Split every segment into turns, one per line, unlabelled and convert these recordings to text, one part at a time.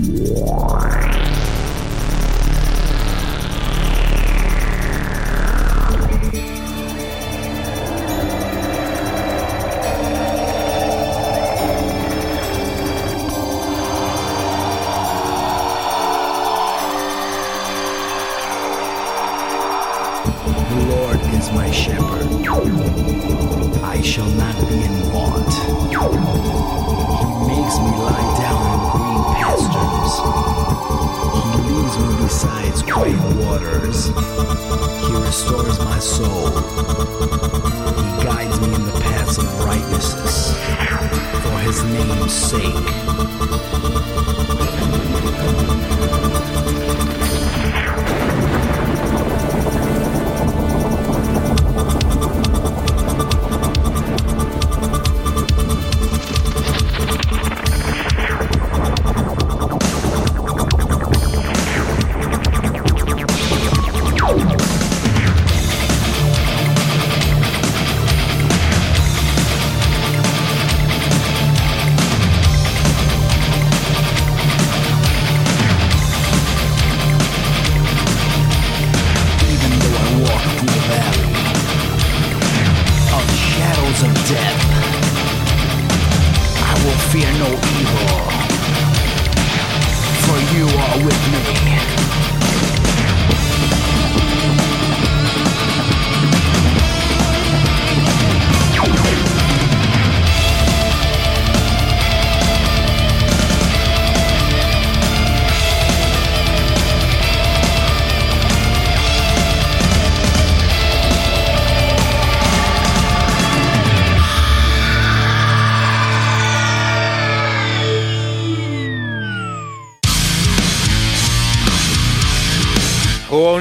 Yeah.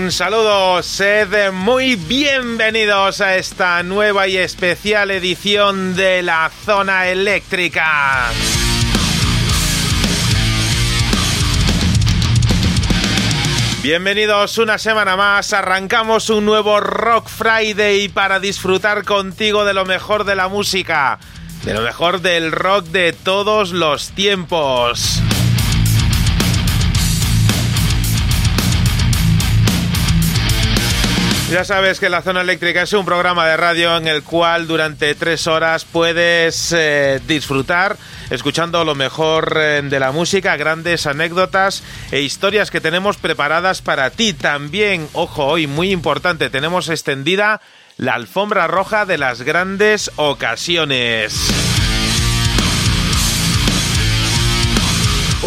Un saludo, sed muy bienvenidos a esta nueva y especial edición de la zona eléctrica. Bienvenidos una semana más, arrancamos un nuevo Rock Friday para disfrutar contigo de lo mejor de la música, de lo mejor del rock de todos los tiempos. Ya sabes que la zona eléctrica es un programa de radio en el cual durante tres horas puedes eh, disfrutar escuchando lo mejor eh, de la música, grandes anécdotas e historias que tenemos preparadas para ti. También, ojo, hoy muy importante, tenemos extendida la alfombra roja de las grandes ocasiones.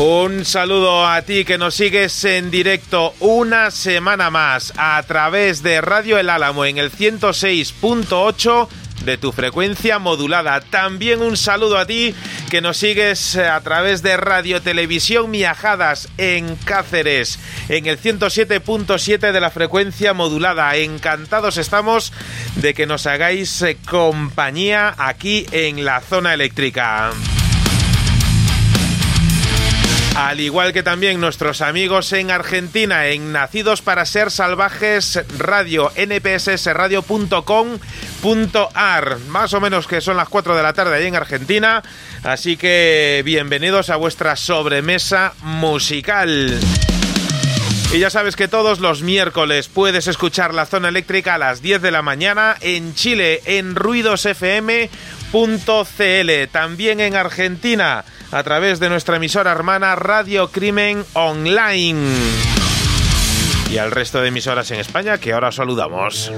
Un saludo a ti que nos sigues en directo una semana más a través de Radio El Álamo en el 106.8 de tu frecuencia modulada. También un saludo a ti que nos sigues a través de Radio Televisión Miajadas en Cáceres en el 107.7 de la frecuencia modulada. Encantados estamos de que nos hagáis eh, compañía aquí en la zona eléctrica. Al igual que también nuestros amigos en Argentina, en Nacidos para Ser Salvajes Radio, npssradio.com.ar, más o menos que son las 4 de la tarde ahí en Argentina, así que bienvenidos a vuestra sobremesa musical. Y ya sabes que todos los miércoles puedes escuchar la zona eléctrica a las 10 de la mañana en Chile, en ruidosfm.cl, también en Argentina a través de nuestra emisora hermana Radio Crimen Online. Y al resto de emisoras en España que ahora saludamos.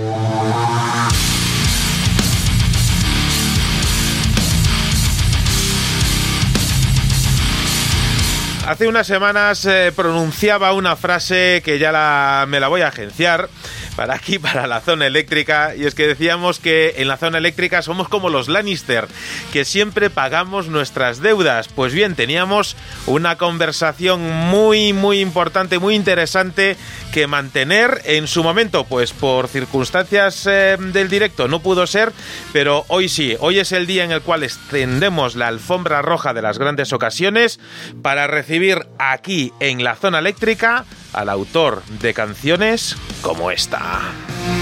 Hace unas semanas eh, pronunciaba una frase que ya me la voy a agenciar para aquí, para la zona eléctrica. Y es que decíamos que en la zona eléctrica somos como los Lannister, que siempre pagamos nuestras deudas. Pues bien, teníamos una conversación muy, muy importante, muy interesante que mantener en su momento, pues por circunstancias eh, del directo no pudo ser, pero hoy sí, hoy es el día en el cual extendemos la alfombra roja de las grandes ocasiones para recibir aquí en la zona eléctrica al autor de canciones como esta.
Estaba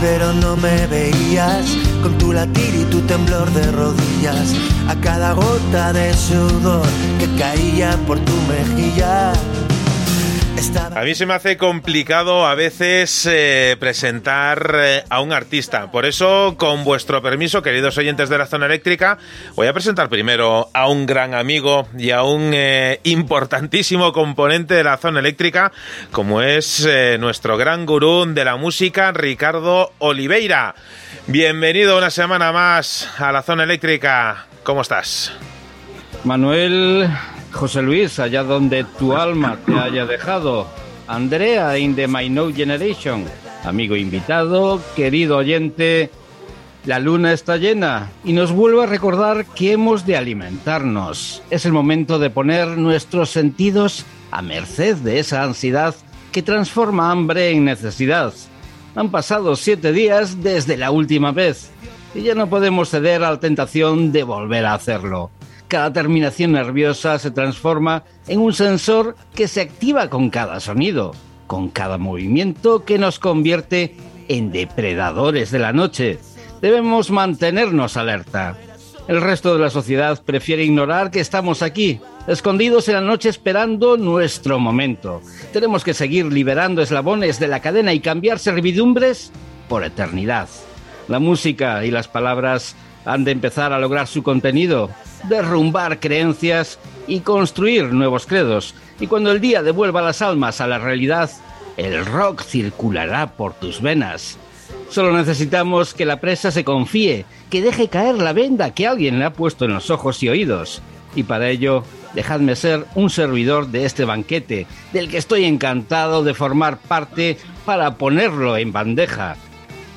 pero no me veías, con tu latir y tu temblor de rodillas, a cada gota de sudor que caía por tu mejilla.
A mí se me hace complicado a veces eh, presentar eh, a un artista. Por eso, con vuestro permiso, queridos oyentes de la zona eléctrica, voy a presentar primero a un gran amigo y a un eh, importantísimo componente de la zona eléctrica, como es nuestro gran gurú de la música, Ricardo Oliveira. Bienvenido una semana más a la zona eléctrica. ¿Cómo estás?
Manuel, José Luis, allá donde tu alma te haya dejado. Andrea in the My No Generation. Amigo invitado, querido oyente, la luna está llena y nos vuelve a recordar que hemos de alimentarnos. Es el momento de poner nuestros sentidos a merced de esa ansiedad que transforma hambre en necesidad. Han pasado siete días desde la última vez y ya no podemos ceder a la tentación de volver a hacerlo. Cada terminación nerviosa se transforma en un sensor que se activa con cada sonido, con cada movimiento que nos convierte en depredadores de la noche. Debemos mantenernos alerta. El resto de la sociedad prefiere ignorar que estamos aquí, escondidos en la noche esperando nuestro momento. Tenemos que seguir liberando eslabones de la cadena y cambiar servidumbres por eternidad. La música y las palabras han de empezar a lograr su contenido, derrumbar creencias y construir nuevos credos. Y cuando el día devuelva las almas a la realidad, el rock circulará por tus venas. Solo necesitamos que la presa se confíe, que deje caer la venda que alguien le ha puesto en los ojos y oídos. Y para ello, dejadme ser un servidor de este banquete, del que estoy encantado de formar parte para ponerlo en bandeja.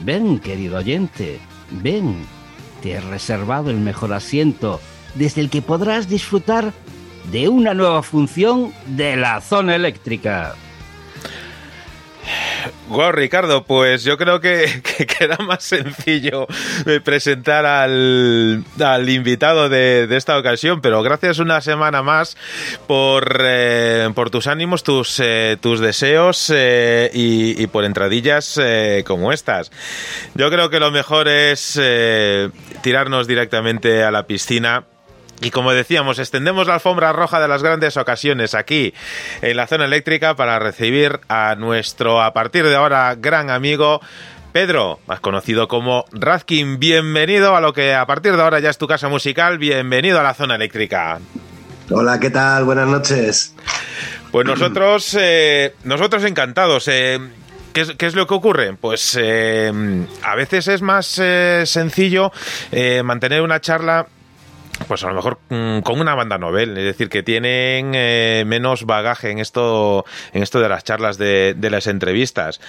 Ven, querido oyente, ven te he reservado el mejor asiento desde el que podrás disfrutar de una nueva función de la zona eléctrica.
Wow, Ricardo, pues yo creo que, queda más sencillo presentar al, invitado de, esta ocasión, pero gracias una semana más por, eh, por tus ánimos, tus, eh, tus deseos eh, y, y, por entradillas como estas. Yo creo que lo mejor es tirarnos directamente a la piscina y como decíamos, extendemos la alfombra roja de las grandes ocasiones aquí en la zona eléctrica para recibir a nuestro, a partir de ahora, gran amigo. Pedro, más conocido como Radkin, bienvenido a lo que a partir de ahora ya es tu casa musical, bienvenido a la zona eléctrica.
Hola, ¿qué tal? Buenas noches.
Pues nosotros, eh, nosotros encantados. Eh, ¿Qué es, lo que ocurre? Pues eh, a veces es más sencillo mantener una charla pues a lo mejor mm, con una banda novel, es decir, que tienen eh, menos bagaje en esto, en esto de las charlas de, de las entrevistas.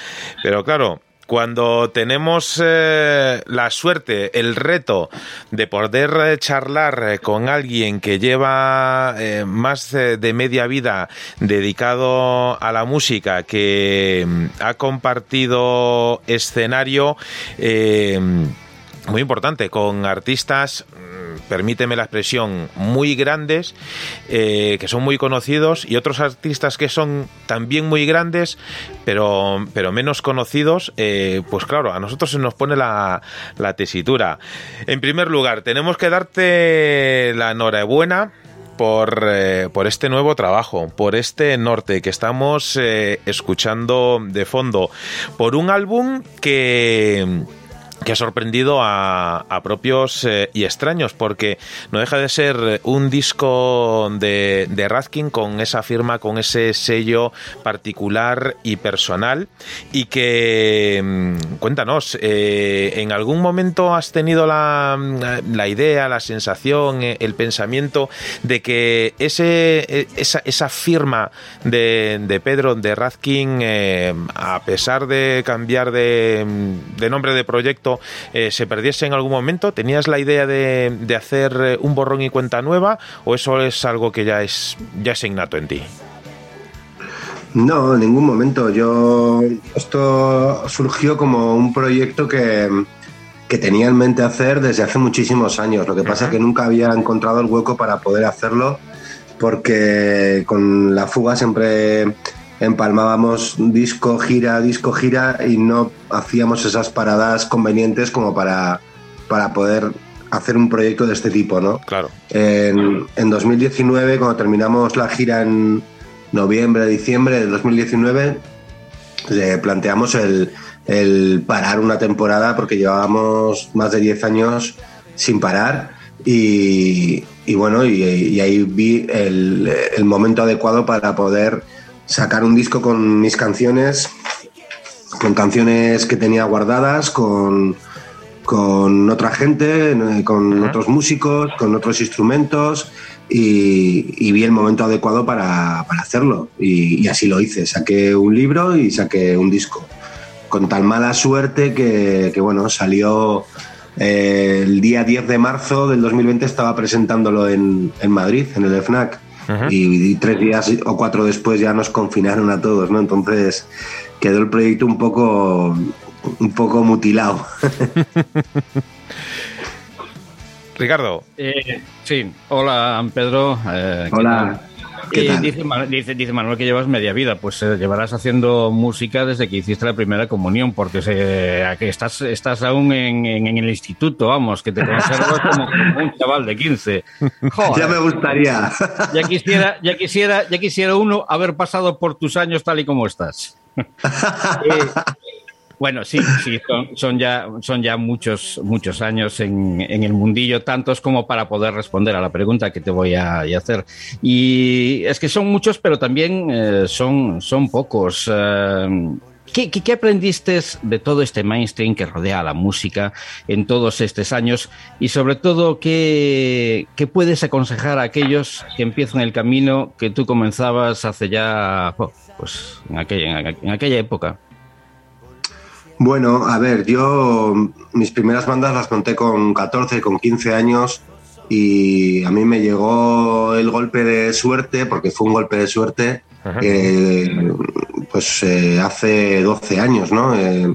Pero claro, cuando tenemos eh, la suerte, el reto de poder eh, charlar con alguien que lleva más de media vida dedicado a la música, que mm, ha compartido escenario, muy importante, con artistas permíteme la expresión, muy grandes, eh, que son muy conocidos, y otros artistas que son también muy grandes, pero, pero menos conocidos, eh, pues claro, a nosotros se nos pone la, tesitura. En primer lugar, tenemos que darte la enhorabuena. Por, eh, por, este nuevo trabajo, por este norte que estamos escuchando de fondo, por un álbum que que ha sorprendido a, propios eh, y extraños, porque no deja de ser un disco de, de con esa firma, con ese sello particular y personal, y que, mm, cuéntanos, eh, ¿en algún momento has tenido la, la, idea, la sensación, eh, el pensamiento de que ese, esa, esa firma de, de Pedro, de Radkin, a pesar de cambiar de, de nombre de proyecto, eh, se perdiese en algún momento? ¿Tenías la idea de, hacer eh, un borrón y cuenta nueva o eso es algo que ya es, ya es innato en ti?
No, en ningún momento. Yo esto surgió como un proyecto que, tenía en mente hacer desde hace muchísimos años. Lo que pasa es que nunca había encontrado el hueco para poder hacerlo porque con la fuga siempre empalmábamos disco, gira, disco, gira y no hacíamos esas paradas convenientes como para, para poder hacer un proyecto de este tipo, ¿no?
Claro.
En, en 2019, cuando terminamos la gira en noviembre, diciembre de 2019, le planteamos el, el parar una temporada porque llevábamos más de 10 años sin parar y, y bueno, y, y, ahí vi el, el, momento adecuado para poder sacar un disco con mis canciones, con canciones que tenía guardadas, con, con otra gente, con uh -huh. otros músicos, con otros instrumentos y, y vi el momento adecuado para, para hacerlo y, y, así lo hice. Saqué un libro y saqué un disco. Con tan mala suerte que, que bueno, salió eh, el día 10 de marzo del 2020, estaba presentándolo en, en Madrid, en el FNAC. Uh -huh. y, y, tres días o cuatro después ya nos confinaron a todos, ¿no? Entonces quedó el proyecto un poco, un poco mutilado.
Ricardo.
Eh, sí, hola Pedro. Eh,
hola.
Eh, dice, dice, dice, Manuel que llevas media vida, pues eh, llevarás haciendo música desde que hiciste la primera comunión, porque se, estás, estás aún en, en, en, el instituto, vamos, que te conservas como, como un chaval de 15.
Joder, ya me gustaría.
Ya quisiera, ya, quisiera, ya quisiera uno haber pasado por tus años tal y como estás. eh, bueno, sí, sí, son, ya, son ya muchos, muchos años en, en, el mundillo, tantos como para poder responder a la pregunta que te voy a, hacer. Y es que son muchos, pero también eh, son, son pocos. Eh, ¿Qué, qué, qué aprendiste de todo este mainstream que rodea a la música en todos estos años? Y sobre todo, ¿qué, ¿qué, puedes aconsejar a aquellos que empiezan el camino que tú comenzabas hace ya, pues, en aquella, en aquella época?
Bueno, a ver, yo mis primeras bandas las conté con 14, con 15 años y a mí me llegó el golpe de suerte, porque fue un golpe de suerte, eh, pues eh, hace 12 años, ¿no? Eh,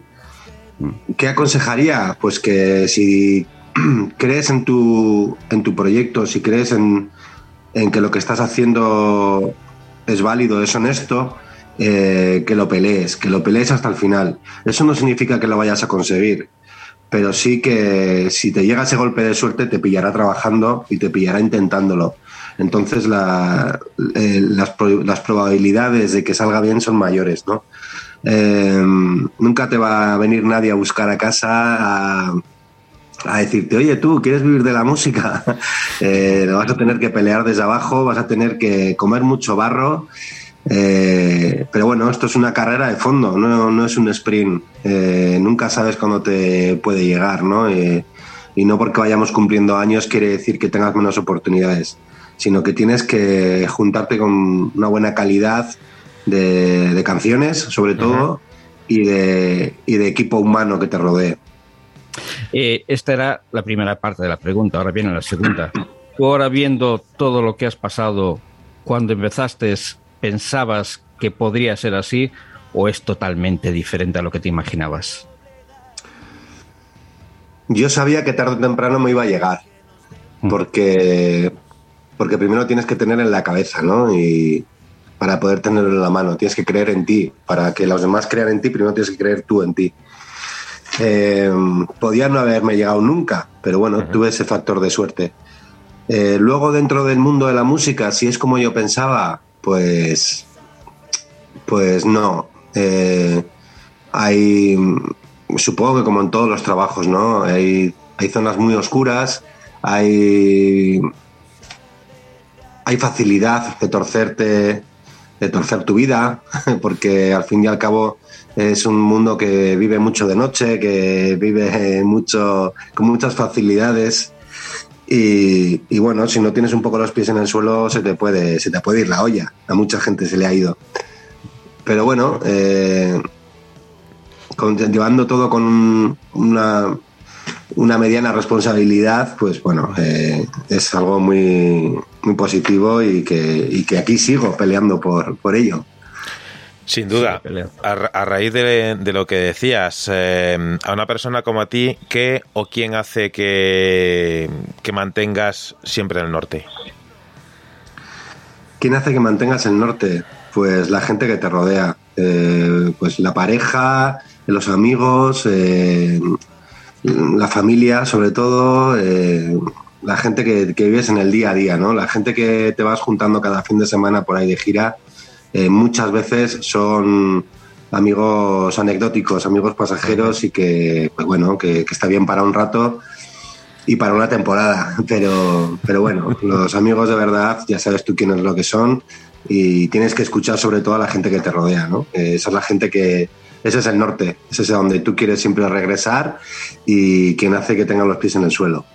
¿Qué aconsejaría? Pues que si crees en tu, en tu proyecto, si crees en, en que lo que estás haciendo es válido, es honesto, eh, que lo pelees, que lo pelees hasta el final. Eso no significa que lo vayas a conseguir, pero sí que si te llega ese golpe de suerte te pillará trabajando y te pillará intentándolo. Entonces eh, las, probabilidades de que salga bien son mayores, ¿no? Eh, nunca te va a venir nadie a buscar a casa a, a decirte, oye, tú, ¿quieres vivir de la música? eh, vas a tener que pelear desde abajo, vas a tener que comer mucho barro eh, pero bueno, esto es una carrera de fondo, no, no es un sprint. Eh, nunca sabes cuándo te puede llegar, ¿no? Eh, y no porque vayamos cumpliendo años quiere decir que tengas menos oportunidades, sino que tienes que juntarte con una buena calidad de, de canciones, sobre todo, uh -huh. y, de, y de equipo humano que te rodee.
Esta era la primera parte de la pregunta, ahora viene la segunda. Tú ahora viendo todo lo que has pasado cuando empezaste pensabas que podría ser así o es totalmente diferente a lo que te imaginabas?
Yo sabía que tarde o temprano me iba a llegar, porque, porque primero tienes que tener en la cabeza, ¿no? Y para poder tenerlo en la mano, tienes que creer en ti. Para que los demás crean en ti, primero tienes que creer tú en ti. Eh, podía no haberme llegado nunca, pero bueno, uh -huh. tuve ese factor de suerte. Eh, luego, dentro del mundo de la música, si es como yo pensaba, pues, pues no. Eh, hay, supongo que como en todos los trabajos, ¿no? Hay, hay zonas muy oscuras, hay, hay facilidad de torcerte, de torcer tu vida, porque al fin y al cabo es un mundo que vive mucho de noche, que vive mucho, con muchas facilidades y, bueno, si no tienes un poco los pies en el suelo, se te puede, se te puede ir la olla. A mucha gente se le ha ido. Pero bueno, eh, con, llevando todo con una, una, mediana responsabilidad, pues bueno, eh, es algo muy, muy positivo y que, y que aquí sigo peleando por, por ello.
Sin duda. A, a raíz de, de, lo que decías, eh, a una persona como a ti, ¿qué o quién hace que, que mantengas siempre el norte?
¿Quién hace que mantengas el norte? pues la gente que te rodea, eh, pues la pareja, los amigos, eh, la familia, sobre todo, eh, la gente que, que, vives en el día a día, ¿no? La gente que te vas juntando cada fin de semana por ahí de gira, muchas veces son amigos anecdóticos, amigos pasajeros y que, pues bueno, que, está bien para un rato y para una temporada. Pero, pero bueno, los amigos de verdad, ya sabes tú quiénes lo que son y tienes que escuchar sobre todo a la gente que te rodea, ¿no? Esa es la gente que... Ese es el norte, ese es donde tú quieres siempre regresar y quien hace que tengan los pies en el suelo.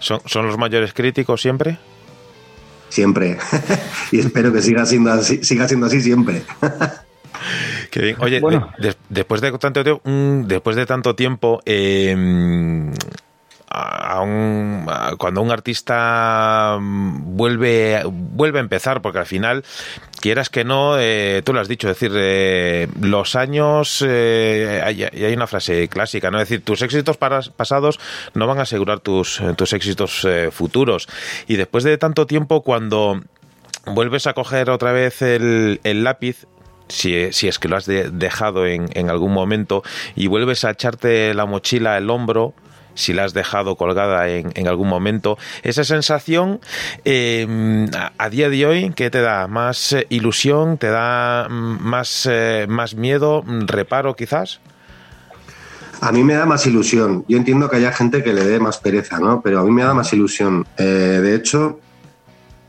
¿Son, son los mayores críticos siempre?
Siempre. y espero que siga siendo así, siga siendo así siempre.
Qué bien. Oye, bueno. de, después, de tanto, después de tanto tiempo, eh, a un, cuando un artista mm, vuelve, vuelve a empezar, porque al final, quieras que no, eh, tú lo has dicho, es decir, eh, los años, eh, hay, una frase clásica, ¿no? Es decir, tus éxitos pasados no van a asegurar tus, tus éxitos eh, futuros. Y después de tanto tiempo, cuando vuelves a coger otra vez el, el lápiz, si, si, es que lo has de, dejado en, en, algún momento y vuelves a echarte la mochila al hombro, si la has dejado colgada en, en algún momento. Esa sensación, eh, a, día de hoy, ¿qué te da? ¿Más eh, ilusión? ¿Te da mm, más, eh, más miedo? ¿Reparo quizás?
A mí me da más ilusión. Yo entiendo que haya gente que le dé más pereza, ¿no? Pero a mí me da más ilusión. Eh, de hecho,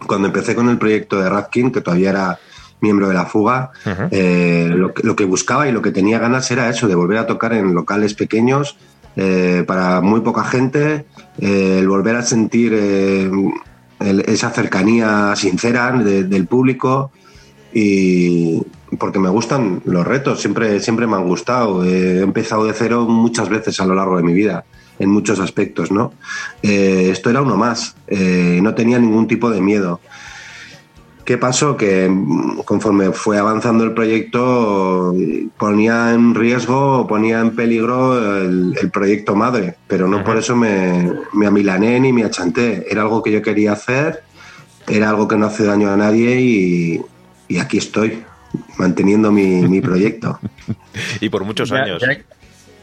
cuando empecé con el proyecto de Radkin, que todavía era miembro de la fuga, uh -huh. eh, lo, lo, que buscaba y lo que tenía ganas era eso, de volver a tocar en locales pequeños, eh, para muy poca gente, eh, el volver a sentir eh, esa cercanía sincera de, del público y porque me gustan los retos, siempre, siempre me han gustado. he empezado de cero muchas veces a lo largo de mi vida en muchos aspectos, ¿no? esto era uno más, no tenía ningún tipo de miedo. ¿Qué pasó? Que conforme fue avanzando el proyecto ponía en riesgo, ponía en peligro el, el proyecto madre, pero no por eso me, me, amilané ni me achanté. Era algo que yo quería hacer, era algo que no hace daño a nadie y, y aquí estoy, manteniendo mi, mi proyecto.
y por muchos ya, años.
Ya,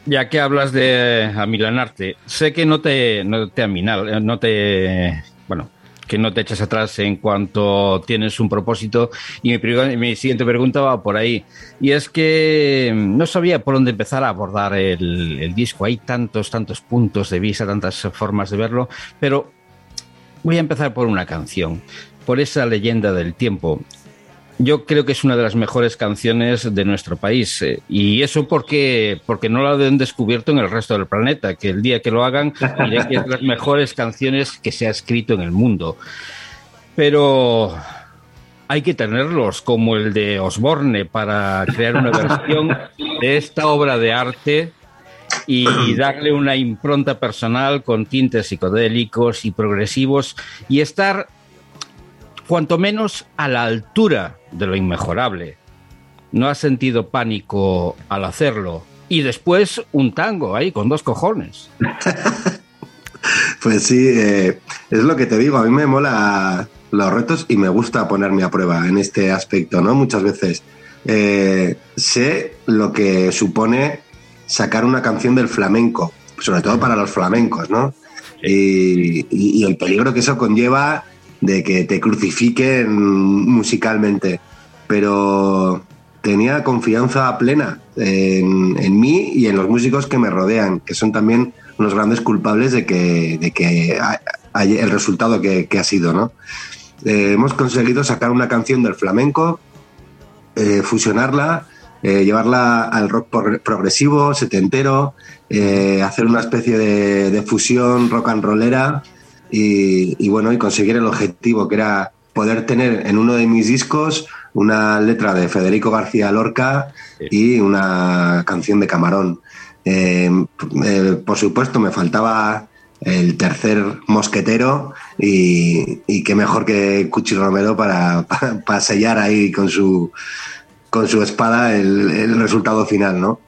ya, que hablas de amilanarte, sé que no te, no te aminal, no te... Bueno, que no te echas atrás en cuanto tienes un propósito. Y mi, siguiente pregunta va por ahí. Y es que no sabía por dónde empezar a abordar el, el, disco. Hay tantos, tantos puntos de vista, tantas formas de verlo, pero voy a empezar por una canción, por esa leyenda del tiempo. Yo creo que es una de las mejores canciones de nuestro país. Eh, y eso porque, porque no la han descubierto en el resto del planeta, que el día que lo hagan diré que es de las mejores canciones que se ha escrito en el mundo. Pero hay que tenerlos, como el de Osborne, para crear una versión de esta obra de arte y darle una impronta personal con tintes psicodélicos y progresivos y estar cuanto menos a la altura de lo inmejorable. No has sentido pánico al hacerlo. Y después un tango ahí con dos cojones.
pues sí, eh, es lo que te digo, a mí me mola los retos y me gusta ponerme a prueba en este aspecto, ¿no? Muchas veces eh, sé lo que supone sacar una canción del flamenco, sobre todo para los flamencos, ¿no? Y, y, y el peligro que eso conlleva de que te crucifiquen musicalmente, pero tenía confianza plena en, en, mí y en los músicos que me rodean, que son también unos grandes culpables de que, de que el resultado que, que, ha sido. ¿no? Eh, hemos conseguido sacar una canción del flamenco, eh, fusionarla, eh, llevarla al rock progresivo, setentero, hacer una especie de, de fusión rock and rollera y, y, bueno, y conseguir el objetivo que era poder tener en uno de mis discos una letra de Federico García Lorca y una canción de Camarón. Eh, eh, por supuesto, me faltaba el tercer mosquetero y, y qué mejor que Cuchi Romero para, para, para, sellar ahí con su, con su espada el, el resultado final, ¿no?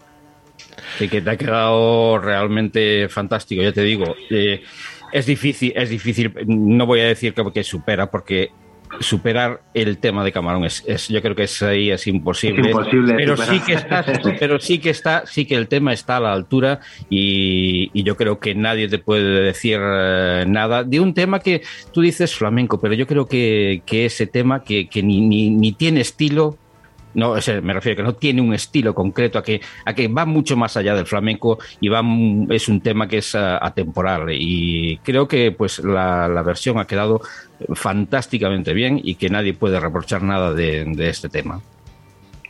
Y que te ha quedado realmente fantástico, ya te digo. Eh, es difícil, es difícil, no voy a decir que, que supera, porque superar el tema de Camarón. Es, yo creo que es ahí es imposible. pero sí que está, pero sí que está, sí que el tema está a la altura y, yo creo que nadie te puede decir eh, nada de un tema que tú dices flamenco, pero yo creo que, ese tema que, ni, ni tiene estilo no, me refiero que no tiene un estilo concreto, a que, a que va mucho más allá del flamenco y va, es un tema que es atemporal. Y creo que pues la, versión ha quedado fantásticamente bien y que nadie puede reprochar nada de, este tema.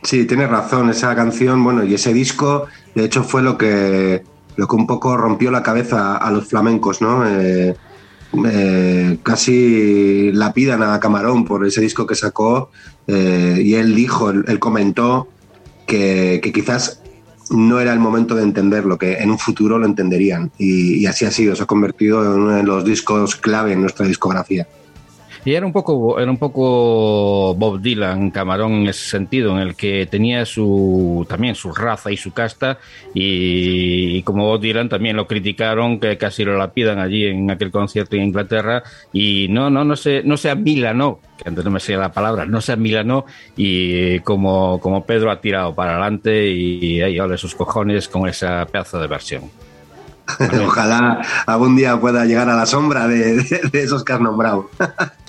Sí, tienes razón, esa canción, bueno, y ese disco, de hecho, fue lo que, lo que un poco rompió la cabeza a los flamencos, ¿no? Eh, eh, casi lapidan a Camarón por ese disco que sacó eh, y él dijo, él, comentó que, quizás no era el momento de entenderlo, que en un futuro lo entenderían y así ha sido, se ha convertido en uno de los discos clave en nuestra discografía.
Y era un poco, era un poco Bob Dylan, Camarón, en ese sentido, en el que tenía su también su raza y su casta, y, como Bob Dylan también lo criticaron, que casi lo lapidan allí en aquel concierto en Inglaterra, y no, no, no se, no se amilanó, que antes no me sé la palabra, no se amilanó, y como, como Pedro ha tirado para adelante, y ahí ole sus cojones con esa pedazo de versión.
Ojalá algún día pueda llegar a la sombra de, de esos que has nombrado.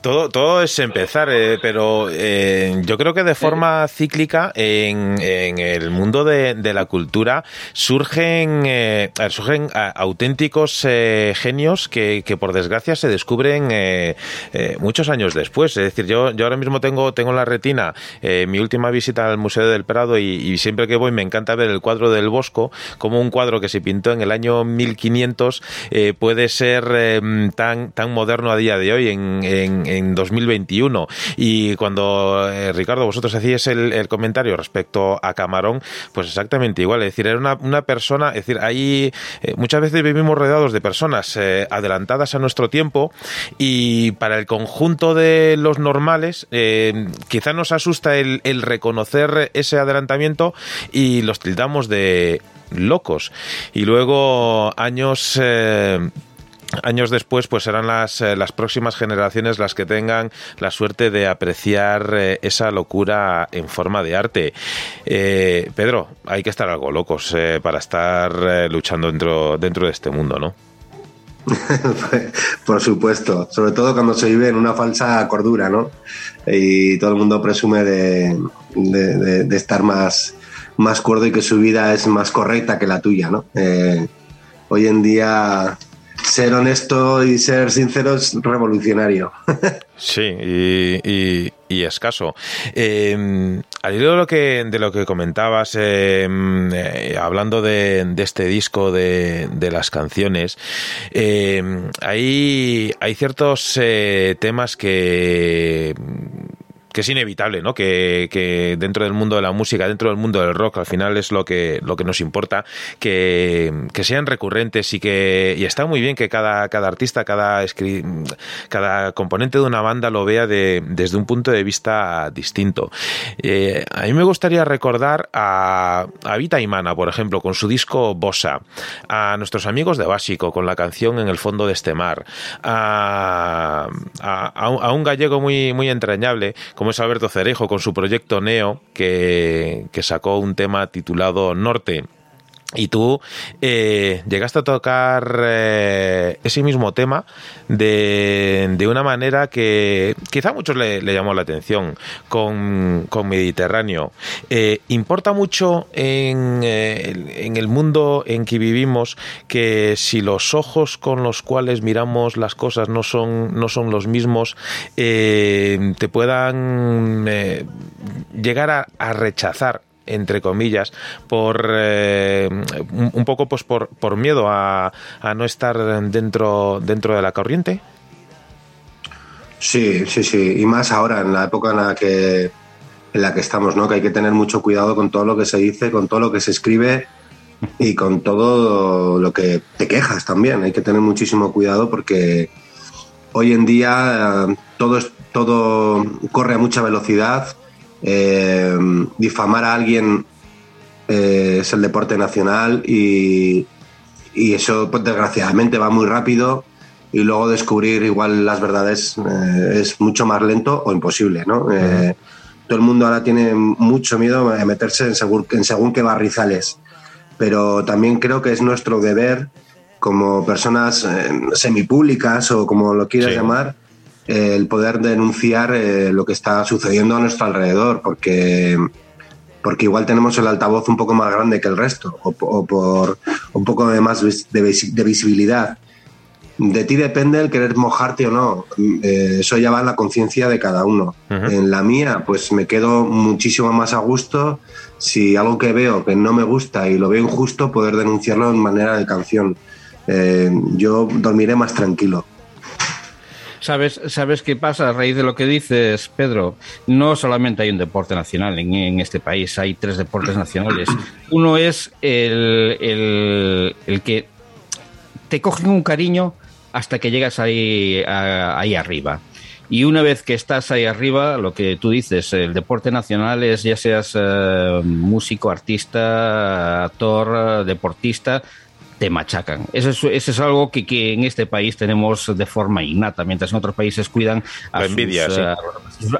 Todo, todo es empezar, eh, pero eh, yo creo que de forma cíclica en, en el mundo de, de, la cultura surgen, eh, surgen auténticos genios que, que, por desgracia se descubren muchos años después. Es decir, yo, yo ahora mismo tengo, tengo en la retina mi última visita al Museo del Prado y, y, siempre que voy me encanta ver el cuadro del Bosco, como un cuadro que se pintó en el año 1500 puede ser tan, tan moderno a día de hoy en, en en 2021. Y cuando, eh, Ricardo, vosotros hacíais el, comentario respecto a Camarón, pues exactamente igual. Es decir, era una, persona, es decir, ahí eh, muchas veces vivimos rodeados de personas eh, adelantadas a nuestro tiempo y para el conjunto de los normales quizá nos asusta el reconocer ese adelantamiento y los tildamos de locos. Y luego años años después pues serán las, eh, las próximas generaciones las que tengan la suerte de apreciar eh, esa locura en forma de arte. Eh, Pedro, hay que estar algo locos para estar luchando dentro, dentro de este mundo, ¿no?
Por supuesto, sobre todo cuando se vive en una falsa cordura, ¿no? Y todo el mundo presume de, de, estar más, más cuerdo y que su vida es más correcta que la tuya, ¿no? hoy en día ser honesto y ser sincero es revolucionario.
sí, y, escaso. Eh, al hilo de lo que, de lo que comentabas, em, eh, hablando de, este disco de, las canciones, em, hay, hay ciertos eh, temas que que es inevitable, ¿no? Que, que, dentro del mundo de la música, dentro del mundo del rock, al final es lo que, lo que nos importa, que, que sean recurrentes y que y está muy bien que cada, cada artista, cada, cada componente de una banda lo vea de, desde un punto de vista distinto. Eh, a mí me gustaría recordar a, a Vita Imana, por ejemplo, con su disco Bossa, a nuestros amigos de Básico, con la canción En el fondo de este mar, a, a, a un gallego muy, muy entrañable, como es Alberto Cerejo con su proyecto Neo, que, que sacó un tema titulado Norte y tú eh, llegaste a tocar eh, ese mismo tema de, de, una manera que quizá a muchos le, llamó la atención con, con Mediterráneo. Eh, ¿Importa mucho en, en, el mundo en que vivimos que si los ojos con los cuales miramos las cosas no son, no son los mismos, te puedan llegar a, a rechazar entre comillas, por eh, un poco pues por, por miedo a, a, no estar dentro, dentro de la corriente?
Sí, sí, sí. Y más ahora, en la época en la que en la que estamos, ¿no? Que hay que tener mucho cuidado con todo lo que se dice, con todo lo que se escribe y con todo lo que te quejas también. Hay que tener muchísimo cuidado porque hoy en día eh, todo, todo corre a mucha velocidad eh, difamar a alguien eh, es el deporte nacional y, eso pues, desgraciadamente va muy rápido y luego descubrir igual las verdades eh, es mucho más lento o imposible, ¿no? Eh, todo el mundo ahora tiene mucho miedo de meterse en según, en según qué barrizales, pero también creo que es nuestro deber como personas eh, semipúblicas o como lo quieras llamar, el poder denunciar lo que está sucediendo a nuestro alrededor, porque porque igual tenemos el altavoz un poco más grande que el resto o, por un poco de más de, visibilidad. De ti depende el querer mojarte o no. Eh, eso ya va en la conciencia de cada uno. En la mía, pues me quedo muchísimo más a gusto si algo que veo que no me gusta y lo veo injusto, poder denunciarlo en manera de canción. Eh, yo dormiré más tranquilo.
¿Sabes, ¿Sabes qué pasa a raíz de lo que dices, Pedro? No solamente hay un deporte nacional en, este país, hay tres deportes nacionales. Uno es el, el, que te cogen un cariño hasta que llegas ahí, ahí arriba. Y una vez que estás ahí arriba, lo que tú dices, el deporte nacional es ya seas eh, músico, artista, actor, deportista, te machacan. Eso es, eso es algo que, que, en este país tenemos de forma innata, mientras en otros países cuidan a, sus, eh,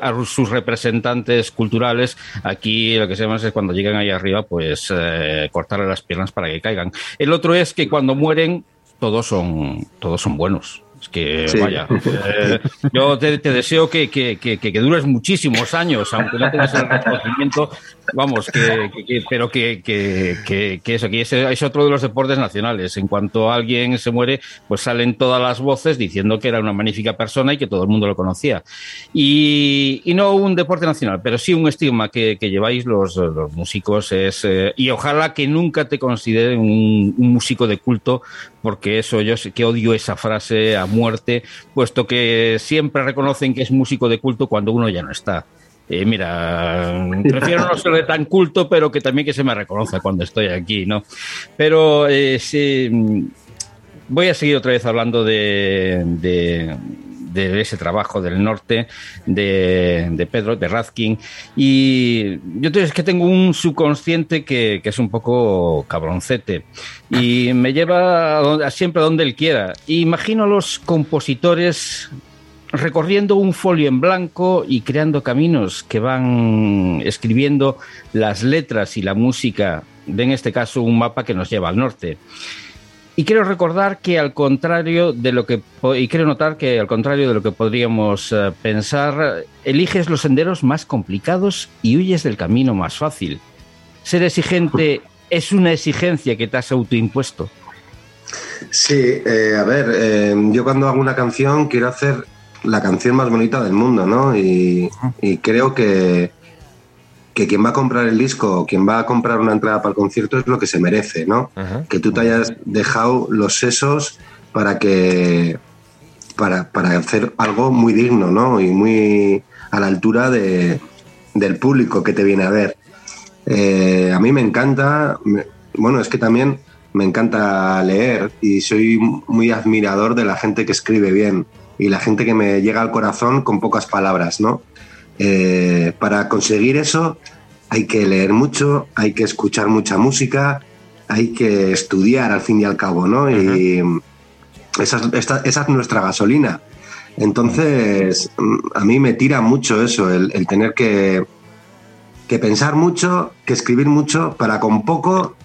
a, sus, representantes culturales. Aquí lo que se llama es cuando llegan ahí arriba, pues eh, cortarle las piernas para que caigan. El otro es que cuando mueren, todos son, todos son buenos. Es que, vaya, eh, yo te, deseo que, que, que, dures muchísimos años, aunque no tengas el reconocimiento, vamos, que, pero que, que, eso, que es otro de los deportes nacionales. En cuanto alguien se muere, pues salen todas las voces diciendo que era una magnífica persona y que todo el mundo lo conocía. Y, y no un deporte nacional, pero sí un estigma que, lleváis los, los, músicos es, eh, y ojalá que nunca te consideren un, un músico de culto, porque eso yo sé que odio esa frase a muerte, puesto que siempre reconocen que es músico de culto cuando uno ya no está. Eh, mira, prefiero no ser de tan culto, pero que también que se me reconozca cuando estoy aquí, ¿no? Pero eh, sí, voy a seguir otra vez hablando de, de ese trabajo del norte de, de, Pedro, de Razkin. Y yo es que tengo un subconsciente que, que, es un poco cabroncete y me lleva a, siempre a donde él quiera. imagino a los compositores recorriendo un folio en blanco y creando caminos que van escribiendo las letras y la música de, en este caso, un mapa que nos lleva al norte. Y quiero recordar que al contrario de lo que y quiero notar que al contrario de lo que podríamos eh, pensar, eliges los senderos más complicados y huyes del camino más fácil. Ser exigente es una exigencia que te has autoimpuesto.
Sí, eh, a ver, eh, yo cuando hago una canción quiero hacer la canción más bonita del mundo, ¿no? Y, creo que, que quien va a comprar el disco o quien va a comprar una entrada para el concierto es lo que se merece, ¿no? Que tú te hayas dejado los sesos para que para, para, hacer algo muy digno, ¿no? Y muy a la altura de, del público que te viene a ver. Eh, a mí me encanta, bueno, es que también me encanta leer y soy muy admirador de la gente que escribe bien y la gente que me llega al corazón con pocas palabras, ¿no? Eh, para conseguir eso hay que leer mucho, hay que escuchar mucha música, hay que estudiar al fin y al cabo, ¿no? Y esa es, nuestra gasolina. Entonces, a mí me tira mucho eso, el, tener que, que, pensar mucho, que escribir mucho para con poco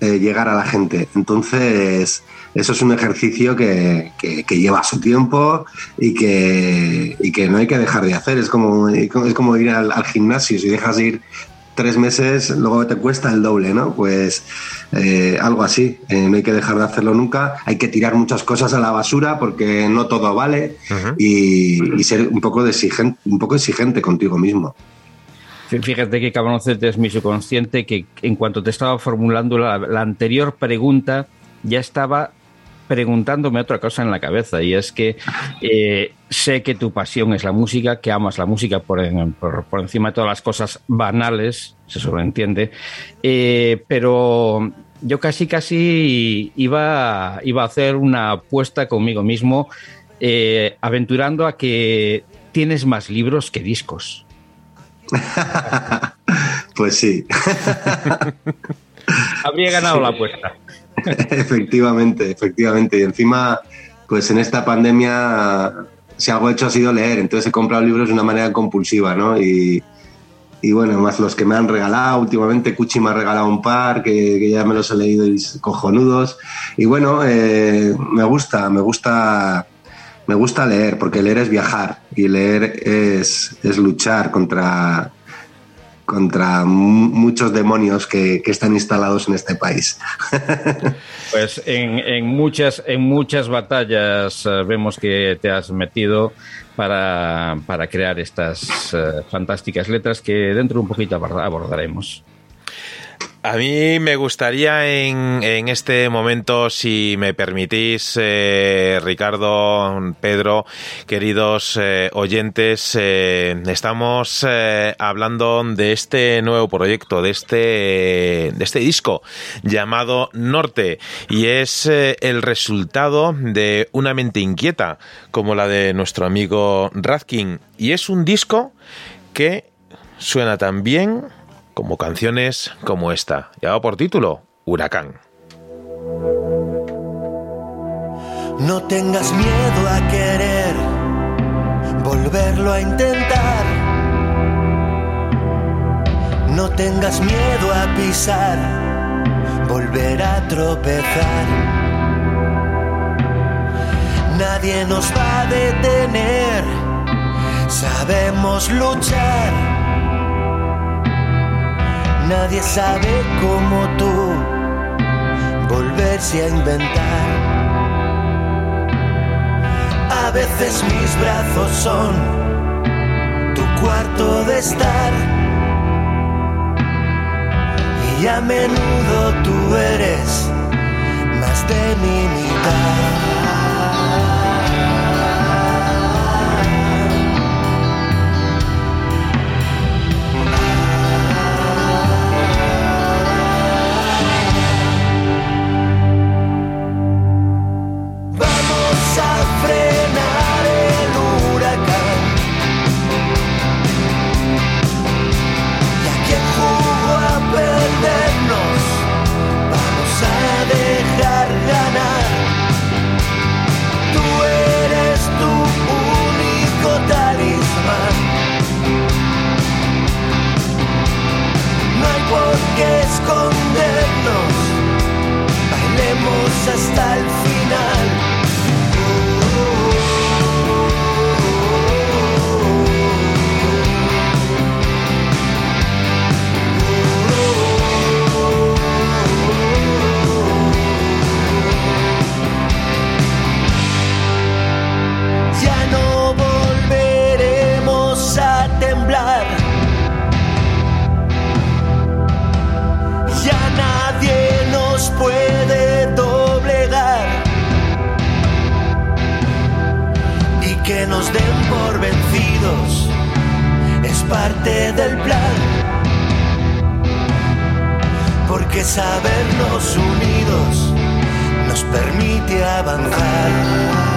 eh, llegar a la gente. Entonces, eso es un ejercicio que, lleva su tiempo y que, que no hay que dejar de hacer. Es como, es como ir al, gimnasio. Si dejas de ir tres meses, luego te cuesta el doble, ¿no? Pues eh, algo así. Eh, no hay que dejar de hacerlo nunca. Hay que tirar muchas cosas a la basura porque no todo vale y, ser un poco, exigente, un poco exigente contigo mismo.
Fíjate que cabronocete es mi subconsciente que en cuanto te estaba formulando la anterior pregunta ya estaba preguntándome otra cosa en la cabeza y es que eh, sé que tu pasión es la música, que amas la música por, por, encima de todas las cosas banales, se sobreentiende, eh, pero yo casi casi iba, iba a hacer una apuesta conmigo mismo eh, aventurando a que tienes más libros que discos.
pues sí.
Habría ganado la apuesta.
efectivamente, efectivamente. Y encima pues en esta pandemia si algo he hecho ha sido leer, entonces he comprado libros de una manera compulsiva, ¿no? Y, y bueno, más los que me han regalado. Últimamente Cuchi me ha regalado un par que, ya me los he leído y cojonudos. Y bueno, eh, me gusta, me gusta, me gusta leer, porque leer es viajar y leer es, es luchar contra, contra muchos demonios que, están instalados en este país.
Pues en, muchas, en muchas batallas eh, vemos que te has metido para, para crear estas eh, fantásticas letras que dentro de un poquito abordaremos.
A mí me gustaría en, en, este momento, si me permitís, eh, Ricardo, Pedro, queridos eh, oyentes, estamos hablando de este nuevo proyecto, de este, de este disco llamado Norte, y es el resultado de una mente inquieta, como la de nuestro amigo Radkin, y es un disco que suena tan bien como canciones como esta, llevado por título Huracán.
No tengas miedo a querer volverlo a intentar. No tengas miedo a pisar, volver a tropezar. Nadie nos va a detener, sabemos luchar Nadie sabe como tú volverse a inventar. A veces mis brazos son tu cuarto de estar. Y a menudo tú eres más de mi mitad. Hasta el parte del plan. Porque sabernos unidos nos permite avanzar.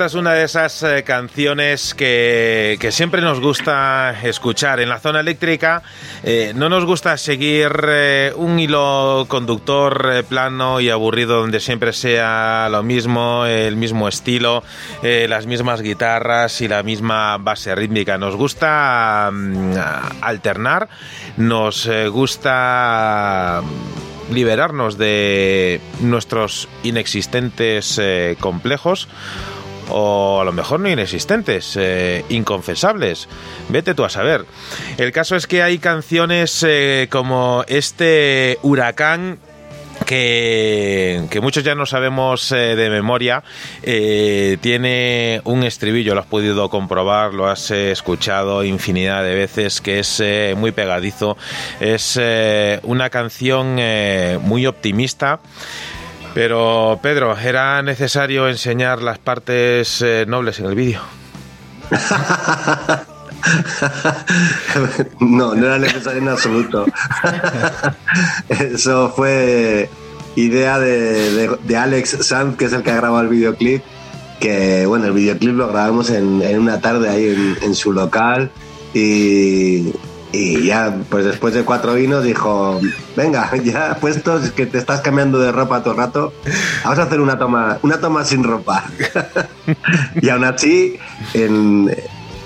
Esta es una de esas eh, canciones que, siempre nos gusta escuchar. En la zona eléctrica eh, no nos gusta seguir eh, un hilo conductor plano y aburrido donde siempre sea lo mismo, el mismo estilo, las mismas guitarras y la misma base rítmica. Nos gusta mm, alternar, nos gusta liberarnos de nuestros inexistentes complejos o a lo mejor no inexistentes, eh, inconfesables. Vete tú a saber. El caso es que hay canciones eh, como este huracán que, muchos ya no sabemos eh, de memoria, tiene un estribillo, lo has podido comprobar, lo has escuchado infinidad de veces, que es muy pegadizo, es una canción muy optimista. Pero, Pedro, ¿era necesario enseñar las partes eh, nobles en el vídeo?
no, no era necesario en absoluto. Eso fue idea de, de, Alex Sanz, que es el que ha grabado el videoclip. Que bueno, el videoclip lo grabamos en, en una tarde ahí en su local. Y, y ya, pues después de cuatro vinos dijo, venga, ya puestos que te estás cambiando de ropa todo el rato, vamos a hacer una toma, una toma sin ropa. y aún así,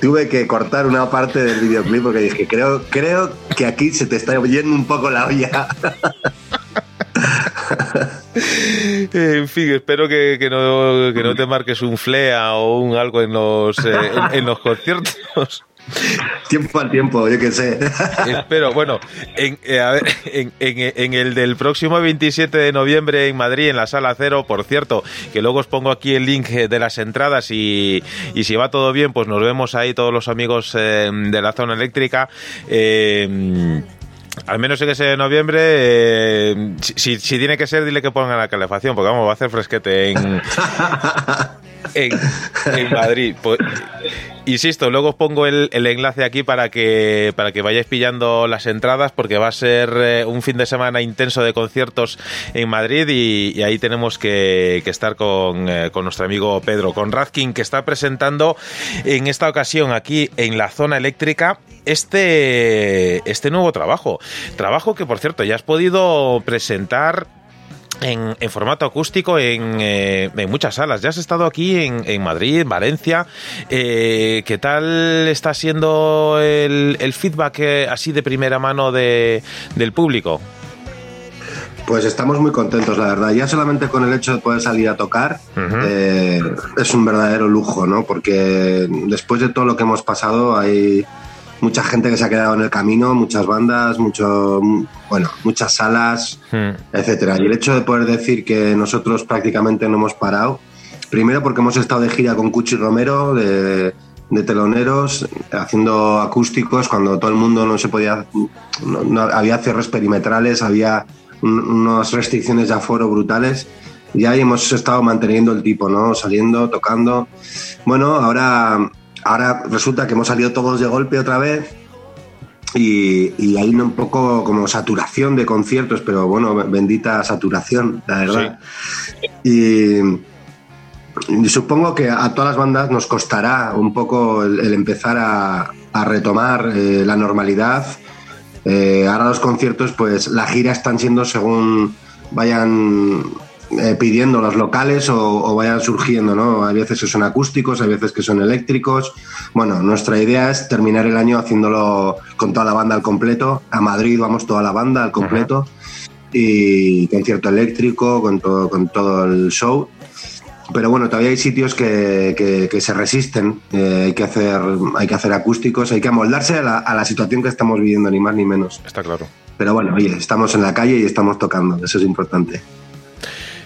tuve que cortar una parte del videoclip porque dije, creo, creo que aquí se te está yendo un poco la olla.
en fin, espero que, no, que, no, te marques un flea o un algo en los, eh, en los conciertos.
Tiempo al tiempo, yo qué sé.
Espero, bueno, en, eh, en, el del próximo 27 de noviembre en Madrid, en la sala cero, por cierto, que luego os pongo aquí el link de las entradas y, si va todo bien, pues nos vemos ahí todos los amigos eh, de la zona eléctrica. Eh, al menos en ese de noviembre, si, si, tiene que ser, dile que pongan la calefacción, porque vamos, va a hacer fresquete en, en, Madrid. Pues, insisto, luego os pongo el, enlace aquí para que, para que vayáis pillando las entradas, porque va a ser eh, un fin de semana intenso de conciertos en Madrid y, ahí tenemos que, estar eh, con, nuestro amigo Pedro, con Radkin, que está presentando en esta ocasión aquí en la zona eléctrica este, este nuevo trabajo. Trabajo que, por cierto, ya has podido presentar en, formato acústico eh, en, muchas salas. Ya has estado aquí en, Madrid, en Valencia. Eh, ¿Qué tal está siendo el, feedback eh, así de primera mano de, del público?
Pues estamos muy contentos, la verdad. Ya solamente con el hecho de poder salir a tocar es un verdadero lujo, ¿no? Porque después de todo lo que hemos pasado hay mucha gente que se ha quedado en el camino, muchas bandas, mucho, bueno, muchas salas, hmm. etcétera. Y el hecho de poder decir que nosotros prácticamente no hemos parado, primero porque hemos estado de gira con Cuchi Romero, de, teloneros, haciendo acústicos cuando todo el mundo no se podía, no, había cierres perimetrales, había unas restricciones de aforo brutales. Y ahí hemos estado manteniendo el tipo, ¿no? Saliendo, tocando. Bueno, ahora ahora resulta que hemos salido todos de golpe otra vez y, hay un poco como saturación de conciertos, pero bueno, bendita saturación, la verdad. Y, supongo que a todas las bandas nos costará un poco el, empezar a, retomar eh, la normalidad. Eh, ahora los conciertos, pues la gira están siendo según vayan eh, pidiendo los locales o, vayan surgiendo, ¿no? Hay veces que son acústicos, hay veces que son eléctricos. Bueno, nuestra idea es terminar el año haciéndolo con toda la banda al completo. A Madrid vamos toda la banda al completo. Y concierto eléctrico, con todo, con todo el show. Pero bueno, todavía hay sitios que, que, se resisten. Eh, hay, que hacer, hay que hacer acústicos, hay que amoldarse a la, a la situación que estamos viviendo, ni más ni menos.
Está claro.
Pero bueno, oye, estamos en la calle y estamos tocando, eso es importante.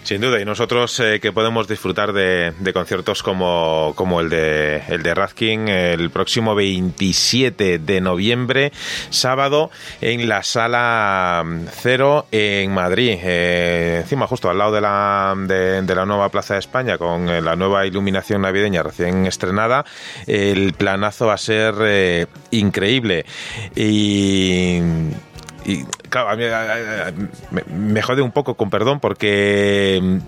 Sin duda, y nosotros eh, que podemos disfrutar de, conciertos como, como, el de el de Radkin el próximo 27 de noviembre, sábado, en la sala cero en Madrid, eh, encima justo al lado de la, de, la nueva Plaza de España, con eh, la nueva iluminación navideña recién estrenada, el planazo va a ser increíble. Y y claro, a mí, me, me, jode un poco, con perdón, porque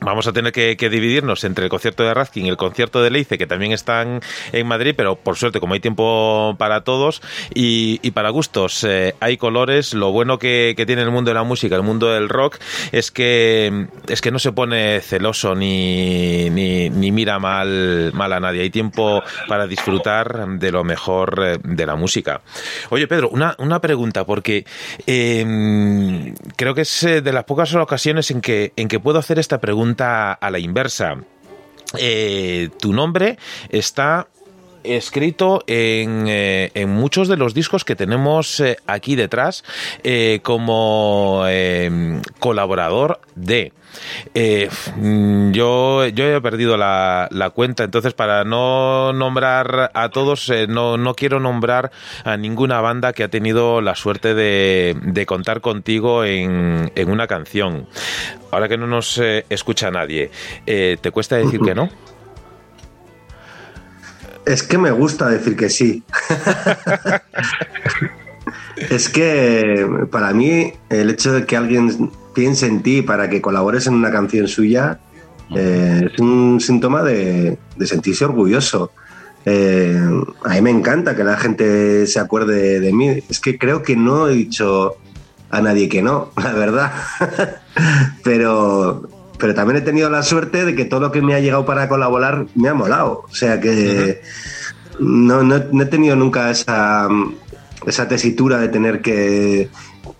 Vamos a tener que, dividirnos entre el concierto de Radkin y el concierto de Leice, que también están en Madrid, pero por suerte, como hay tiempo para todos y, para gustos, eh, hay colores. Lo bueno que, tiene el mundo de la música, el mundo del rock, es que, es que no se pone celoso ni, ni, mira mal, mal a nadie. Hay tiempo para disfrutar de lo mejor eh, de la música. Oye, Pedro, una, una pregunta, porque em, creo que es eh, de las pocas ocasiones en que, en que puedo hacer esta pregunta a la inversa. Eh, tu nombre está escrito en, eh, en, muchos de los discos que tenemos eh, aquí detrás como colaborador de. Eh, mm, yo, yo he perdido la, cuenta, entonces para no nombrar a todos, eh, no, no quiero nombrar a ninguna banda que ha tenido la suerte de, de contar contigo en, en, una canción. Ahora que no nos eh, escucha nadie, ¿te cuesta decir que no?
Es que me gusta decir que sí. es que para mí el hecho de que alguien piense en ti para que colabores en una canción suya, eh, es un síntoma de, sentirse orgulloso. Eh, a mí me encanta que la gente se acuerde de, mí. Es que creo que no he dicho a nadie que no, la verdad. pero, pero también he tenido la suerte de que todo lo que me ha llegado para colaborar me ha molado. O sea que no, no, he tenido nunca esa, esa tesitura de tener que,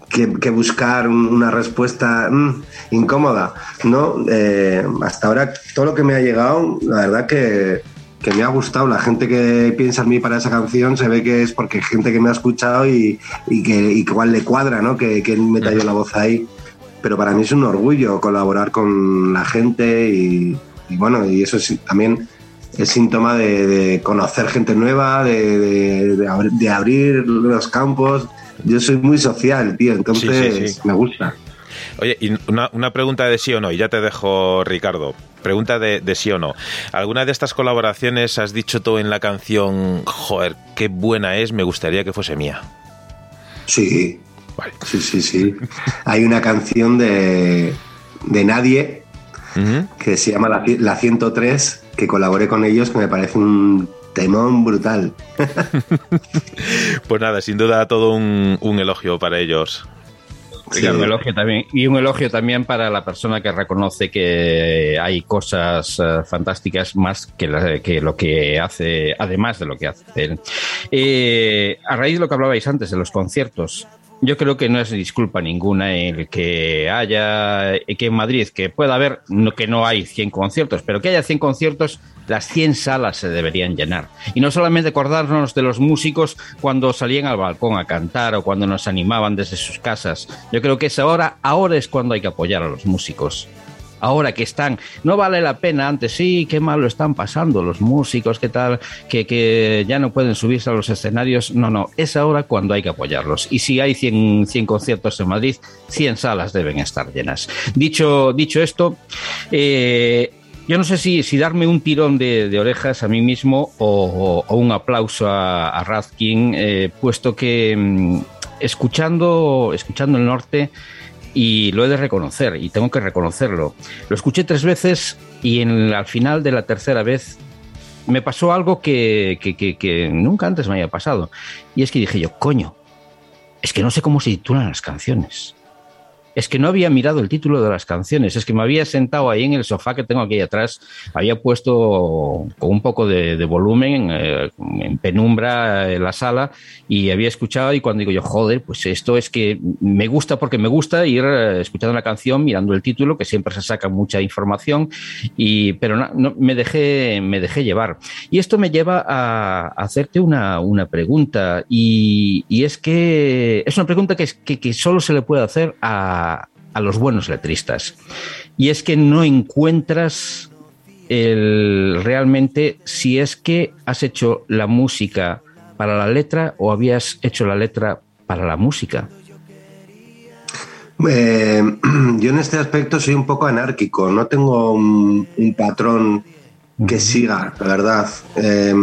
que, buscar una respuesta mm, incómoda. ¿no? Eh, hasta ahora todo lo que me ha llegado, la verdad que, que, me ha gustado. La gente que piensa en mí para esa canción se ve que es porque gente que me ha escuchado y, y que igual le cuadra, ¿no? que, que me talló la voz ahí. Pero para mí es un orgullo colaborar con la gente y, bueno, y eso sí, también es síntoma de, conocer gente nueva, de, de, abrir los campos yo soy muy social, tío, entonces me gusta.
Oye, y una, pregunta de sí o no, y ya te dejo, Ricardo. Pregunta de, sí o no. ¿Alguna de estas colaboraciones has dicho tú en la canción, joder, qué buena es, me gustaría que fuese mía?
Sí. Sí, sí, sí. Hay una canción de, de Nadie que se llama la, la 103, que colaboré con ellos, que me parece un temón brutal.
pues nada, sin duda todo un, elogio para ellos.
un elogio también, y un elogio también para la persona que reconoce que hay cosas eh, fantásticas más que, que, lo que hace, además de lo que hace él. Eh, a raíz de lo que hablabais antes de los conciertos, yo creo que no es disculpa ninguna el que haya, que en Madrid, que pueda haber, no, que no hay 100 conciertos, pero que haya 100 conciertos, las 100 salas se deberían llenar. Y no solamente acordarnos de los músicos cuando salían al balcón a cantar o cuando nos animaban desde sus casas. Yo creo que es ahora, ahora es cuando hay que apoyar a los músicos ahora que están, no vale la pena antes, sí, qué mal lo están pasando los músicos, qué tal, que, que ya no pueden subirse a los escenarios, no, no, es ahora cuando hay que apoyarlos. Y si hay 100, 100 conciertos en Madrid, 100 salas deben estar llenas. Dicho, dicho esto, eh, yo no sé si, si darme un tirón de, orejas a mí mismo o, un aplauso a, a Radkin, eh, puesto que mm, escuchando, escuchando el norte, y lo he de reconocer y tengo que reconocerlo. Lo escuché tres veces y en, al final de la tercera vez me pasó algo que, que, que, nunca antes me había pasado. Y es que dije yo, coño, es que no sé cómo se titulan las canciones es que no había mirado el título de las canciones, es que me había sentado ahí en el sofá que tengo aquí atrás, había puesto con un poco de, volumen eh, en penumbra en la sala y había escuchado y cuando digo yo, joder, pues esto es que me gusta porque me gusta ir eh, escuchando la canción, mirando el título, que siempre se saca mucha información, y, pero no, me, dejé, me dejé llevar. Y esto me lleva a, hacerte una, pregunta y, es que es una pregunta que, que, que solo se le puede hacer a a, los buenos letristas. Y es que no encuentras el, realmente si es que has hecho la música para la letra o habías hecho la letra para la música.
Eh, yo en este aspecto soy un poco anárquico, no tengo un, patrón que siga, la verdad. Eh,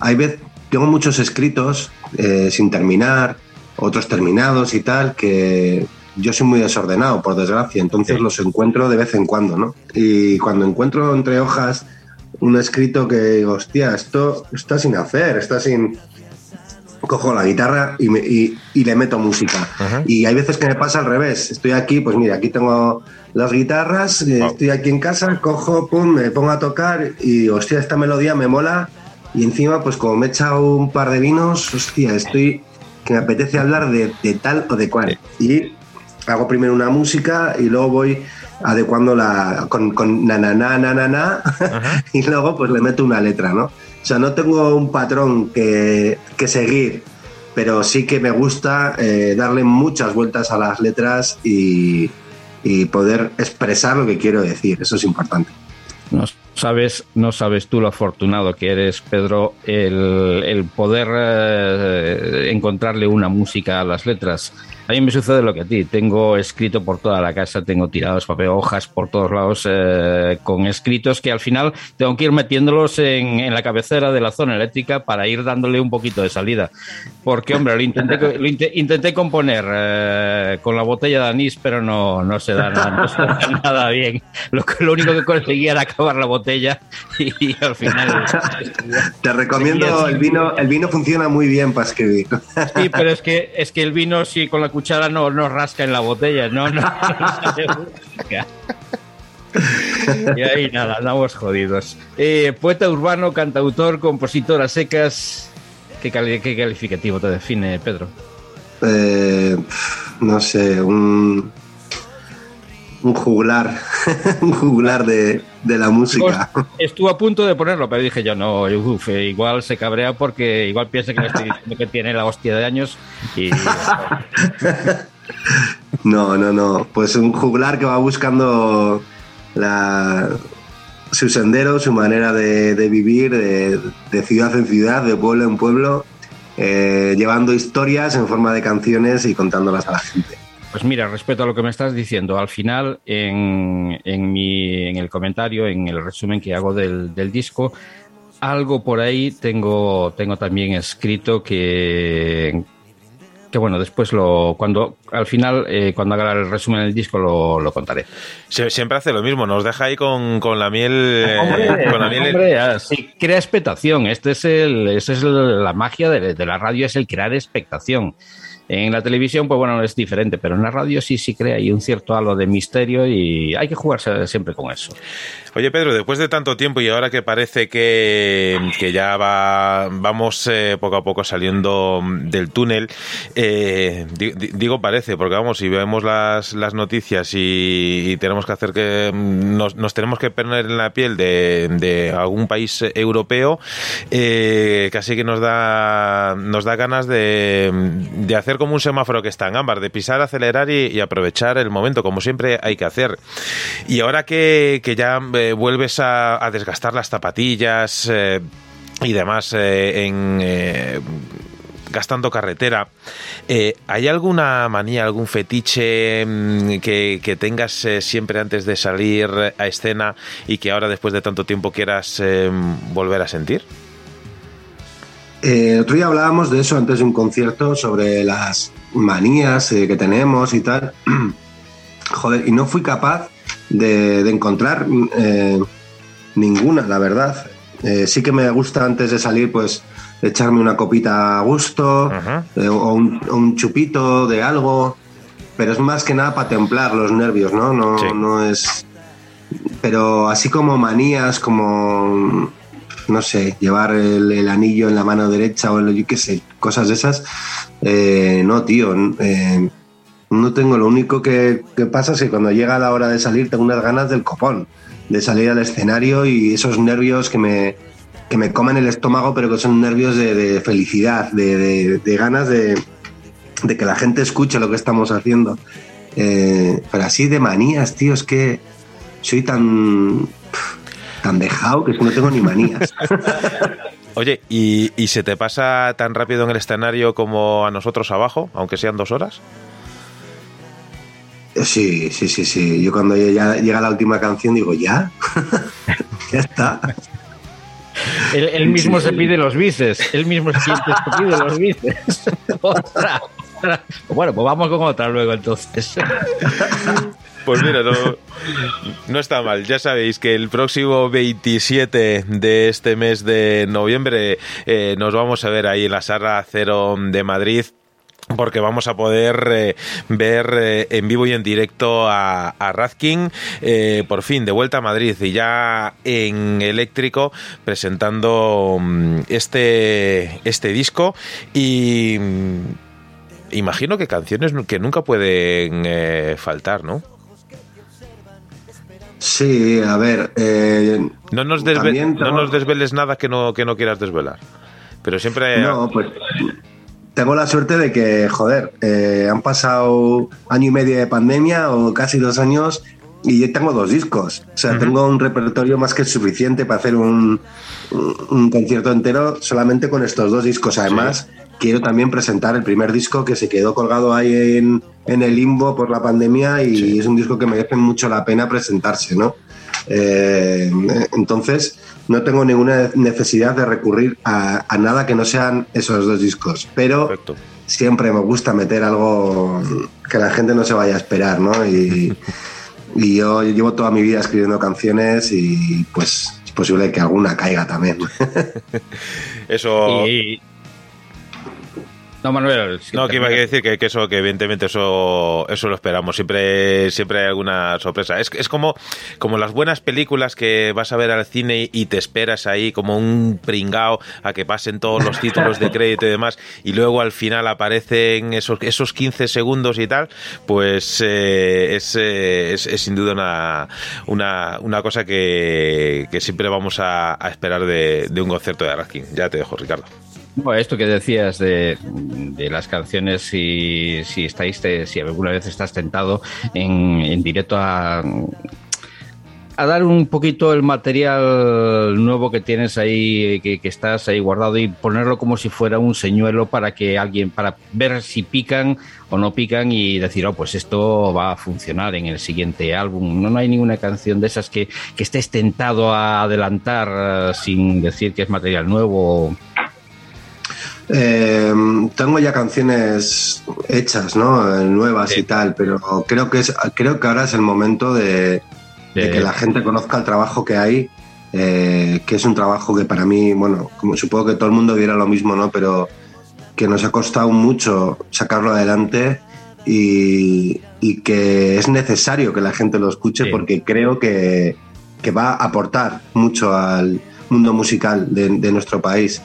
hay veces, tengo muchos escritos eh, sin terminar, otros terminados y tal, que, yo soy muy desordenado, por desgracia, entonces los encuentro de vez en cuando, ¿no? Y cuando encuentro entre hojas un escrito que digo, hostia, esto está sin hacer, está sin... Cojo la guitarra y, me, y, le meto música. Y hay veces que me pasa al revés. Estoy aquí, pues mira, aquí tengo las guitarras, eh, estoy aquí en casa, cojo, pum, me pongo a tocar y, hostia, esta melodía me mola. Y encima, pues como me he echado un par de vinos, hostia, estoy que me apetece hablar de, de tal o de cual. Y hago primero una música y luego voy adecuando la con, con na na na na na, na y luego pues le meto una letra, ¿no? O sea, no tengo un patrón que, que seguir, pero sí que me gusta eh, darle muchas vueltas a las letras y, y, poder expresar lo que quiero decir. Eso es importante.
No sabes, no sabes tú lo afortunado que eres, Pedro, el, el poder eh, encontrarle una música a las letras A mí me sucede lo que a ti. Tengo escrito por toda la casa, tengo tirados papel, hojas por todos lados eh, con escritos que al final tengo que ir metiéndolos en, la cabecera de la zona eléctrica para ir dándole un poquito de salida. Porque, hombre, lo intenté, intenté componer eh, con la botella de anís, pero no, no, se, da nada, bien. Lo, lo único que conseguía era acabar la botella y, al final...
Te recomiendo el vino, el vino funciona muy bien para escribir.
Sí, pero es que, es que el vino sí con la cuchara no, no rasca en la botella, no, no, y ahí nada, andamos jodidos. Eh, poeta urbano, cantautor, compositor a secas. ¿Qué, calificativo te define, Pedro?
Eh, no sé, un, un juglar, un juglar de, la música.
Estuvo a punto de ponerlo, pero dije yo, no, igual se cabrea porque igual piensa que estoy diciendo que tiene la hostia de años y...
No, no, no. Pues un juglar que va buscando la, su sendero, su manera de, vivir, de, ciudad en ciudad, de pueblo en pueblo, eh, llevando historias en forma de canciones y contándolas a la gente.
Pues mira, respecto a lo que me estás diciendo, al final en, en, mi, en el comentario, en el resumen que hago del, del disco, algo por ahí tengo, tengo también escrito que, que bueno, después lo cuando al final, eh, cuando haga el resumen del disco, lo, contaré.
siempre hace lo mismo, nos deja ahí con, la miel.
Eh, con la miel ah, sí, crea expectación. Este es el, esta es la magia de, de, la radio, es el crear expectación. En la televisión, pues bueno, es diferente, pero en la radio sí, sí crea ahí un cierto halo de misterio y hay que jugarse siempre con eso.
Oye, Pedro, después de tanto tiempo y ahora que parece que, ya va, vamos eh, poco a poco saliendo del túnel, eh, digo parece, porque vamos, si vemos las, las noticias y, tenemos que hacer que nos, nos, tenemos que poner en la piel de, algún país europeo, eh, casi que nos da, nos da ganas de, de, hacer como un semáforo que está en ámbar, de pisar, acelerar y, aprovechar el momento, como siempre hay que hacer. Y ahora que, que ya vuelves a, desgastar las zapatillas eh, y demás eh, en eh, gastando carretera. ¿Hay alguna manía, algún fetiche mm, que, tengas siempre antes de salir a escena y que ahora después de tanto tiempo quieras volver a sentir?
Eh, otro día hablábamos de eso antes de un concierto, sobre las manías que tenemos y tal. Joder, y no fui capaz de, encontrar eh, ninguna, la verdad. Eh, sí que me gusta antes de salir, pues, echarme una copita a gusto eh, o, un, chupito de algo, pero es más que nada para templar los nervios, ¿no? No, no es. Pero así como manías, como no sé, llevar el, anillo en la mano derecha o el, yo qué sé, cosas de esas. no, tío. No tengo, lo único que, pasa es que cuando llega la hora de salir tengo unas ganas del copón, de salir al escenario y esos nervios que me, que me comen el estómago, pero que son nervios de, felicidad, de, ganas de, que la gente escuche lo que estamos haciendo. Eh, pero así de manías, tío, es que soy tan, tan dejado que no tengo ni manías.
Oye, ¿y, ¿y se te pasa tan rápido en el escenario como a nosotros abajo, aunque sean dos horas?
Sí, sí, sí, sí. Yo cuando ya llega la última canción digo, ¿ya? ya está.
Él, mismo se pide los bices. Él mismo se pide los bices. otra, Bueno, pues vamos con otra luego entonces.
Pues mira, no, está mal. Ya sabéis que el próximo 27 de este mes de noviembre eh, nos vamos a ver ahí en la Sala Cero de Madrid porque vamos a poder eh, ver eh, en vivo y en directo a, a Radkin eh, por fin de vuelta a Madrid y ya en eléctrico presentando mm, este, este disco y mm, imagino que canciones que nunca pueden faltar, ¿no?
Sí, a ver.
no, nos no nos desveles nada que no, que no quieras desvelar. Pero siempre.
No, pues tengo la suerte de que, joder, eh, han pasado año y medio de pandemia o casi dos años y yo tengo dos discos. O sea, tengo un repertorio más que suficiente para hacer un, un, concierto entero solamente con estos dos discos. Además, quiero también presentar el primer disco que se quedó colgado ahí en, en el limbo por la pandemia y es un disco que merece mucho la pena presentarse, ¿no? Eh, entonces, no tengo ninguna necesidad de recurrir a, nada que no sean esos dos discos, pero siempre me gusta meter algo que la gente no se vaya a esperar, ¿no? Y, y yo llevo toda mi vida escribiendo canciones y pues es posible que alguna caiga también.
Eso...
No, Manuel.
No, que iba a decir que, eso, que evidentemente eso, eso lo esperamos. Siempre, siempre hay alguna sorpresa. Es, es como, como las buenas películas que vas a ver al cine y te esperas ahí como un pringao a que pasen todos los títulos de crédito y demás, y luego al final aparecen esos, esos 15 segundos y tal, pues eh, eh, es, es, sin duda una, una, una cosa que, que siempre vamos a, a esperar de, de un concierto de Araskin. Ya te dejo, Ricardo.
Bueno, esto que decías de, las canciones, si, si estáis, si alguna vez estás tentado en, en directo a, a dar un poquito el material nuevo que tienes ahí, que, que, estás ahí guardado y ponerlo como si fuera un señuelo para que alguien, para ver si pican o no pican y decir, oh, pues esto va a funcionar en el siguiente álbum. No, no hay ninguna canción de esas que, que estés tentado a adelantar uh, sin decir que es material nuevo.
Eh, tengo ya canciones hechas, ¿no? Nuevas sí. y tal, pero creo que es, creo que ahora es el momento de, de que la gente conozca el trabajo que hay, eh, que es un trabajo que para mí, bueno, como supongo que todo el mundo viera lo mismo, ¿no? Pero que nos ha costado mucho sacarlo adelante y, y que es necesario que la gente lo escuche sí. porque creo que, que, va a aportar mucho al mundo musical de, de nuestro país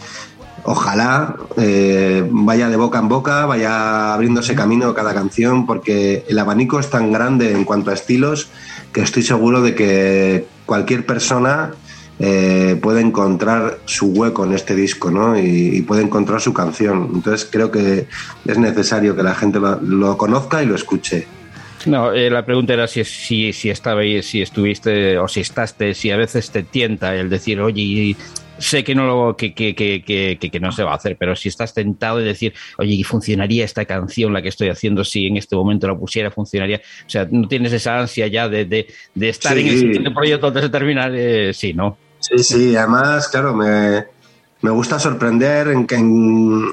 ojalá eh, vaya de boca en boca, vaya abriéndose camino cada canción, porque el abanico es tan grande en cuanto a estilos que estoy seguro de que cualquier persona eh, puede encontrar su hueco en este disco, ¿no? Y, puede encontrar su canción. Entonces creo que es necesario que la gente lo, conozca y lo escuche.
No, eh, la pregunta era si, si, si estaba si estuviste o si estás, si a veces te tienta el decir, oye, sé que no lo que, que, que, que, no se va a hacer, pero si estás tentado de decir, oye, ¿y funcionaría esta canción, la que estoy haciendo, si en este momento la pusiera, funcionaría? O sea, no tienes esa ansia ya de, de, de estar sí. en el siguiente proyecto antes de terminar, eh, sí, ¿no?
Sí, sí, además, claro, me, me gusta sorprender en que en,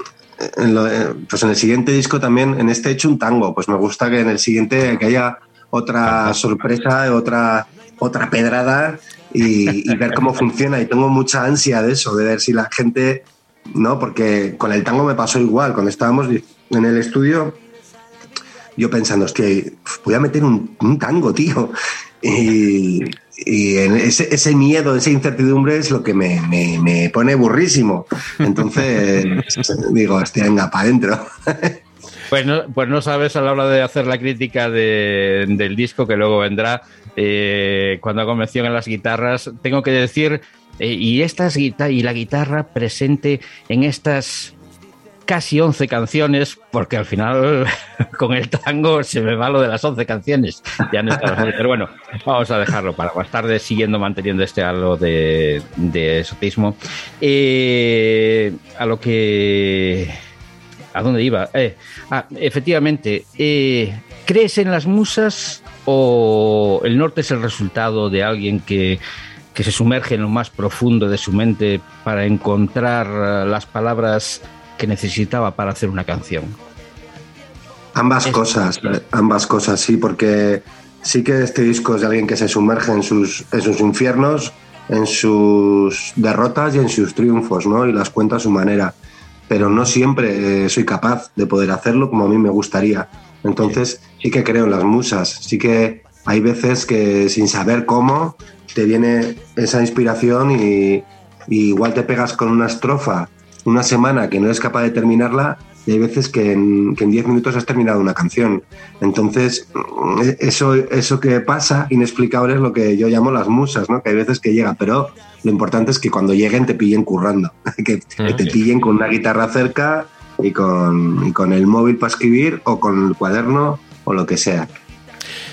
en, lo, pues en el siguiente disco también, en este he hecho un tango, pues me gusta que en el siguiente que haya otra sorpresa, otra, otra pedrada y, y, ver cómo funciona. Y tengo mucha ansia de eso, de ver si la gente, ¿no? Porque con el tango me pasó igual, cuando estábamos en el estudio, yo pensando, hostia, voy a meter un, un tango, tío. Y, y ese, ese, miedo, esa incertidumbre es lo que me, me, me pone burrísimo. Entonces, digo, hostia, venga, para adentro.
Pues no, pues no sabes a la hora de hacer la crítica de, del disco que luego vendrá eh, cuando hago mención en las guitarras. Tengo que decir, eh, y, estas, y la guitarra presente en estas casi 11 canciones, porque al final con el tango se me va lo de las 11 canciones. Ya no está Pero bueno, vamos a dejarlo para más tarde, siguiendo manteniendo este halo de, de. Eh, a lo que. ¿A dónde iba? Ah, efectivamente, eh, ¿crees en las musas o el norte es el resultado de alguien que, que se sumerge en lo más profundo de su mente para encontrar las palabras que necesitaba para hacer una canción?
Ambas es... cosas, ambas cosas, sí, porque sí que este disco es de alguien que se sumerge en sus, en sus infiernos, en sus derrotas y en sus triunfos, ¿no? Y las cuenta a su manera. Pero no siempre eh, soy capaz de poder hacerlo como a mí me gustaría. Entonces sí que creo en las musas, sí que hay veces que sin saber cómo te viene esa inspiración y, y igual te pegas con una estrofa una semana que no eres capaz de terminarla y hay veces que en, que en 10 minutos has terminado una canción. Entonces, eso, eso que pasa, inexplicable, es lo que yo llamo las musas, ¿no? Que hay veces que llega, pero lo importante es que cuando lleguen te pillen currando, que, que te pillen con una guitarra cerca y con, y con el móvil para escribir o con el cuaderno o lo que sea.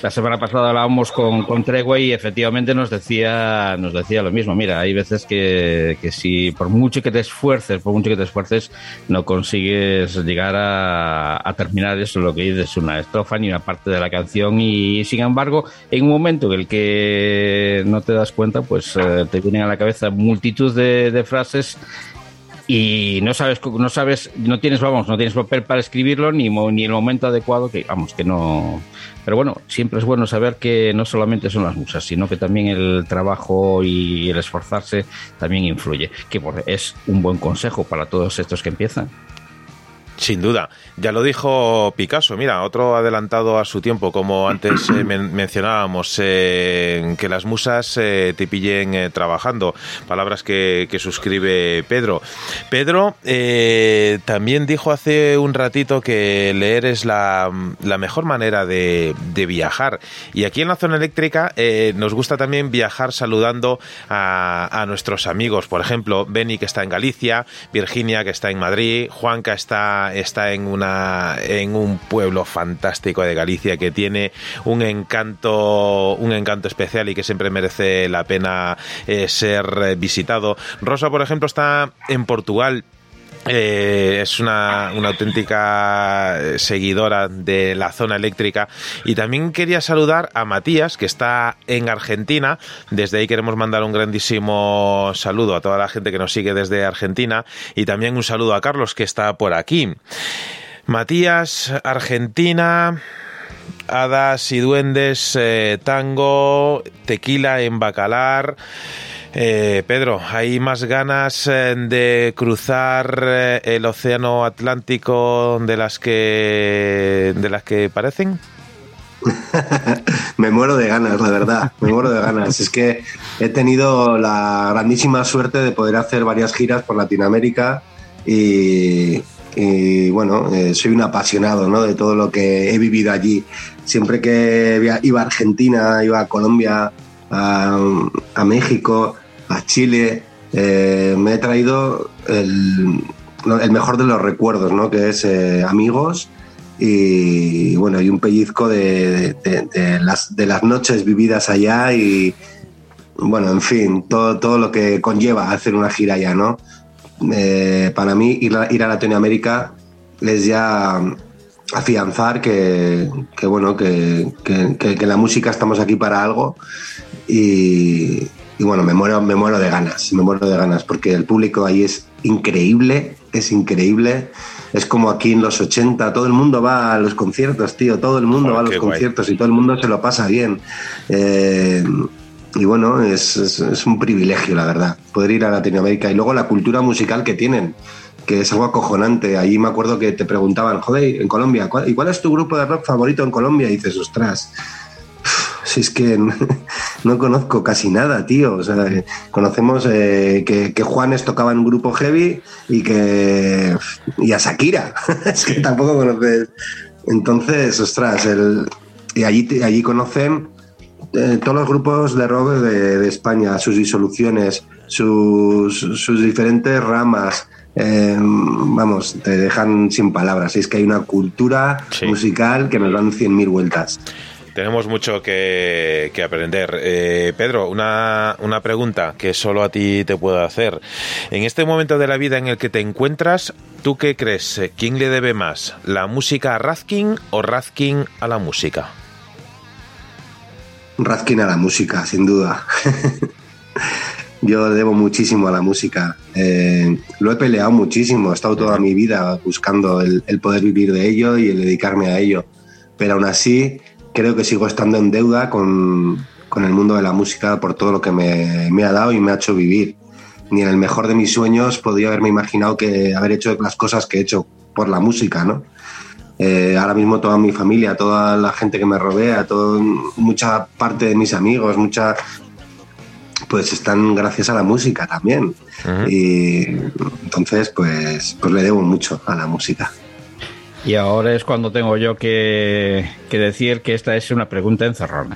La semana pasada hablábamos con, con y efectivamente nos decía, nos decía lo mismo. Mira, hay veces que, que, si por mucho que te esfuerces, por mucho que te esfuerces, no consigues llegar a, terminar eso, lo que dices, una estrofa ni una parte de la canción. Y sin embargo, en un momento en el que no te das cuenta, pues eh, te vienen a la cabeza multitud de frases y no sabes, no sabes, no tienes, vamos, no tienes papel para escribirlo ni, ni el momento adecuado que, vamos, que no. Pero bueno, siempre es bueno saber que no solamente son las musas, sino que también el trabajo y el esforzarse también influye, que es un buen consejo para todos estos que empiezan.
Sin duda, ya lo dijo Picasso, mira, otro adelantado a su tiempo, como antes eh, men mencionábamos, eh, que las musas eh, te pillen trabajando, palabras que, suscribe Pedro. Pedro también dijo hace un ratito que leer es la, mejor manera de, viajar, y aquí en la zona eléctrica nos gusta también viajar saludando a, a nuestros amigos, por ejemplo, Beni que está en Galicia, Virginia que está en Madrid, Juanca está está en una en un pueblo fantástico de Galicia que tiene un encanto un encanto especial y que siempre merece la pena eh, ser visitado. Rosa, por ejemplo, está en Portugal eh, es una, auténtica seguidora de la zona eléctrica. Y también quería saludar a Matías que está en Argentina. Desde ahí queremos mandar un grandísimo saludo a toda la gente que nos sigue desde Argentina. Y también un saludo a Carlos que está por aquí. Matías Argentina hadas y duendes eh, tango tequila en bacalar eh, Pedro, ¿hay más ganas eh, de cruzar eh, el océano Atlántico de las que de las que parecen?
me muero de ganas, la verdad, me muero de ganas. Es que he tenido la grandísima suerte de poder hacer varias giras por Latinoamérica y, bueno, eh, soy un apasionado ¿no? de todo lo que he vivido allí. Siempre que iba a Argentina, iba a Colombia, a México, a Chile, eh, me he traído el, mejor de los recuerdos, ¿no? que es eh, amigos y bueno, y un pellizco de, las, noches vividas allá y bueno, en fin, todo, todo lo que conlleva hacer una gira allá, ¿no? Eh, para mí ir a, Latinoamérica es ya afianzar que, que bueno, que, que, que, la música estamos aquí para algo y, y bueno, me muero, me muero de ganas, me muero de ganas, porque el público ahí es increíble, es increíble. Es como aquí en los 80, todo el mundo va a los conciertos, tío, todo el mundo oh, va a los conciertos guay. y todo el mundo se lo pasa bien. Eh, y bueno, es, es, es, un privilegio, la verdad, poder ir a Latinoamérica. Y luego la cultura musical que tienen, que es algo acojonante. Ahí me acuerdo que te preguntaban, joder, en Colombia, ¿cuál, ¿y cuál es tu grupo de rock favorito en Colombia? Y dices, ostras, si es que no, no, conozco casi nada, tío. O sea, conocemos eh, que, que, Juanes tocaba en un grupo heavy y que. y a Shakira. es que tampoco conoces. Entonces, ostras, el, y allí, allí conocen eh, todos los grupos de rock de, de España, sus disoluciones, sus, sus diferentes ramas. Eh, vamos, te dejan sin palabras. Es que hay una cultura sí. musical que nos dan 100.000 vueltas.
Tenemos mucho que, aprender. Eh, Pedro, una, una, pregunta que solo a ti te puedo hacer. En este momento de la vida en el que te encuentras, ¿tú qué crees? ¿Quién le debe más? ¿La música a Razkin o Razkin a la música?
Razkin a la música, sin duda. Yo debo muchísimo a la música. Eh, lo he peleado muchísimo, he estado toda mi vida buscando el poder vivir de ello y el dedicarme a ello. Pero aún así, creo que sigo estando en deuda con, con, el mundo de la música por todo lo que me, me, ha dado y me ha hecho vivir. Ni en el mejor de mis sueños podría haberme imaginado que haber hecho las cosas que he hecho por la música, ¿no? Eh, ahora mismo toda mi familia, toda la gente que me rodea, todo, mucha parte de mis amigos, mucha pues están gracias a la música también. Uh -huh. Y entonces, pues, pues le debo mucho a la música.
Y ahora es cuando tengo yo que, que, decir que esta es una pregunta encerrona.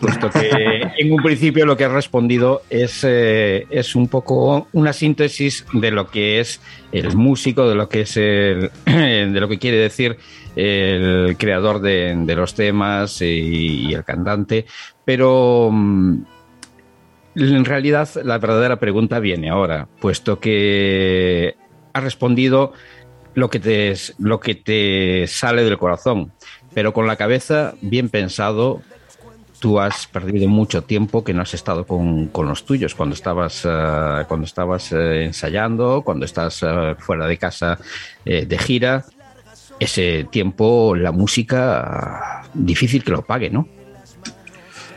puesto que en un principio lo que has respondido es, eh, es un poco una síntesis de lo que es el músico, de lo que es el, de lo que quiere decir el creador de, los temas y, el cantante, pero mm, en realidad la verdadera pregunta viene ahora, puesto que has respondido lo que te, lo que te sale del corazón, pero con la cabeza bien pensado, tú has perdido mucho tiempo que no has estado con, los tuyos cuando estabas, eh, cuando estabas eh, ensayando, cuando estás eh, fuera de casa de gira. Ese tiempo, la música, difícil que lo pague, ¿no?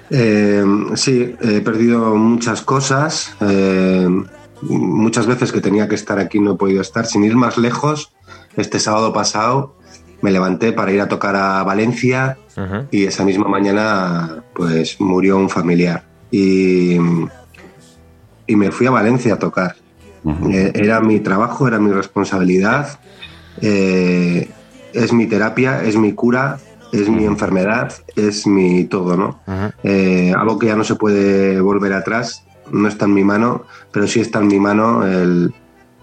sí, he perdido muchas cosas. muchas veces que tenía que estar aquí no he podido estar. Sin ir más lejos, este sábado pasado me levanté para ir a tocar a Valencia y esa misma mañana pues murió un familiar. Y, y me fui a Valencia a tocar. Eh, era mi trabajo, era mi responsabilidad, eh, es mi terapia, es mi cura, es mi enfermedad, es mi todo, ¿no? Eh, algo que ya no se puede volver atrás, no está en mi mano, pero sí está en mi mano el,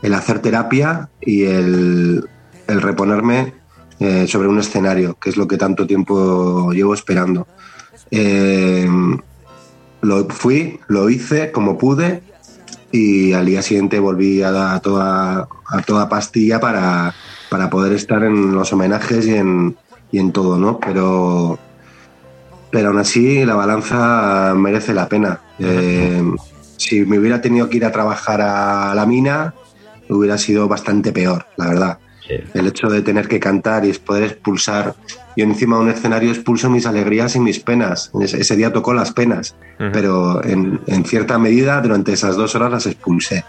el hacer terapia y el, el reponerme eh, sobre un escenario, que es lo que tanto tiempo llevo esperando. Eh, lo fui, lo hice como pude y al día siguiente volví a, toda, a toda pastilla para, para, poder estar en los homenajes y en, y en todo, ¿no? Pero, pero aún así la balanza merece la pena. Eh, si me hubiera tenido que ir a trabajar a la mina, hubiera sido bastante peor, la verdad. El hecho de tener que cantar y poder expulsar. Yo encima de un escenario expulso mis alegrías y mis penas. Ese, día tocó las penas, pero en, en, cierta medida durante esas dos horas las expulsé.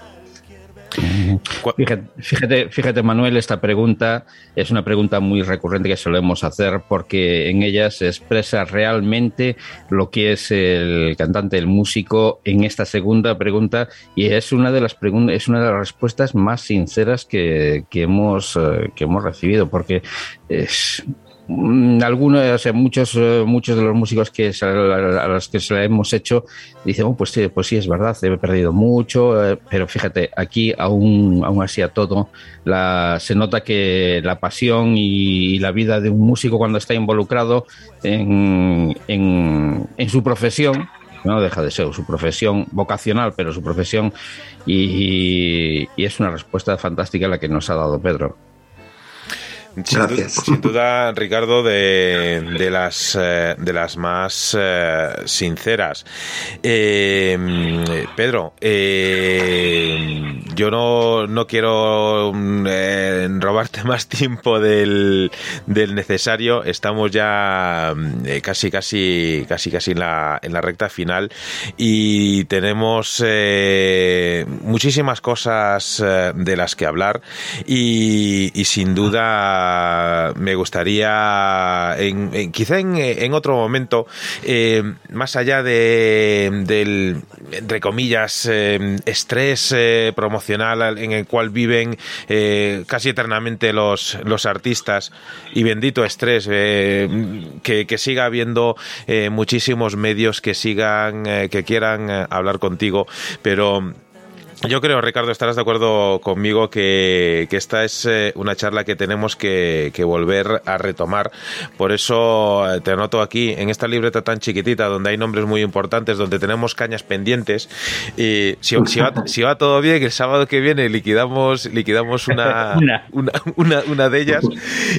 Fíjate, fíjate, Manuel, esta pregunta es una pregunta muy recurrente que solemos hacer porque en ella se expresa realmente lo que es el cantante, el músico en esta segunda pregunta y es una de las preguntas, es una de las respuestas más sinceras que, que hemos, eh, que hemos recibido porque es, algunos, muchos, eh, muchos de los músicos que a los que se la hemos hecho dicen, oh, pues sí, pues sí, es verdad, he perdido mucho, eh, pero fíjate, aquí aún, aún así a todo, la, se nota que la pasión y la vida de un músico cuando está involucrado en, en, su profesión, no deja de ser su profesión vocacional, pero su profesión, y es una respuesta fantástica la que nos ha dado Pedro.
Sin, duda, Ricardo, de, las, eh, de las más eh, sinceras. Eh, Pedro, yo no, no quiero robarte más tiempo del, del, necesario. Estamos ya casi, casi, casi, casi en la, en la recta final y tenemos muchísimas cosas de las que hablar y, y sin duda me gustaría, en, quizá en, otro momento, eh, más allá de, del, entre comillas, eh, estrés eh, promocional en el cual viven casi eternamente los, los artistas, y bendito estrés, que, que, siga habiendo muchísimos medios que sigan, que quieran hablar contigo, pero yo creo, Ricardo, estarás de acuerdo conmigo que, esta es eh, una charla que tenemos que, volver a retomar. Por eso eh, te anoto aquí, en esta libreta tan chiquitita, donde hay nombres muy importantes, donde tenemos cañas pendientes. Y si, va, todo bien, el sábado que viene liquidamos, liquidamos una, una. Una, de ellas.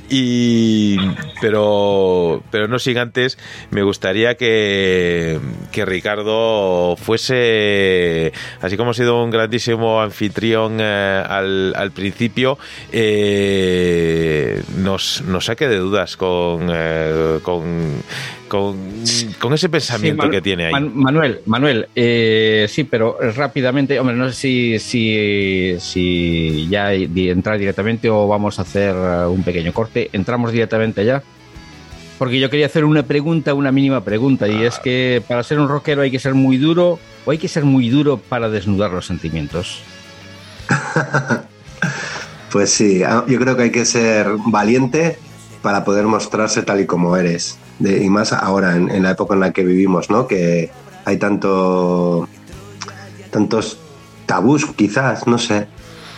Y, pero, pero no sin antes, me gustaría que, que Ricardo fuese, así como ha sido un gran anfitrión eh, al, principio, eh, nos, nos saque de dudas con, eh, con, con, ese pensamiento que tiene ahí.
Manuel, Manuel, sí, pero rápidamente, hombre, no sé si, si, si ya entrar directamente o vamos a hacer un pequeño corte. Entramos directamente ya. Porque yo quería hacer una pregunta, una mínima pregunta, y es que para ser un rockero hay que ser muy duro o hay que ser muy duro para desnudar los sentimientos.
pues sí, ah, yo creo que hay que ser valiente para poder mostrarse tal y como eres. y más ahora, en, la época en la que vivimos, ¿no? Que hay tanto, tantos tabús, quizás, no sé.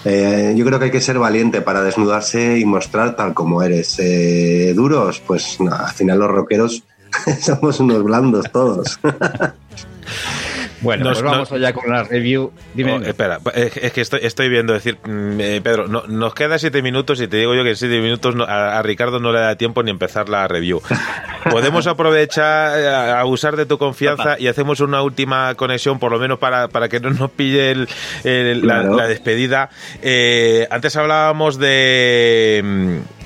Eh, yo creo que hay que ser valiente para desnudarse y mostrar tal como eres. Eh, duros, pues al final los rockeros somos unos blandos todos.
Bueno, nos, pues vamos allá con la review.
Dime. Oh, espera, es, que estoy, viendo, decir, mm, eh, Pedro, nos queda siete minutos y te digo yo que en siete minutos a, Ricardo no le da tiempo ni empezar la review. Podemos aprovechar, eh, abusar de tu confianza y hacemos una última conexión, por lo menos para, para que no nos pille la, despedida. Eh, antes hablábamos de mm,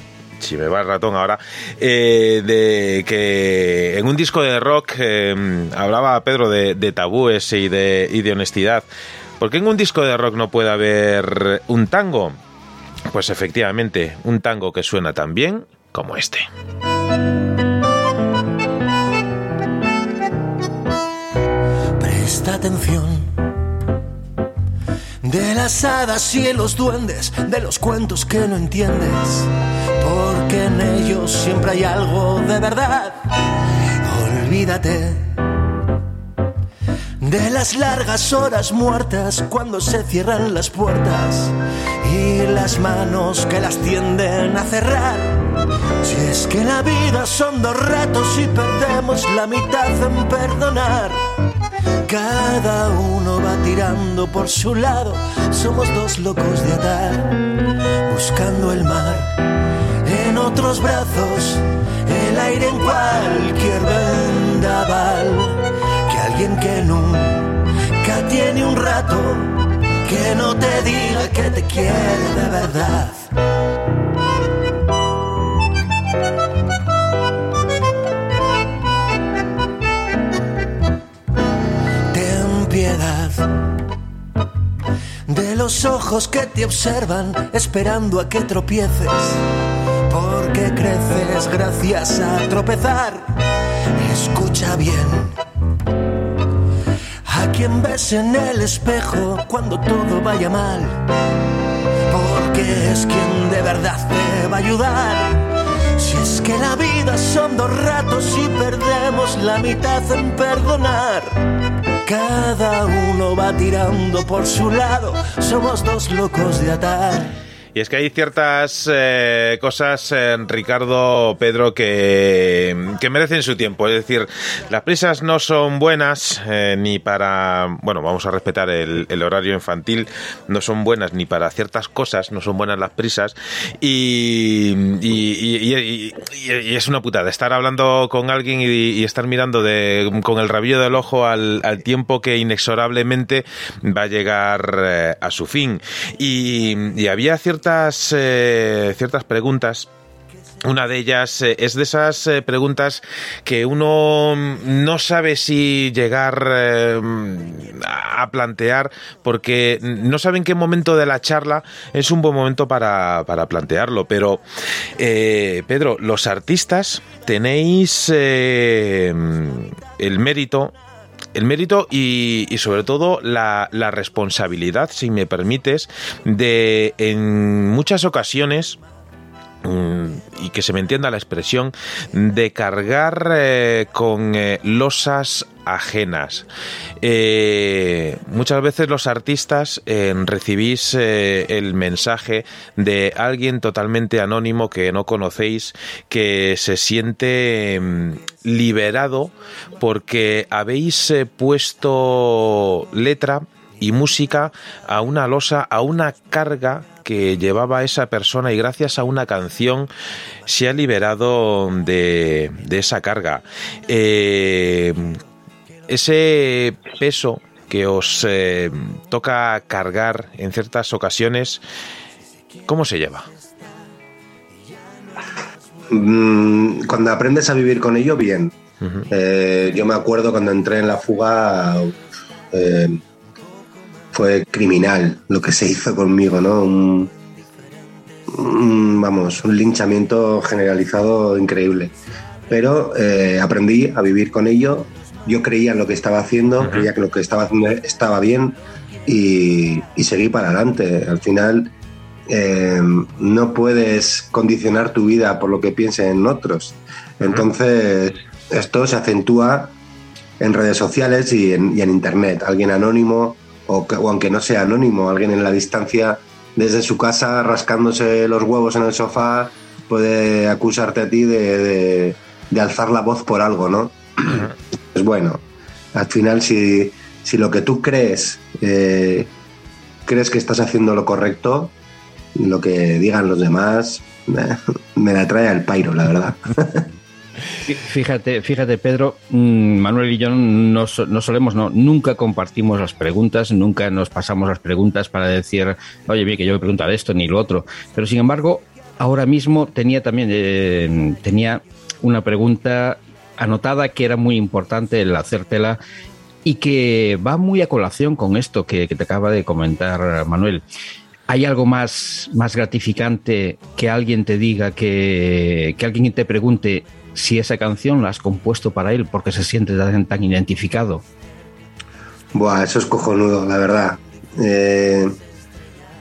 si me va el ratón ahora, eh, de que en un disco de rock eh, hablaba Pedro de, tabúes y de, y de honestidad. ¿Por qué en un disco de rock no puede haber un tango? Pues efectivamente, un tango que suena tan bien como este.
Presta atención de las hadas y los duendes, de los cuentos que no entiendes, porque en ellos siempre hay algo de verdad. Olvídate de las largas horas muertas cuando se cierran las puertas y las manos que las tienden a cerrar. Si es que la vida son dos ratos y perdemos la mitad en perdonar. Cada uno va tirando por su lado, somos dos locos de atar, buscando el mar en otros brazos, el aire en cualquier vendaval, que alguien que nunca tiene un rato, que no te diga que te quiere de verdad. De los ojos que te observan esperando a que tropieces, porque creces gracias a tropezar. Escucha bien. A quien ves en el espejo cuando todo vaya mal, porque es quien de verdad te va a ayudar. Si es que la vida son dos ratos y perdemos la mitad en perdonar. Cada uno va tirando por su lado, somos dos locos de atar.
Y es que hay ciertas eh, cosas, eh, Ricardo, Pedro, que, merecen su tiempo. Es decir, las prisas no son buenas eh, ni para, bueno, vamos a respetar el, horario infantil, no son buenas ni para ciertas cosas, no son buenas las prisas. Y, y, es una putada estar hablando con alguien y, estar mirando de, con el rabillo del ojo al, al tiempo que inexorablemente va a llegar a su fin. Y, había ciertas ciertas, eh, ciertas preguntas una de ellas eh, es de esas eh, preguntas que uno no sabe si llegar a plantear porque no sabe en qué momento de la charla es un buen momento para, plantearlo. Pero, Pedro, los artistas tenéis el mérito el mérito y, sobre todo la, responsabilidad, si me permites, de en muchas ocasiones y que se me entienda la expresión, de cargar eh, con eh, losas ajenas. Eh, muchas veces los artistas eh, recibís el mensaje de alguien totalmente anónimo que no conocéis, que se siente mm, liberado porque habéis puesto letra y música a una losa, a una carga que llevaba esa persona y gracias a una canción se ha liberado de, esa carga ese peso que os eh, toca cargar en ciertas ocasiones, ¿cómo se lleva?
Mm, cuando aprendes a vivir con ello, bien. Eh, yo me acuerdo cuando entré en la fuga, eh, fue criminal lo que se hizo conmigo, ¿no? vamos, un linchamiento generalizado increíble. Pero aprendí a vivir con ello yo creía en lo que estaba haciendo, creía que lo que estaba haciendo estaba bien y, seguí para adelante. Al final em, no puedes condicionar tu vida por lo que piensen otros. Entonces, esto se acentúa en redes sociales y en, Internet. Alguien anónimo, o, aunque no sea anónimo, alguien en la distancia desde su casa rascándose los huevos en el sofá puede acusarte a ti de, alzar la voz por algo, ¿no? Es bueno. Al final, si, lo que tú crees, eh, crees que estás haciendo lo correcto, lo que digan los demás, me la trae al pairo, la verdad.
Fíjate, fíjate, Pedro, mm, Manuel y yo no, solemos, no, nunca compartimos las preguntas, nunca nos pasamos las preguntas para decir, oye, bien, que yo me preguntar esto ni lo otro. Pero sin embargo, ahora mismo tenía también eh, tenía una pregunta anotada que era muy importante el hacértela y que va muy a colación con esto que, te acaba de comentar Manuel. ¿Hay algo más, más gratificante que alguien te diga, que, que alguien te pregunte, si esa canción la has compuesto para él porque se siente tan, identificado.
Buah, eso es cojonudo, la verdad. Eh,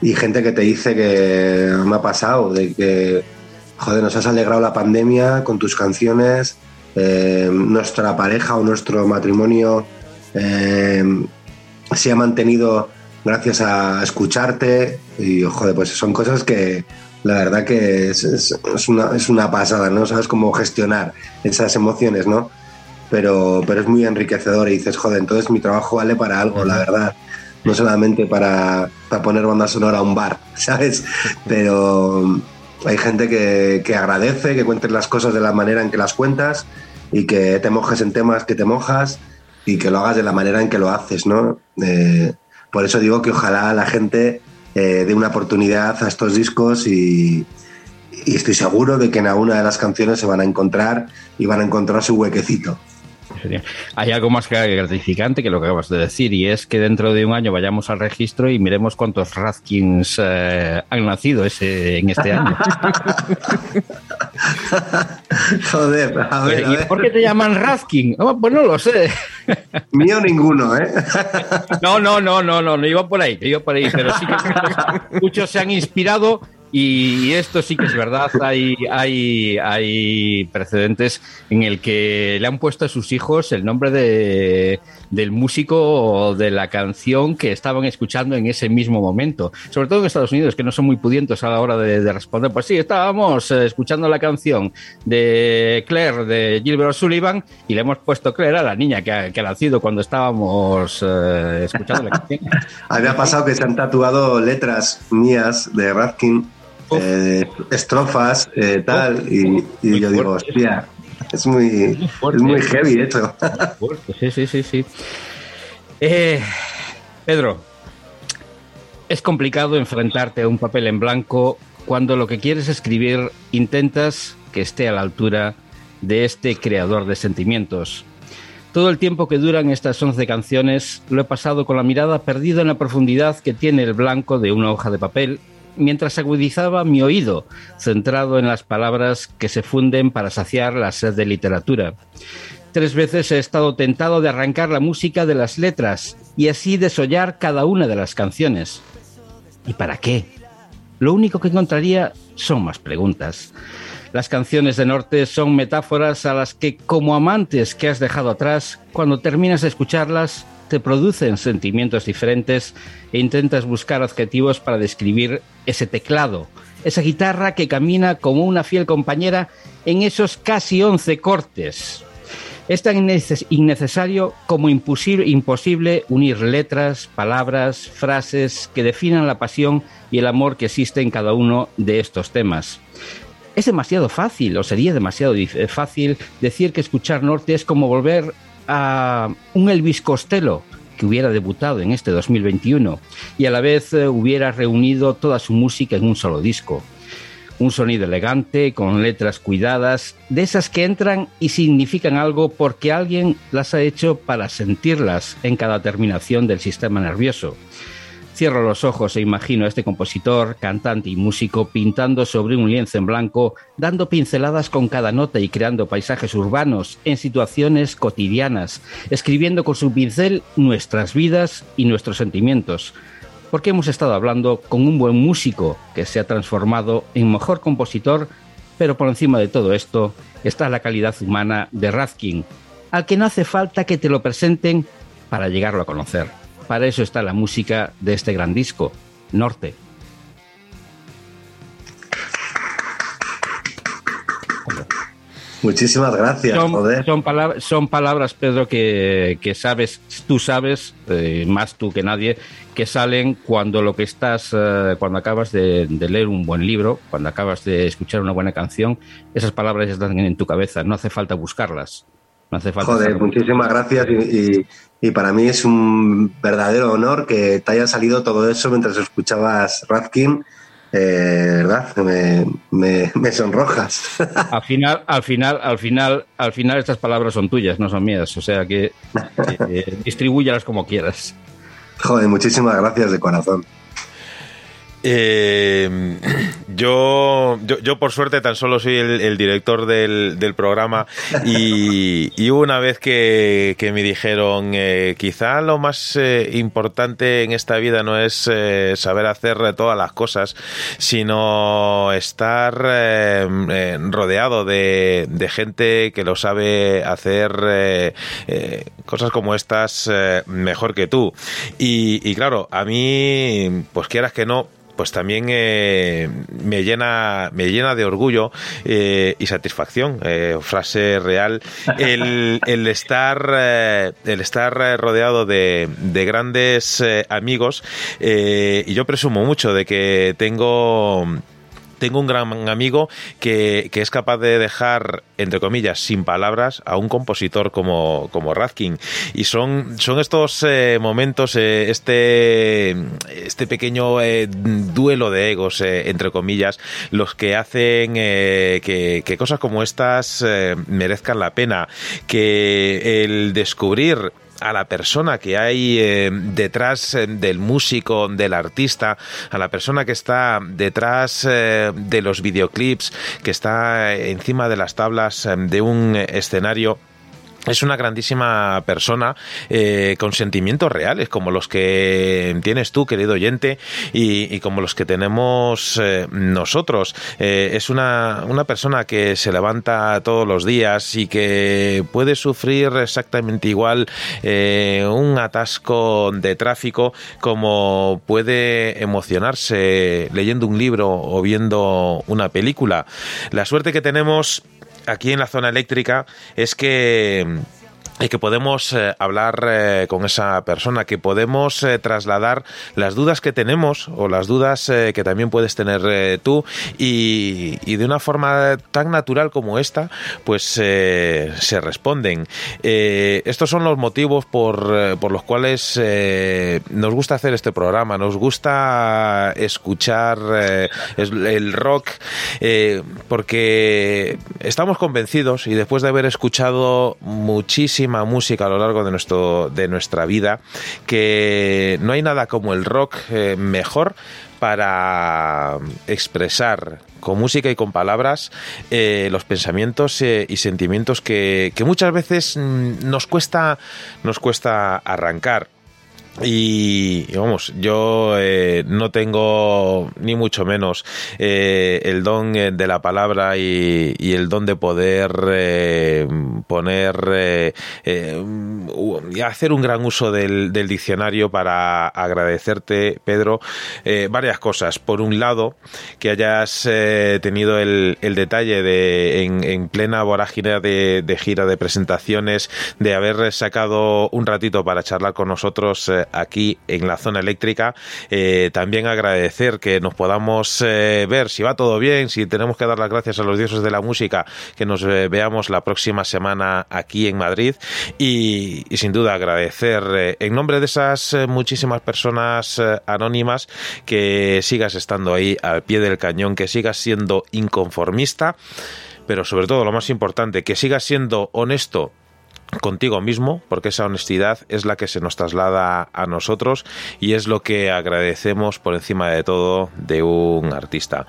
y gente que te dice que me ha pasado, de que, joder, nos has alegrado la pandemia con tus canciones, eh, nuestra pareja o nuestro matrimonio eh, se ha mantenido gracias a escucharte y, joder, pues son cosas que, la verdad que es, es, una, es una pasada, ¿no? Sabes cómo gestionar esas emociones, ¿no? Pero, pero es muy enriquecedor y dices, joder, entonces mi trabajo vale para algo, la verdad. No solamente para, para poner banda sonora a un bar, ¿sabes? Pero hay gente que, que, agradece que cuentes las cosas de la manera en que las cuentas y que te mojes en temas que te mojas y que lo hagas de la manera en que lo haces, ¿no? Eh, por eso digo que ojalá la gente eh, de una oportunidad a estos discos y, estoy seguro de que en alguna de las canciones se van a encontrar y van a encontrar su huequecito.
Hay algo más gratificante que lo que acabas de decir y es que dentro de un año vayamos al registro y miremos cuántos Razkins eh, han nacido ese, en este año.
Joder, a ver,
¿Y por qué te llaman Razkin? Oh, pues no lo sé.
Mío ninguno, ¿eh?
No, no, no, no, no, no iba por ahí, iba por ahí, pero sí que muchos se han inspirado y esto sí que es verdad, hay, hay, hay precedentes en el que le han puesto a sus hijos el nombre de, del músico o de la canción que estaban escuchando en ese mismo momento. Sobre todo en Estados Unidos, que no son muy pudientes a la hora de, responder. Pues sí, estábamos eh, escuchando la canción de Claire de Gilbert O'Sullivan y le hemos puesto Claire a la niña que ha, nacido cuando estábamos eh, escuchando la canción.
Había pasado que se han tatuado letras mías de Radkin eh, estrofas, eh, tal, y, yo digo, hostia, es muy, es muy heavy esto.
Sí, sí, sí, sí. Eh, Pedro, es complicado enfrentarte a un papel en blanco cuando lo que quieres escribir intentas que esté a la altura de este creador de sentimientos. Todo el tiempo que duran estas 11 canciones lo he pasado con la mirada perdida en la profundidad que tiene el blanco de una hoja de papel mientras agudizaba mi oído, centrado en las palabras que se funden para saciar la sed de literatura. Tres veces he estado tentado de arrancar la música de las letras y así desollar cada una de las canciones. ¿Y para qué? Lo único que encontraría son más preguntas. Las canciones de Norte son metáforas a las que, como amantes que has dejado atrás, cuando terminas de escucharlas, te producen sentimientos diferentes e intentas buscar adjetivos para describir ese teclado, esa guitarra que camina como una fiel compañera en esos casi 11 cortes. Es tan innecesario como imposible unir letras, palabras, frases que definan la pasión y el amor que existe en cada uno de estos temas. Es demasiado fácil, o sería demasiado fácil, decir que escuchar Norte es como volver a un Elvis Costello que hubiera debutado en este 2021 y a la vez eh, hubiera reunido toda su música en un solo disco. Un sonido elegante, con letras cuidadas, de esas que entran y significan algo porque alguien las ha hecho para sentirlas en cada terminación del sistema nervioso. Cierro los ojos e imagino a este compositor, cantante y músico pintando sobre un lienzo en blanco, dando pinceladas con cada nota y creando paisajes urbanos en situaciones cotidianas, escribiendo con su pincel nuestras vidas y nuestros sentimientos. Porque hemos estado hablando con un buen músico que se ha transformado en mejor compositor, Pero por encima de todo esto está la calidad humana de Radkin, al que no hace falta que te lo presenten para llegarlo a conocer. Para eso está la música de este gran disco, Norte.
Muchísimas gracias.
Son, palabras, son palabras, Pedro, que, sabes, tú sabes, eh, más tú que nadie, que salen cuando lo que estás, eh, cuando acabas de, leer un buen libro, cuando acabas de escuchar una buena canción, esas palabras ya están en tu cabeza, no hace falta buscarlas. No hace falta
Joder, muchísimas gracias y, para mí es un verdadero honor que te haya salido todo eso mientras escuchabas Radkin eh, ¿verdad? Me, me, sonrojas.
Al final, al final, al final, al final estas palabras son tuyas, no son mías. O sea que eh, como quieras.
Joder, muchísimas gracias de corazón.
Eh, yo, yo, por suerte tan solo soy el, director del, programa y, una vez que, me dijeron eh, quizá lo más eh, importante en esta vida no es saber hacer todas las cosas sino estar rodeado de, gente que lo sabe hacer cosas como estas mejor que tú. Y, y claro a mí pues quieras que no pues también eh, me llena me llena de orgullo eh, y satisfacción eh, frase real el, el estar el estar rodeado de, de grandes amigos y yo presumo mucho de que tengo tengo un gran amigo que, es capaz de dejar, entre comillas, sin palabras a un compositor como, como Radkin. Y son, son estos eh, momentos, eh, este, este pequeño eh, duelo de egos, entre comillas, los que hacen que, que, cosas como estas merezcan la pena. Que el descubrir a la persona que hay eh, detrás eh, del músico, del artista, a la persona que está detrás eh, de los videoclips, que está encima de las tablas de un escenario es una grandísima persona eh, con sentimientos reales, como los que tienes tú, querido oyente, y, como los que tenemos eh, nosotros. Eh, es una, una, persona que se levanta todos los días y que puede sufrir exactamente igual un atasco de tráfico como puede emocionarse leyendo un libro o viendo una película. La suerte que tenemos aquí en la zona eléctrica es que y que podemos eh, hablar eh, con esa persona, que podemos eh, trasladar las dudas que tenemos o las dudas que también puedes tener tú y, de una forma tan natural como esta, pues se responden. estos son los motivos por, por los cuales nos gusta hacer este programa, nos gusta escuchar el rock, porque estamos convencidos y después de haber escuchado música a lo largo de, nuestro, de nuestra vida, que no hay nada como el rock eh, mejor para expresar con música y con palabras eh, los pensamientos eh, y sentimientos que, que, muchas veces mm, nos cuesta nos cuesta arrancar y, vamos, yo eh, no tengo ni mucho menos eh, el don eh, de la palabra y, el don de poder poner y hacer un gran uso del, diccionario para agradecerte, Pedro, varias cosas. Por un lado, que hayas tenido el, detalle de en, plena vorágine de, gira de presentaciones, de haber sacado un ratito para charlar con nosotros aquí en la zona eléctrica. Eh, también agradecer que nos podamos eh, ver si va todo bien, si tenemos que dar las gracias a los dioses de la música, que nos eh, veamos la próxima semana aquí en Madrid. Y, sin duda agradecer en nombre de esas muchísimas personas anónimas que sigas estando ahí al pie del cañón, que sigas siendo inconformista pero sobre todo lo más importante, que sigas siendo honesto contigo mismo, porque esa honestidad es la que se nos traslada a nosotros y es lo que agradecemos por encima de todo de un artista.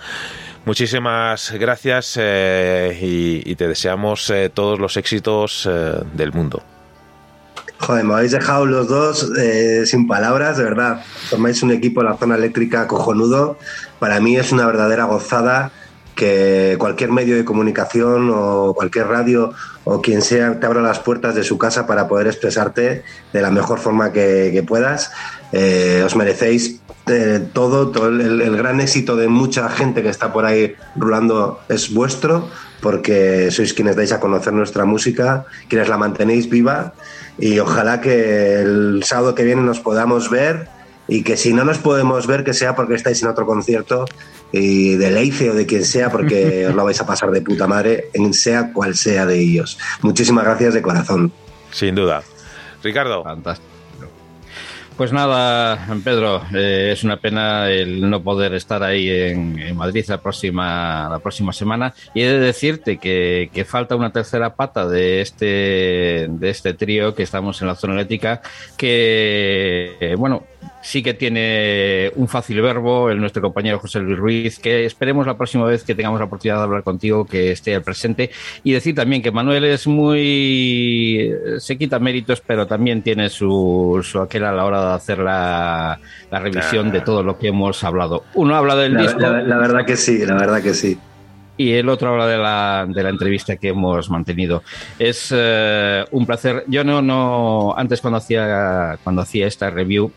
Muchísimas gracias eh, y, te deseamos eh, todos los éxitos eh, del mundo.
Joder, me habéis dejado los dos sin palabras, de verdad. Formáis un equipo en la zona eléctrica cojonudo. Para mí es una verdadera gozada que cualquier medio de comunicación o cualquier radio o quien sea te abra las puertas de su casa para poder expresarte de la mejor forma que, puedas. Eh, os merecéis eh, todo, todo el, gran éxito de mucha gente que está por ahí rulando es vuestro, porque sois quienes dais a conocer nuestra música, quienes la mantenéis viva y ojalá que el sábado que viene nos podamos ver y que si no nos podemos ver que sea porque estáis en otro concierto y de Leice o de quien sea porque os lo vais a pasar de puta madre en sea cual sea de ellos. Muchísimas gracias de corazón.
Sin duda. Ricardo.
Fantástico. Pues nada, Pedro, eh, es una pena el no poder estar ahí en, Madrid la próxima, la próxima semana. Y he de decirte que, que, falta una tercera pata de este, de este trío que estamos en la zona eléctrica, que, eh, bueno, sí que tiene un fácil verbo, el nuestro compañero José Luis Ruiz, que esperemos la próxima vez que tengamos la oportunidad de hablar contigo que esté al presente. Y decir también que Manuel es muy. se quita méritos, pero también tiene su, su aquel a la hora de hacer la, la revisión de todo lo que hemos hablado. Uno habla del disco.
La, verdad que sí, la verdad que sí
y el otro habla de la, de la entrevista que hemos mantenido. Es eh, un placer. Yo no, no, antes cuando hacía, cuando hacía esta review,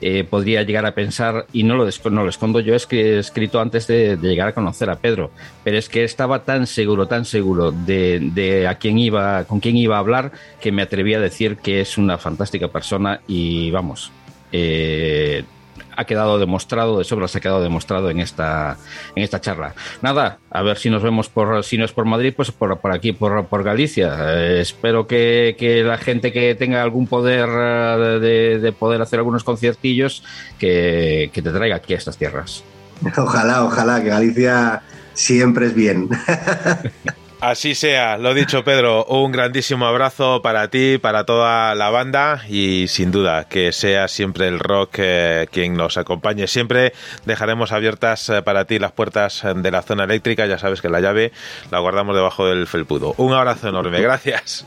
eh, podría llegar a pensar, y no lo, no lo escondo yo, he escrito antes de, llegar a conocer a Pedro, pero es que estaba tan seguro, tan seguro de, de, a quién iba, con quién iba a hablar, que me atreví a decir que es una fantástica persona y vamos, eh, ha quedado demostrado, de sobra se ha quedado demostrado en esta, en esta charla. Nada, a ver si nos vemos por, si no es por Madrid, pues por, por aquí, por, por Galicia. Eh, espero que, que, la gente que tenga algún poder eh, de, de poder hacer algunos conciertillos, que, que te traiga aquí a estas tierras.
Ojalá, ojalá, que Galicia siempre es bien.
Así sea, lo dicho Pedro, un grandísimo abrazo para ti, para toda la banda y sin duda que sea siempre el rock eh, quien nos acompañe. Siempre dejaremos abiertas eh, para ti las puertas de la zona eléctrica, ya sabes que la llave la guardamos debajo del felpudo. Un abrazo enorme, gracias.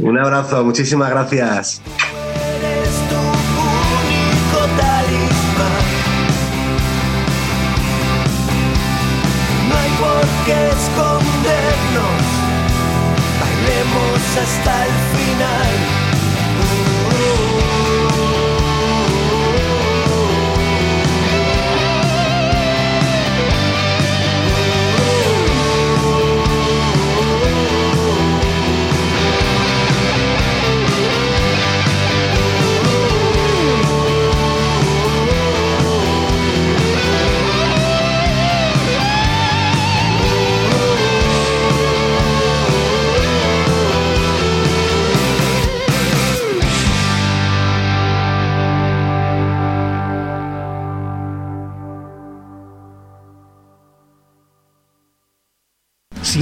Un abrazo, muchísimas gracias. Hasta el final.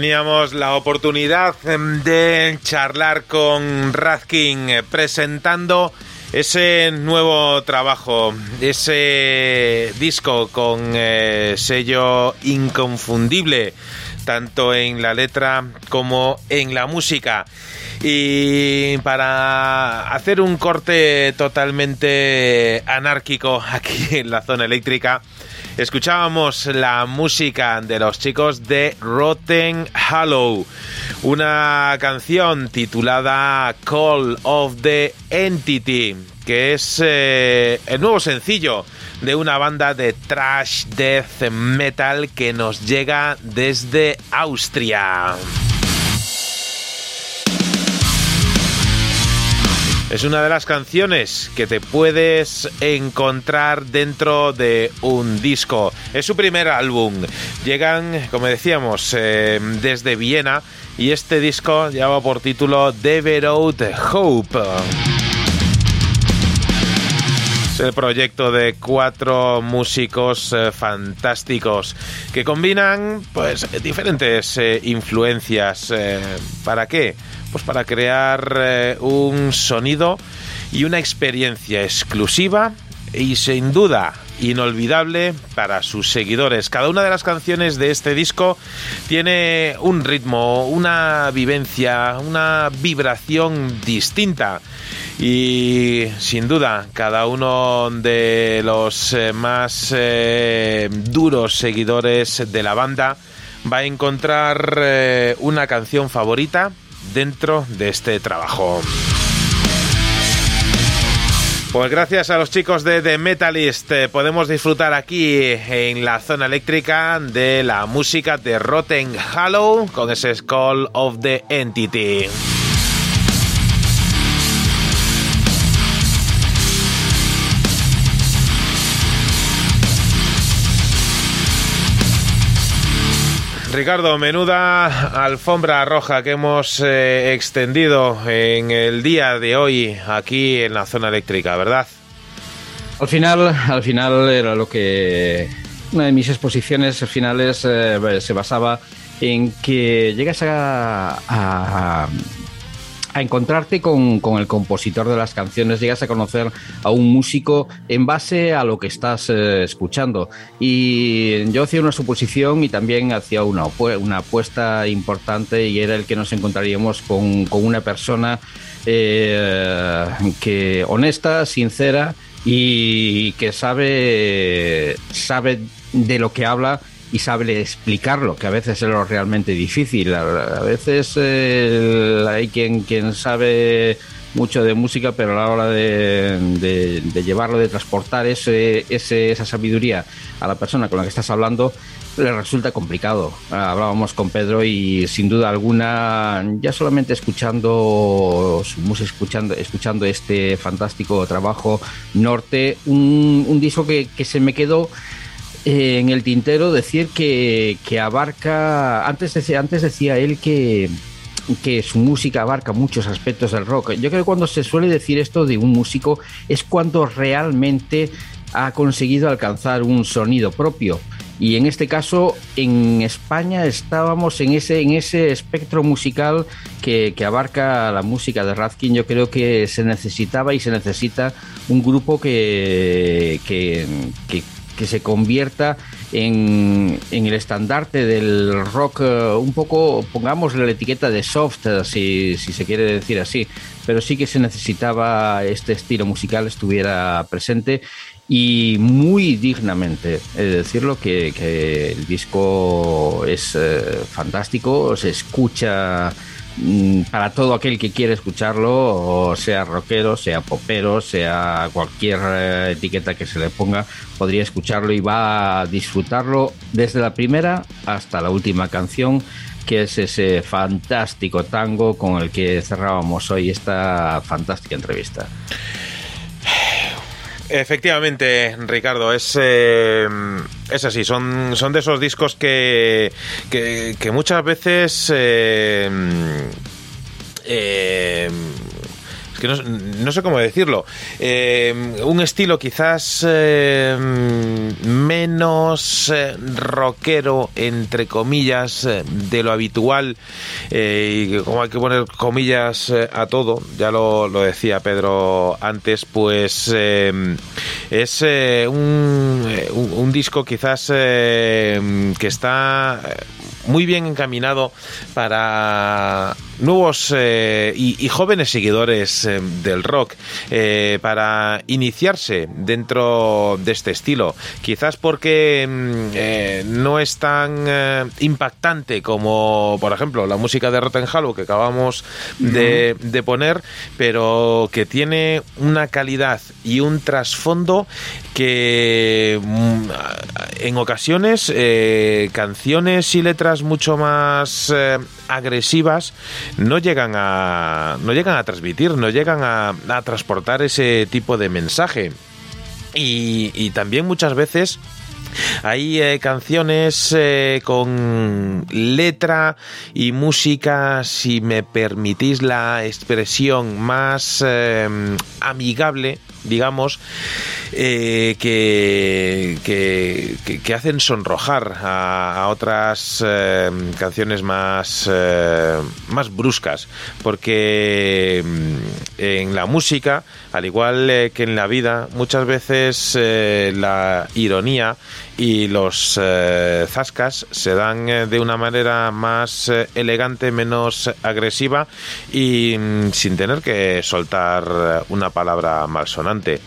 teníamos la oportunidad em, de charlar con Radkin eh, presentando ese nuevo trabajo, ese disco con eh, sello inconfundible, tanto en la letra como en la música. Y para hacer un corte totalmente anárquico aquí en la zona eléctrica, escuchábamos la música de los chicos de Rotten Hollow, una canción titulada Call of the Entity, que es eh, el nuevo sencillo de una banda de trash death metal que nos llega desde Austria. Es una de las canciones que te puedes encontrar dentro de un disco. Es su primer álbum. Llegan, como decíamos, eh, desde Viena y este disco lleva por título Deverout Hope. Es el proyecto de cuatro músicos eh, fantásticos que combinan pues diferentes eh, influencias. ¿Para qué? Pues para crear eh, un sonido y una experiencia exclusiva y sin duda inolvidable para sus seguidores. Cada una de las canciones de este disco tiene un ritmo, una vivencia, una vibración distinta. Y sin duda, cada uno de los eh, más eh, duros seguidores de la banda va a encontrar una canción favorita dentro de este trabajo. Pues gracias a los chicos de The Metalist eh, podemos disfrutar aquí en la zona eléctrica de la música de Rotten Hollow con ese Call of the Entity. Ricardo, menuda alfombra roja que hemos eh, extendido en el día de hoy aquí en la zona eléctrica, ¿verdad?
Al final, al final era lo que una de mis exposiciones finales eh, se basaba en que llegas a, a, a encontrarte con, con, el compositor de las canciones, llegas a conocer a un músico en base a lo que estás eh, escuchando. Y yo hacía una suposición y también hacía una, una apuesta importante y era el que nos encontraríamos con, con una persona eh, que honesta, sincera y que sabe, sabe de lo que habla y sabe explicarlo, que a veces es lo realmente difícil. A, veces eh, hay quien, quien sabe mucho de música, pero a la hora de, de, llevarlo, de transportar ese, ese, esa sabiduría a la persona con la que estás hablando, le resulta complicado. Hablábamos con Pedro y sin duda alguna, ya solamente escuchando su música, escuchando, escuchando este fantástico trabajo norte, un, un disco que, que se me quedó eh, en el tintero decir que, que abarca, antes antes decía él que, que su música abarca muchos aspectos del rock. Yo creo que cuando se suele decir esto de un músico es cuando realmente ha conseguido alcanzar un sonido propio. Y en este caso, en España estábamos en ese, en ese espectro musical que, que abarca la música de Radkin. Yo creo que se necesitaba y se necesita un grupo que, que, que que se convierta en, el estandarte del rock, eh, un poco, pongamos la etiqueta de soft, eh, si, si se quiere decir así, pero sí que se necesitaba este estilo musical estuviera presente y muy dignamente. Es decirlo que, que el disco es eh, fantástico, se escucha para todo aquel que quiere escucharlo, o sea rockero, sea popero, sea cualquier eh, etiqueta que se le ponga, podría escucharlo y va a disfrutarlo desde la primera hasta la última canción que es ese fantástico tango con el que cerrábamos hoy esta fantástica entrevista.
Efectivamente, Ricardo, es, eh, es así, son, son de esos discos que, que, muchas veces eh, eh, que no, sé cómo decirlo, eh, un estilo quizás eh, menos eh, rockero, entre comillas, de lo habitual, y como hay que poner comillas a todo, ya lo, lo decía Pedro antes, pues es un, un, disco quizás que está muy bien encaminado para nuevos eh, y, jóvenes seguidores eh, del rock eh, para iniciarse dentro de este estilo. Quizás porque mm, no es tan impactante como, por ejemplo, la música de Rotten Hollow que acabamos de, de, poner, pero que tiene una calidad y un trasfondo que mm, en ocasiones canciones y letras mucho más agresivas no llegan a no llegan a transmitir, no llegan a, transportar ese tipo de mensaje. Y, también muchas veces hay eh, canciones eh, con letra y música, si me permitís la expresión, más eh, amigable digamos, eh, que, que, hacen sonrojar a, otras eh, canciones más, eh, más bruscas, porque mm, en la música, al igual que en la vida, muchas veces la ironía y los zascas se dan de una manera más elegante, menos agresiva y mm, sin tener que soltar una palabra malsonante.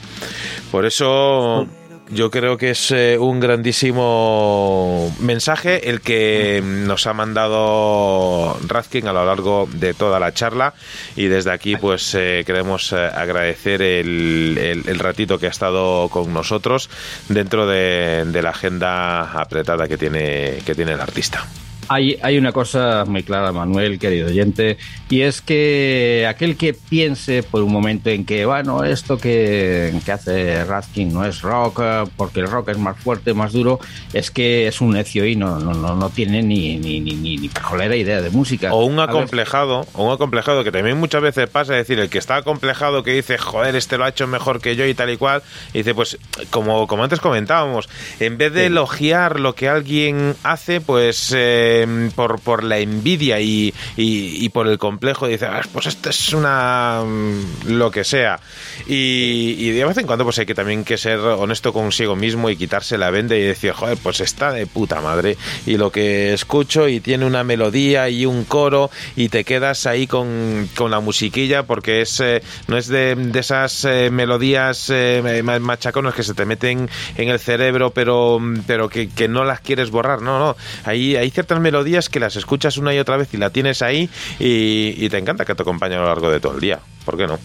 Por eso yo creo que es eh, un grandísimo mensaje el que nos ha mandado Razkin a lo largo de toda la charla y desde aquí pues eh, queremos eh, agradecer el, ratito que ha estado con nosotros dentro de, de la agenda apretada que tiene, que tiene el artista.
Hay, hay, una cosa muy clara, Manuel, querido oyente, y es que aquel que piense por un momento en que, bueno, esto que, que hace Raskin no es rock, porque el rock es más fuerte, más duro, es que es un necio y no, no, no, tiene ni, ni, ni, ni, idea de música.
O un acomplejado, o un acomplejado que también muchas veces pasa, es decir, el que está acomplejado que dice, joder, este lo ha hecho mejor que yo y tal y cual, y dice, pues, como, como antes comentábamos, en vez de elogiar lo que alguien hace, pues... Eh, Em, por, por la envidia y, y, por el complejo, dice, ah, pues esto es una. Mm, lo que sea. Y, de vez en cuando, pues hay que también que ser honesto consigo mismo y quitarse la venda y decir, joder, pues está de puta madre. Y lo que escucho y tiene una melodía y un coro y te quedas ahí con, con la musiquilla porque es eh, no es de, de esas eh, melodías eh, machaconas que se te meten en el cerebro, pero, pero que, que no las quieres borrar. No, no. Ahí hay ciertas melodías melodías que las escuchas una y otra vez y la tienes ahí y, te encanta que te acompañe a lo largo de todo el día. ¿Por qué no?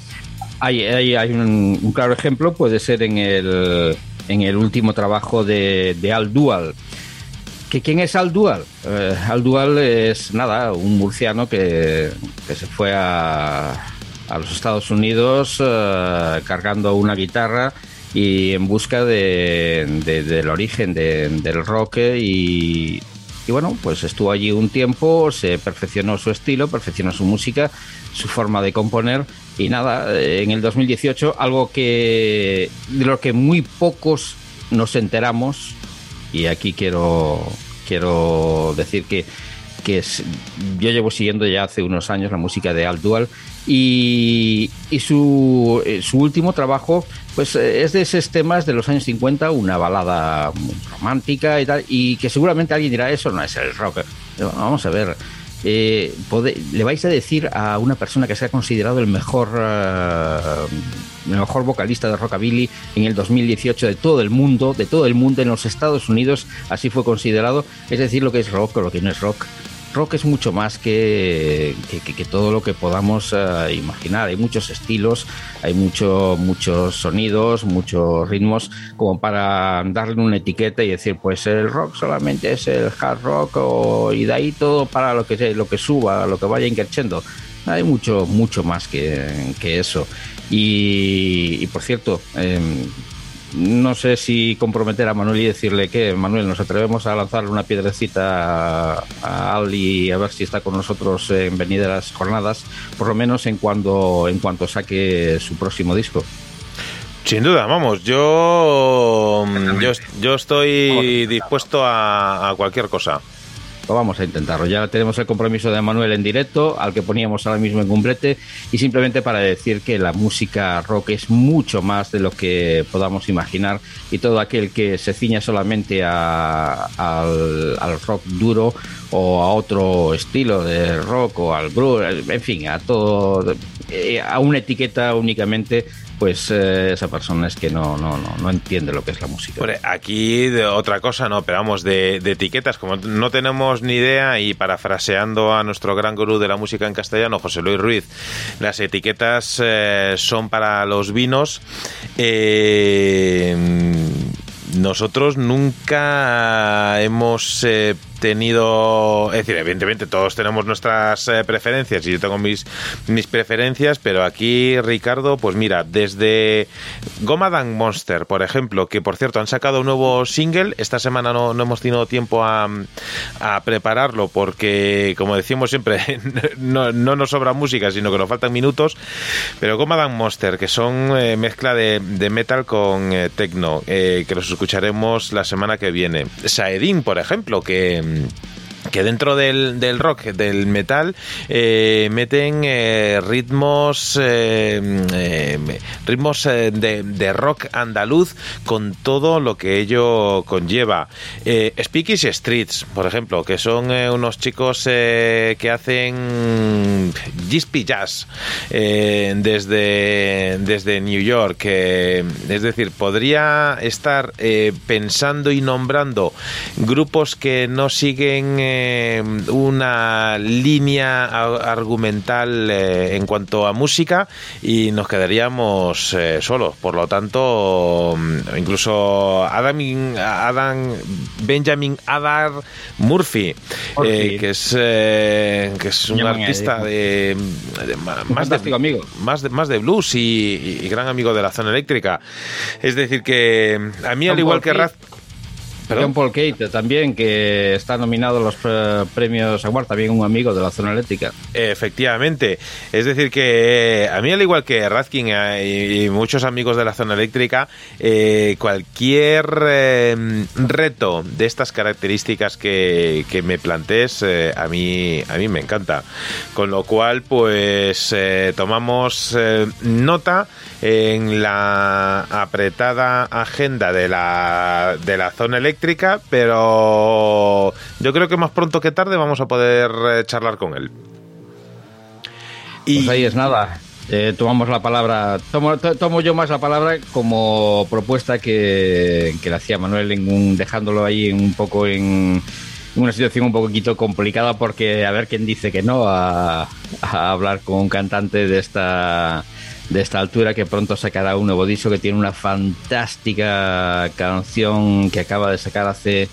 Hay, hay, un, claro ejemplo, puede ser en el, en el último trabajo de, Al Dual. ¿Que ¿Quién es Al Dual? Eh, Al Dual es nada, un murciano que, se fue a, a, los Estados Unidos eh, cargando una guitarra y en busca de, del origen del rock y y bueno, pues estuvo allí un tiempo, se perfeccionó su estilo, perfeccionó su música, su forma de componer. Y nada, en el 2018 algo que de lo que muy pocos nos enteramos y aquí quiero quiero decir que que es, yo llevo siguiendo ya hace unos años la música de Al Dual y, su, eh, su, último trabajo pues eh, es de esos temas de los años 50, una balada romántica y tal, y que seguramente alguien dirá, eso no es el rock. Vamos a ver, eh, le vais a decir a una persona que se ha considerado el mejor, el mejor vocalista de rockabilly en el 2018 de todo el mundo, de todo el mundo en los Estados Unidos, así fue considerado, es decir, lo que es rock o lo que no es rock rock es mucho más que, que, todo lo que podamos eh, imaginar. Hay muchos estilos, hay mucho, muchos sonidos, muchos ritmos, como para darle una etiqueta y decir, pues el rock solamente es el hard rock o, y de ahí todo para lo que, lo que suba, lo que vaya increciendo. Hay mucho, mucho más que, que eso. Y, por cierto, em, no sé si comprometer a Manuel y decirle que, Manuel, nos atrevemos a lanzarle una piedrecita a Ali a ver si está con nosotros en venideras jornadas, por lo menos en cuando en cuanto saque su próximo disco.
Sin duda, vamos, yo, yo, yo estoy dispuesto a cualquier cosa
vamos a intentarlo. Ya tenemos el compromiso de Manuel en directo, al que poníamos ahora mismo en cumplete, y simplemente para decir que la música rock es mucho más de lo que podamos imaginar y todo aquel que se ciña solamente al, al rock duro o a otro estilo de rock o al blues, en fin, a todo, eh, a una etiqueta únicamente pues eh, esa persona es que no, no, no, no entiende lo que es la música.
aquí otra cosa, no, pero vamos, de, etiquetas, como no tenemos ni idea, y parafraseando a nuestro gran gurú de la música en castellano, José Luis Ruiz, las etiquetas eh, son para los vinos. Eh, nosotros nunca hemos tenido, es decir, evidentemente todos tenemos nuestras eh, preferencias y yo tengo mis, mis preferencias, pero aquí Ricardo, pues mira, desde Goma Monster, por ejemplo, que por cierto han sacado un nuevo single, esta semana no, no hemos tenido tiempo a, prepararlo porque, como decimos siempre, no, no, nos sobra música, sino que nos faltan minutos, pero Goma Monster, que son eh, mezcla de, de, metal con eh, techno, que los escucharemos la semana que viene. Saedin, por ejemplo, que Eh, que dentro del, del, rock, del metal, eh, meten eh, ritmos eh, ritmos de, de, rock andaluz con todo lo que ello conlleva. Speakies Streets, por ejemplo, que son unos chicos que hacen Gispy Jazz desde, desde New York. es decir, podría estar pensando y nombrando grupos que no siguen eh, una línea argumental eh, en cuanto a música y nos quedaríamos eh, solos. Por lo tanto, mm, incluso Adam, Adam Benjamin Adar Murphy, que es que es un artista de,
más de amigo.
más de más de blues y, gran amigo de la zona eléctrica. Es decir que a mí al igual que Raz
John Paul Kate también, que está nominado a los eh, premios Award, también un amigo de la zona eléctrica.
Efectivamente. Es decir, que eh, a mí, al igual que Radkin eh, y muchos amigos de la zona eléctrica, cualquier reto de estas características que, que me plantees, a, mí, a mí me encanta. Con lo cual, pues tomamos nota en la apretada agenda de la, de la zona eléctrica, pero yo creo que más pronto que tarde vamos a poder eh, charlar con él.
Y... Pues ahí es nada. Eh, tomamos la palabra, tomo, tomo, yo más la palabra como propuesta que, que le hacía Manuel, en un, dejándolo ahí un poco en una situación un poquito complicada porque a ver quién dice que no a, a hablar con un cantante de esta de esta altura que pronto sacará un nuevo disco que tiene una fantástica canción que acaba de sacar hace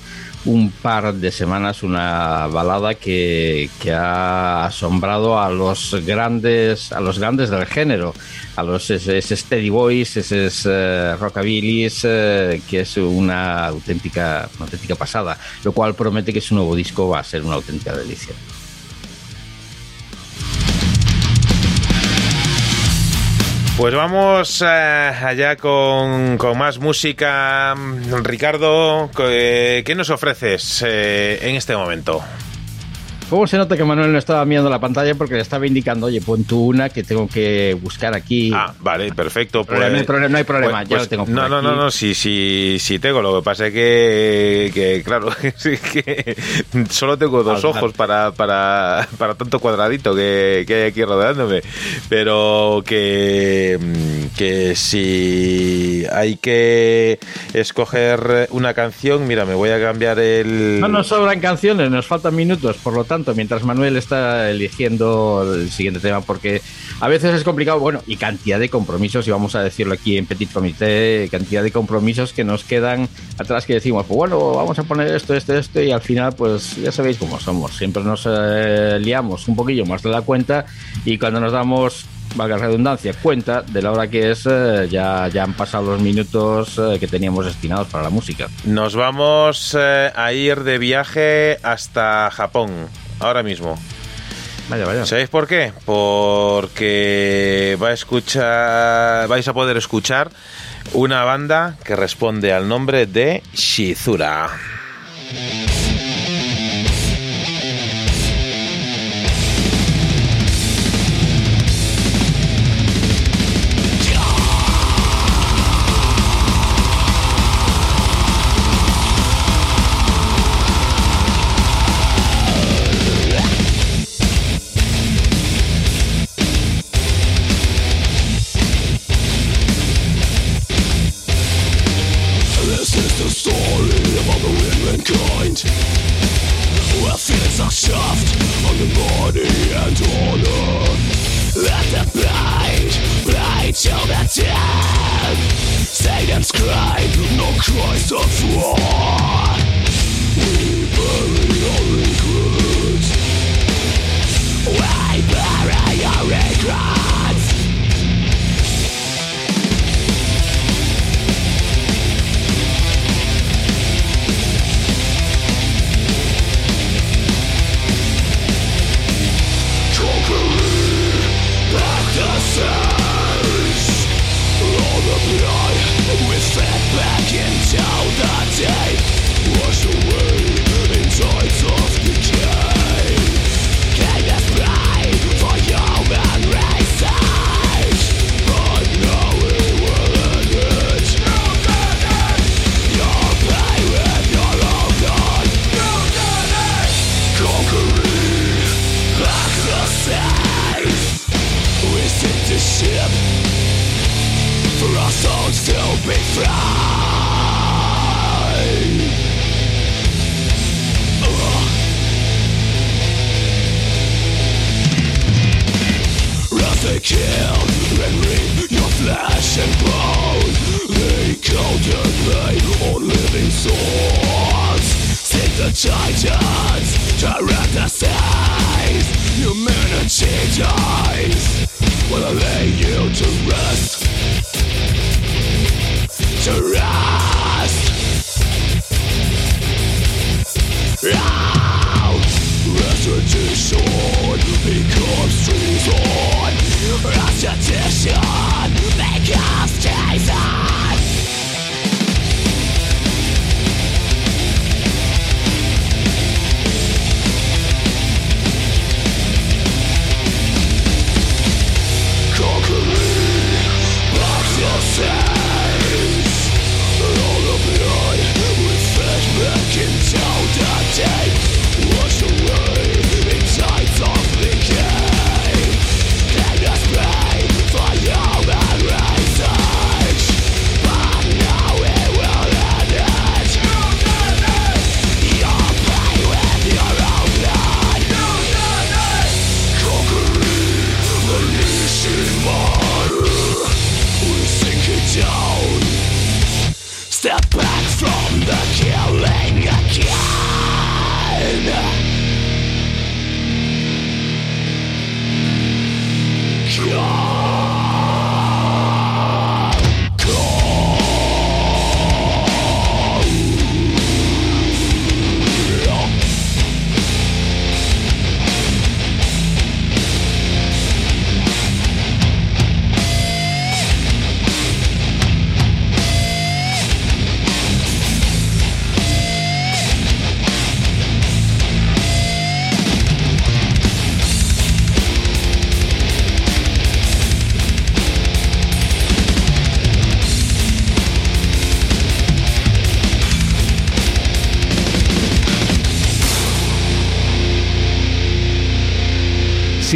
un par de semanas una balada que, ha asombrado a los grandes a los grandes del género a los ese, Steady Boys ese uh, Rockabilis eh, que es una auténtica una auténtica pasada lo cual promete que su nuevo disco va a ser una auténtica delicia
Pues vamos eh, allá con, más música. Ricardo, ¿qué nos ofreces eh, en este momento?
¿Cómo se nota que Manuel no estaba mirando la pantalla porque le estaba indicando, oye, pon tú una que tengo que buscar aquí?
Ah, vale, perfecto.
Pues, no, hay problema, no hay problema, pues, ya lo tengo.
no, no, no, no, sí, sí, sí tengo. Lo que pasa es que, que claro, que solo tengo dos ojos para, para, para tanto cuadradito que, que hay aquí rodeándome. Pero que, que si hay que escoger una canción, mira, me voy a cambiar el.
No nos sobran canciones, nos faltan minutos, por lo tanto mientras Manuel está eligiendo el siguiente tema, porque a veces es complicado, bueno, y cantidad de compromisos, y vamos a decirlo aquí en Petit Comité, cantidad de compromisos que nos quedan atrás que decimos, pues bueno, vamos a poner esto, esto, esto, y al final, pues ya sabéis cómo somos, siempre nos eh, liamos un poquillo más de la cuenta, y cuando nos damos valga la redundancia, cuenta de la hora que es, eh, ya, ya han pasado los minutos eh, que teníamos destinados para la música.
Nos vamos a ir de viaje hasta Japón ahora mismo.
Vaya, vaya.
¿Sabéis por qué? Porque va a escuchar, vais a poder escuchar una banda que responde al nombre de Shizura.
lives
cried no cries of war. We bury our regrets. We bury our regrets. skin Memory, your flesh and bone They on living souls the direct the Humanity dies I lay you to rest To rest becomes treason Prostitution Make us Jesus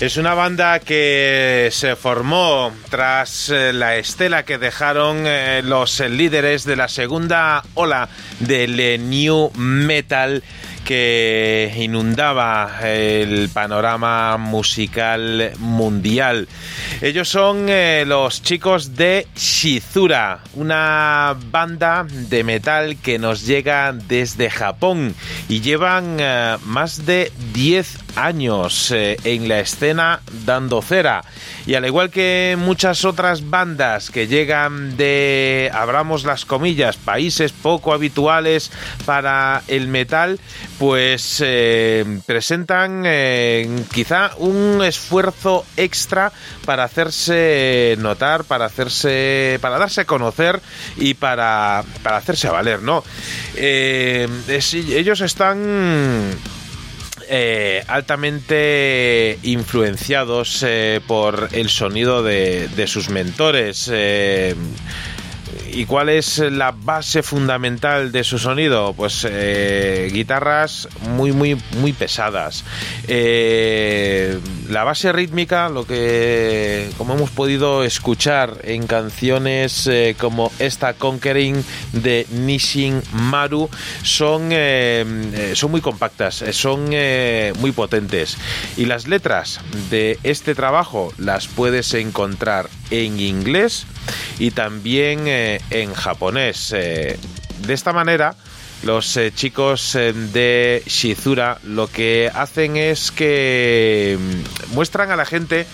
Es una banda que se formó tras eh, la estela que dejaron eh, los líderes de la segunda ola del new metal que inundaba el panorama musical mundial. Ellos son eh, los chicos de Shizura, una banda de metal que nos llega desde Japón y llevan más de 10 años eh, en la escena dando cera. Y al igual que muchas otras bandas que llegan de, abramos las comillas, países poco habituales para el metal, pues eh, presentan eh, quizá un esfuerzo extra para hacerse notar, para hacerse, para darse a conocer y para, para hacerse valer, ¿no? Es- ellos están eh, altamente influenciados eh, por el sonido de, sus mentores. eh, ¿Y cuál es la base fundamental de su sonido? Pues eh, guitarras muy, muy, muy pesadas. Eh, la base rítmica, lo que, como hemos podido escuchar en canciones eh, como esta Conquering de Nishin Maru, son, son muy compactas, son muy potentes. Y las letras de este trabajo las puedes encontrar en inglés y también en japonés. Eh, de esta manera, los eh, chicos eh, de Shizura lo que hacen es que mm, muestran a la gente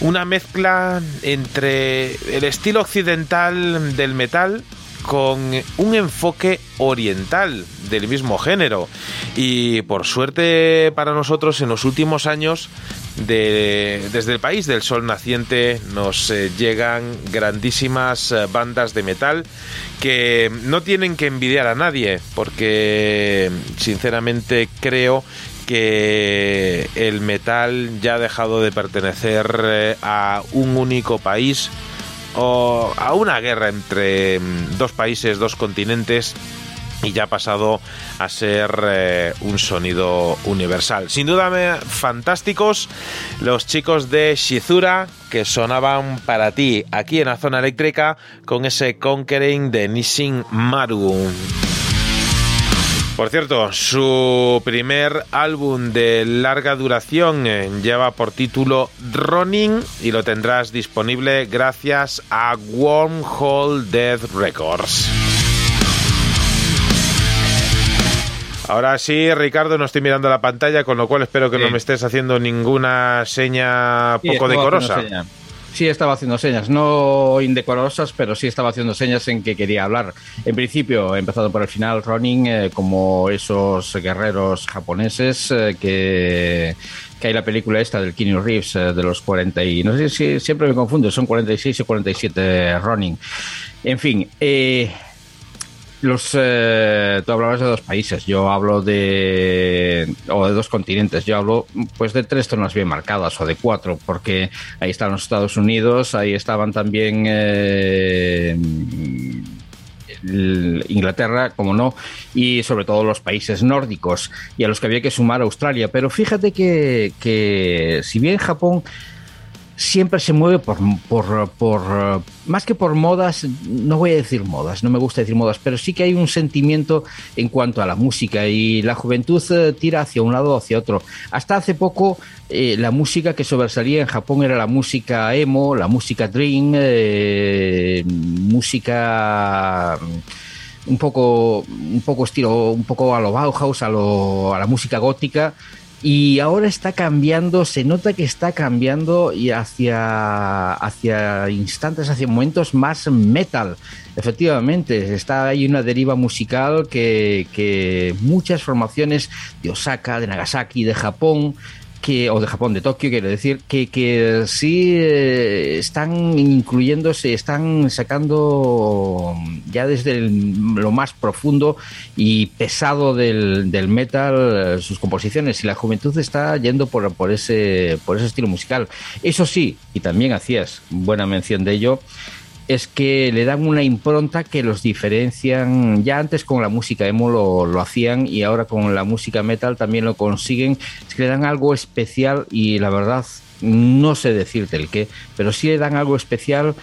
una mezcla entre el estilo occidental del metal con un enfoque oriental del mismo género. Y por suerte para nosotros en los últimos años, de- desde el país del sol naciente nos eh, llegan grandísimas eh, bandas de metal que no tienen que envidiar a nadie, porque sinceramente creo que el metal ya ha dejado de pertenecer eh, a un único país o a una guerra entre mm, dos países, dos continentes y ya ha pasado a ser eh, un sonido universal. Sin duda me- fantásticos los chicos de Shizura que sonaban para ti aquí en la zona eléctrica con ese Conquering de Nishin Maru. Por cierto, su primer álbum de larga duración eh, lleva por título Running y lo tendrás disponible gracias a Wormhole Death Records. Ahora sí, Ricardo, no estoy mirando la pantalla, con lo cual espero que
Sí.
no me estés haciendo ninguna seña poco decorosa.
Sí, estaba haciendo señas, no indecorosas, pero sí estaba haciendo señas en que quería hablar. En principio, empezando por el final, Ronin, eh, como esos guerreros japoneses eh, que, que hay la película esta del Keanu Reeves eh, de los 40 y no sé si siempre me confundo, son 46 y 47 Ronin. En fin, eh, los, eh, tú hablabas de dos países, yo hablo de o de dos continentes, yo hablo pues de tres zonas bien marcadas o de cuatro, porque ahí están los Estados Unidos, ahí estaban también eh, Inglaterra, como no, y sobre todo los países nórdicos, y a los que había que sumar Australia. Pero fíjate que, que si bien Japón siempre se mueve por, por, por, más que por modas, no voy a decir modas, no me gusta decir modas, pero sí que hay un sentimiento en cuanto a la música y la juventud eh, tira hacia un lado o hacia otro. Hasta hace poco eh, la música que sobresalía en Japón era la música emo, la música dream, eh, música mm, un poco, un poco estilo, un poco a lo Bauhaus, a, lo, a la música gótica. Y ahora está cambiando, se nota que está cambiando y hacia, hacia instantes, hacia momentos más metal. Efectivamente, está hay una deriva musical que, que muchas formaciones de Osaka, de Nagasaki, de Japón, que, o de Japón, de Tokio, quiero decir, que, que sí eh, están incluyéndose, están sacando ya desde lo más profundo y pesado del, del, metal sus composiciones y la juventud está yendo por, por, ese, por ese estilo musical. Eso sí, y también hacías buena mención de ello, es que le dan una impronta que los diferencian. Ya antes con la música emo lo, lo, hacían y ahora con la música metal también lo consiguen. Es que le dan algo especial y la verdad no sé decirte el qué, pero sí le dan algo especial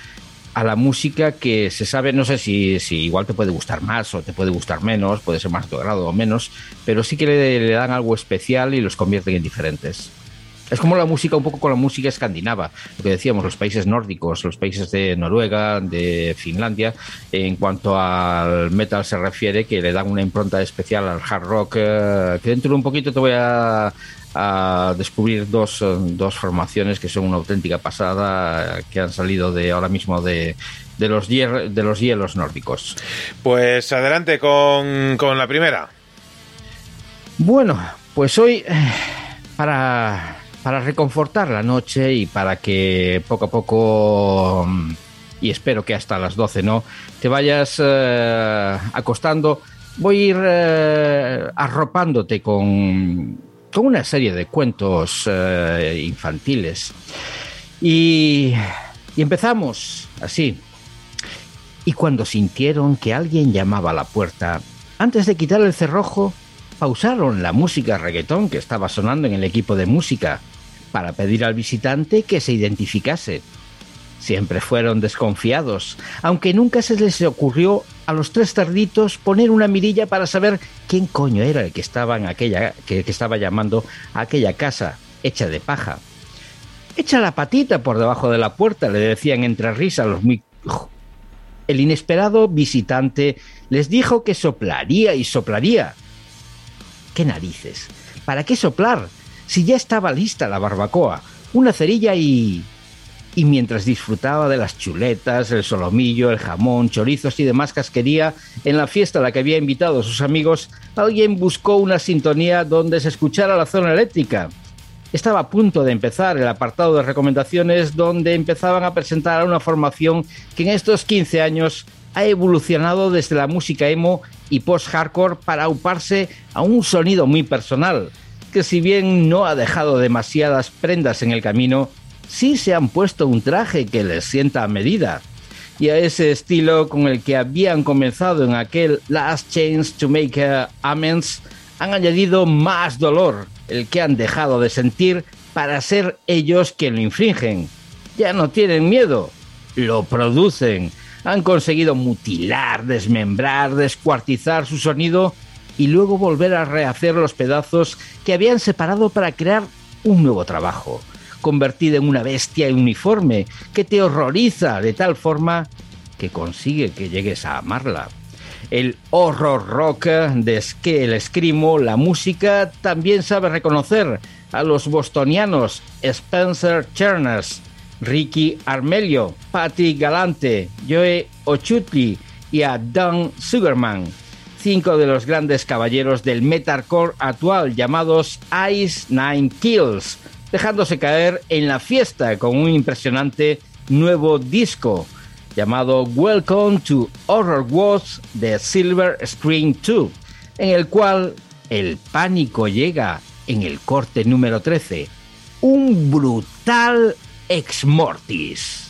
a la música que se sabe, no sé si, si igual te puede gustar más o te puede gustar menos, puede ser más de grado o menos, pero sí que le dan algo especial y los convierten en diferentes. Es como la música, un poco con la música escandinava, lo que decíamos, los países nórdicos, los países de Noruega, de Finlandia, en cuanto al metal se refiere, que le dan una impronta especial al hard rock, eh, que dentro de un poquito te voy a, a descubrir dos, dos, formaciones que son una auténtica pasada, que han salido de ahora mismo de, de, los, hier, de los hielos nórdicos.
Pues adelante con, con la primera.
Bueno, pues hoy, para para reconfortar la noche y para que poco a poco, y espero que hasta las 12 no, te vayas eh, acostando, voy a ir eh, arropándote con, con, una serie de cuentos eh, infantiles. Y, y empezamos así. Y cuando sintieron que alguien llamaba a la puerta, antes de quitar el cerrojo, pausaron la música reggaetón que estaba sonando en el equipo de música para pedir al visitante que se identificase. Siempre fueron desconfiados, aunque nunca se les ocurrió a los tres cerditos poner una mirilla para saber quién coño era el que estaba en aquella que, estaba llamando a aquella casa hecha de paja. Echa la patita por debajo de la puerta, le decían entre risas los muy el inesperado visitante les dijo que soplaría y soplaría. ¿Qué narices? ¿Para qué soplar? Si ya estaba lista la barbacoa, una cerilla y... Y mientras disfrutaba de las chuletas, el solomillo, el jamón, chorizos y demás casquería en la fiesta a la que había invitado a sus amigos, alguien buscó una sintonía donde se escuchara la zona eléctrica. Estaba a punto de empezar el apartado de recomendaciones donde empezaban a presentar a una formación que en estos 15 años ha evolucionado desde la música emo y post-hardcore para auparse a un sonido muy personal, que si bien no ha dejado demasiadas prendas en el camino, sí se han puesto un traje que les sienta a medida. Y a ese estilo con el que habían comenzado en aquel Last Chance to Make Amends, han añadido más dolor, el que han dejado de sentir para ser ellos quien lo infringen. Ya no tienen miedo, lo producen. Han conseguido mutilar, desmembrar, descuartizar su sonido y luego volver a rehacer los pedazos que habían separado para crear un nuevo trabajo, convertido en una bestia uniforme que te horroriza de tal forma que consigue que llegues a amarla. El horror rock de que el escrimo, la música, también sabe reconocer a los bostonianos Spencer Cherners, Ricky Armelio, Patty Galante, Joe Ochutli y a Don Sugarman cinco de los grandes caballeros del metalcore actual llamados Ice Nine Kills, dejándose caer en la fiesta con un impresionante nuevo disco llamado Welcome to Horror Wars de Silver Screen 2, en el cual el pánico llega en el corte número 13, un brutal ex mortis.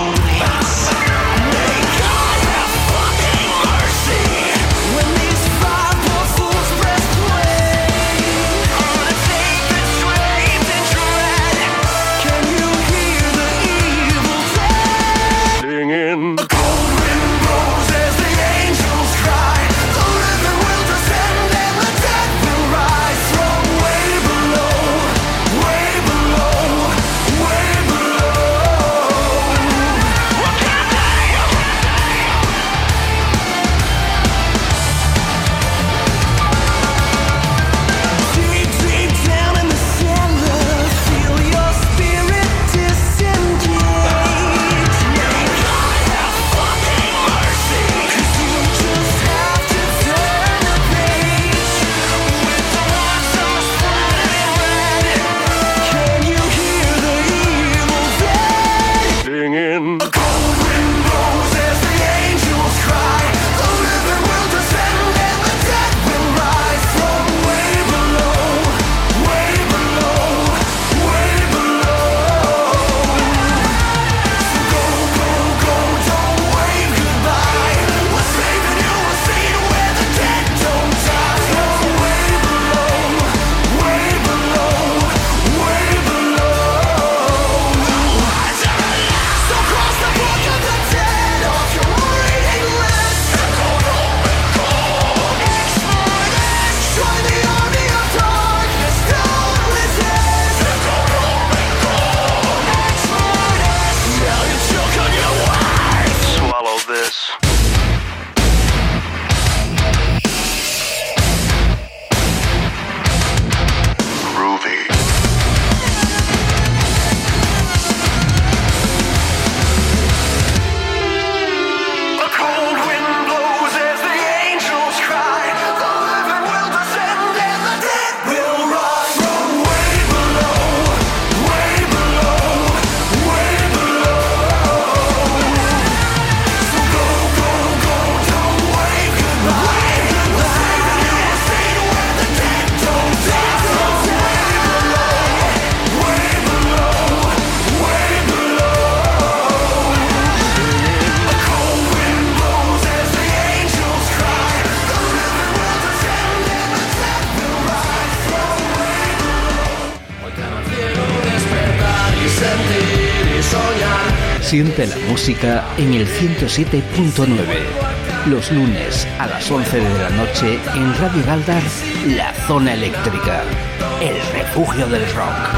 Siente la música en el 107.9. Los lunes a las 11 de la noche en Radio Galdar, La Zona Eléctrica, el refugio del rock.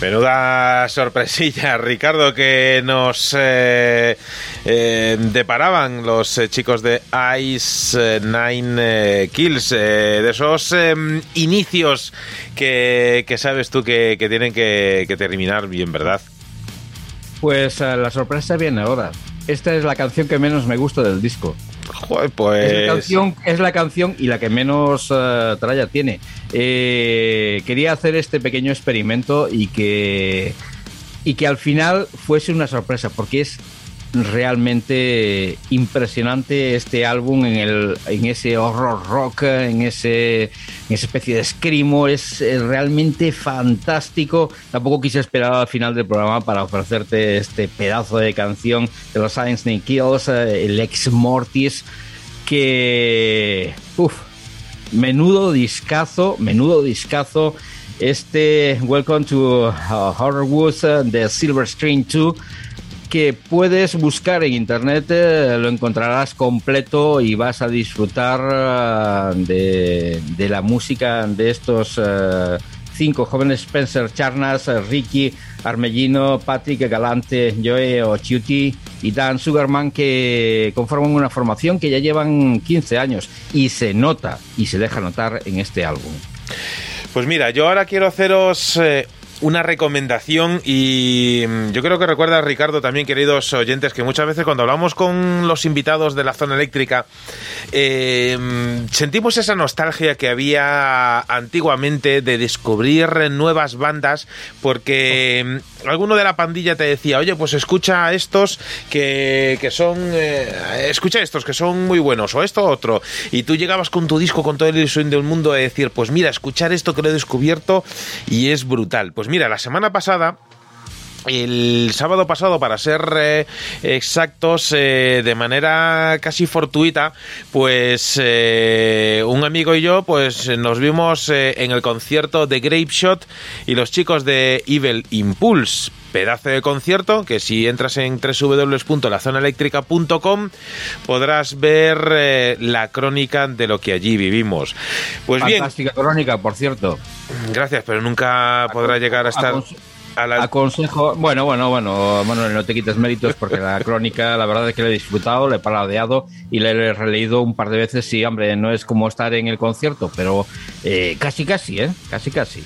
Menuda sorpresilla, Ricardo, que nos eh, eh, deparaban los eh, chicos de Ice Nine Kills, de esos em, inicios que, sabes tú que, tienen que, que, terminar bien, ¿verdad?
Pues la sorpresa viene ahora. Esta es la canción que menos me gusta del disco
pues...
Es la, canción, es la canción y la que menos uh, tralla tiene. Eh, quería hacer este pequeño experimento y que, y que al final fuese una sorpresa, porque es realmente impresionante este álbum en, el, en ese horror rock, en, ese, en esa especie de escrimo, es, realmente fantástico. Tampoco quise esperar al final del programa para ofrecerte este pedazo de canción de los Science Snake Kills, eh, el Ex Mortis, que... Menudo discazo, menudo discazo. Este Welcome to uh, Horror Woods de Silver String 2 que puedes buscar en internet, eh, lo encontrarás completo y vas a disfrutar eh, de, la música de estos eh, cinco jóvenes, Spencer Charnas, Ricky Armellino, Patrick Galante, Joe Ochiuti y Dan Sugarman, que conforman una formación que ya llevan 15 años y se nota y se deja notar en este álbum.
Pues mira, yo ahora quiero haceros una recomendación y mm, yo creo que recuerda Ricardo también, queridos oyentes, que muchas veces cuando hablamos con los invitados de la zona eléctrica eh, mm, sentimos esa nostalgia que había antiguamente de descubrir nuevas bandas porque mm, alguno de la pandilla te decía, oye, pues escucha estos que, que son, eh, escucha estos que son muy buenos o esto otro y tú llegabas con tu disco con todo el ilusión del mundo a decir, pues mira, escuchar esto que lo he descubierto y es brutal. Pues mira, la semana pasada el sábado pasado, para ser eh, exactos, eh, de manera casi fortuita, pues eh, un amigo y yo, pues nos vimos en el concierto de Grape Shot y los chicos de Evil Impulse pedazo de concierto que si entras en www.lazonaeléctrica.com podrás ver la crónica de lo que allí vivimos.
Pues Fantástica crónica, por cierto.
Gracias, pero nunca podrá llegar a estar...
Aconsejo, bueno, bueno, bueno, bueno, no te quites méritos porque la crónica, la verdad es que la he disfrutado, la he paladeado y la he releído un par de veces. Sí, hombre, no es como estar en el concierto, pero eh, casi, casi, ¿eh? Casi, casi.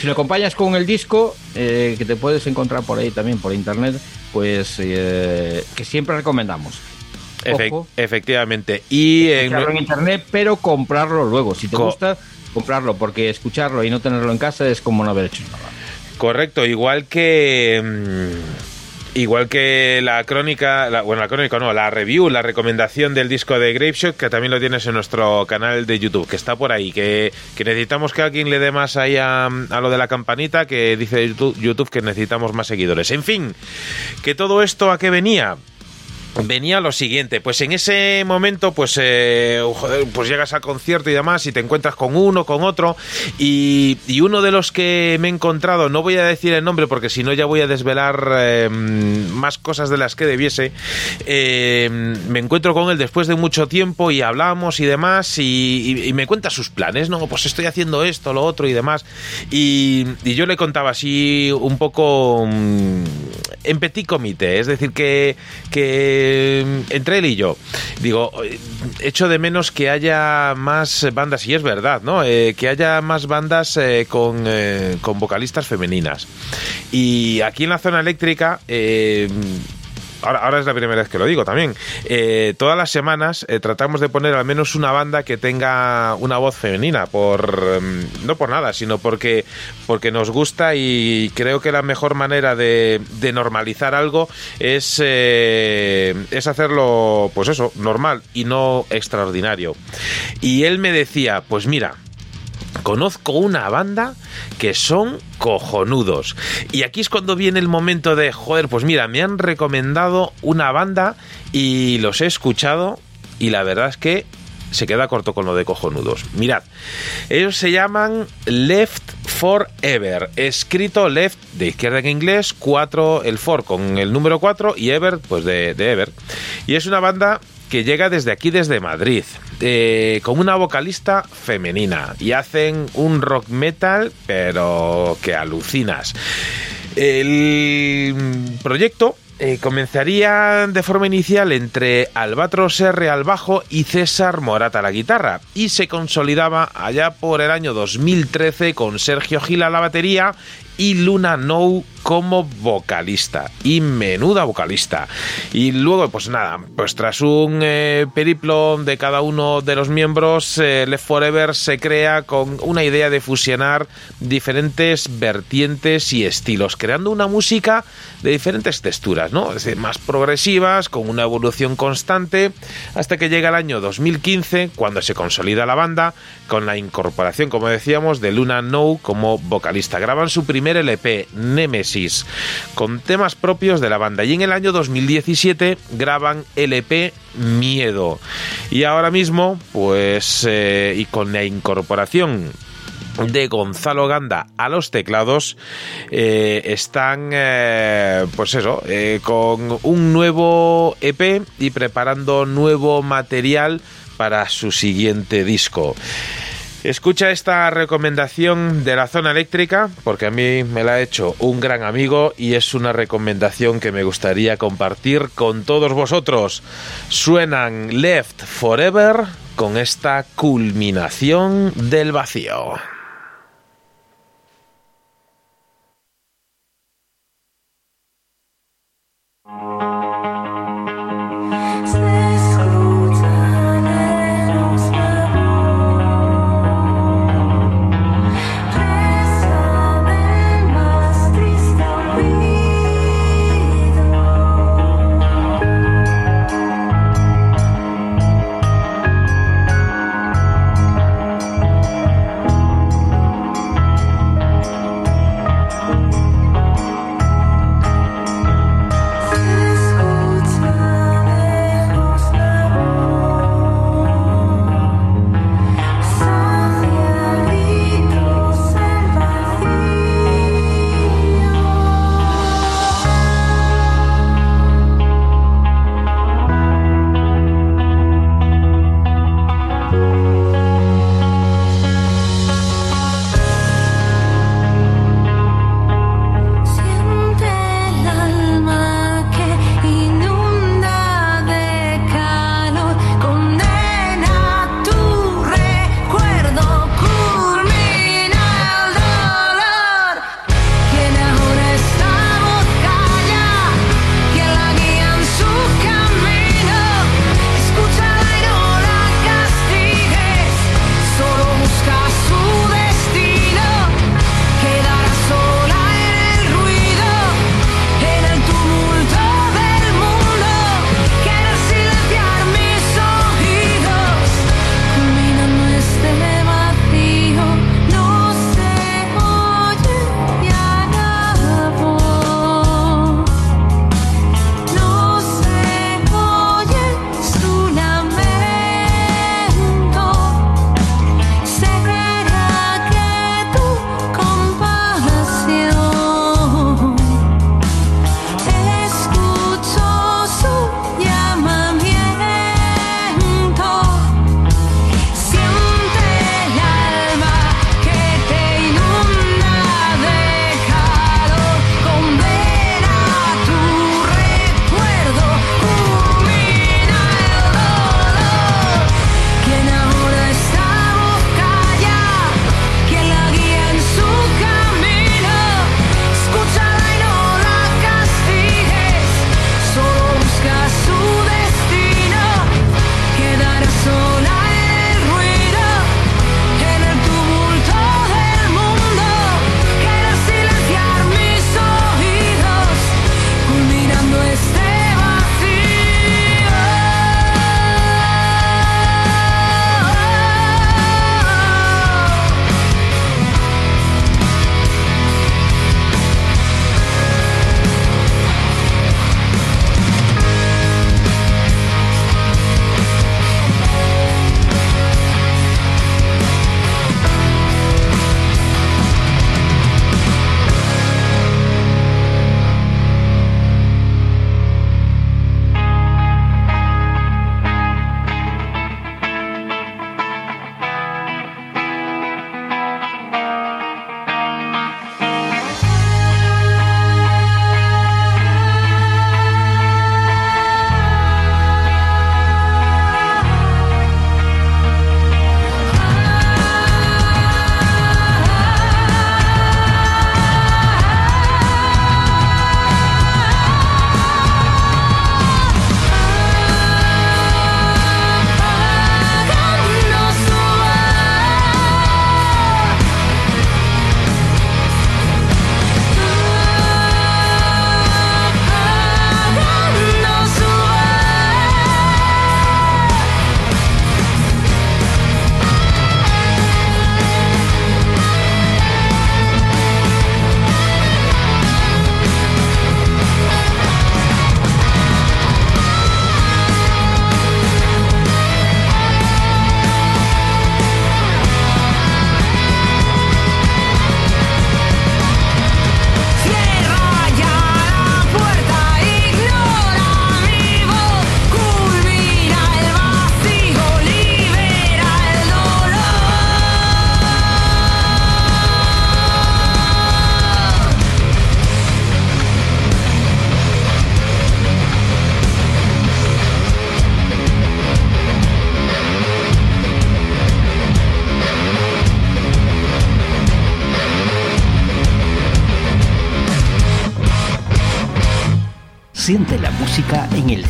Si lo acompañas con el disco, eh, que te puedes encontrar por ahí también, por internet, pues eh, que siempre recomendamos.
efectivamente. Y
en... en internet, pero comprarlo luego. Si te gusta, comprarlo, porque escucharlo y no tenerlo en casa es como no haber hecho nada.
Correcto, igual que... Mm, igual que la crónica, bueno, la crónica no, la review, la recomendación del disco de Grapeshot, que también lo tienes en nuestro canal de YouTube, que está por ahí, que, necesitamos que alguien le dé más ahí a, a, lo de la campanita, que dice YouTube, YouTube que necesitamos más seguidores. En fin, que todo esto a qué venía venía lo siguiente, pues en ese momento pues, eh, pues llegas al concierto y demás y te encuentras con uno, con otro y, uno de los que me he encontrado, no voy a decir el nombre porque si no ya voy a desvelar em, más cosas de las que debiese, em, me encuentro con él después de mucho tiempo y hablamos y demás y, me cuenta sus planes, no, pues estoy haciendo esto, lo otro y demás y, yo le contaba así un poco mm, en petit comité, es decir que... que eh, entre él y yo, digo, echo de menos que haya más bandas, y es verdad, ¿no? Eh, que haya más bandas eh, con, vocalistas femeninas. Y aquí en la zona eléctrica ahora, es la primera vez que lo digo también, eh, todas las semanas eh, tratamos de poner al menos una banda que tenga una voz femenina, por mm, no por nada, sino porque, porque nos gusta y creo que la mejor manera de, normalizar algo es, eh, es hacerlo, pues eso, normal y no extraordinario. Y él me decía, pues mira, conozco una banda que son cojonudos. Y aquí es cuando viene el momento de, joder, pues mira, me han recomendado una banda y los he escuchado y la verdad es que se queda corto con lo de cojonudos. Mirad, ellos se llaman Left Forever, escrito Left de izquierda en inglés, 4 el for con el número 4 y Ever pues de, de Ever. Y es una banda que llega desde aquí, desde Madrid, eh, con una vocalista femenina. Y hacen un rock metal, pero que alucinas. El proyecto eh, comenzaría de forma inicial entre Albatros R. al bajo y César Morata a la guitarra. Y se consolidaba allá por el año 2013 con Sergio Gil a la batería y Luna No como vocalista y menuda vocalista. Y luego pues nada pues tras un eh, periplo de cada uno de los miembros eh, Left Forever se crea con una idea de fusionar diferentes vertientes y estilos creando una música de diferentes texturas no es decir, más progresivas con una evolución constante hasta que llega el año 2015 cuando se consolida la banda con la incorporación como decíamos de Luna No como vocalista graban su primer LP Nemesis con temas propios de la banda. Y en el año 2017 graban LP Miedo. Y ahora mismo, pues, eh, y con la incorporación de Gonzalo Ganda a los teclados eh, están eh, pues eso con un nuevo EP y preparando nuevo material para su siguiente disco Escucha esta recomendación de la zona eléctrica, porque a mí me la ha hecho un gran amigo y es una recomendación que me gustaría compartir con todos vosotros. Suenan Left Forever con esta culminación del vacío.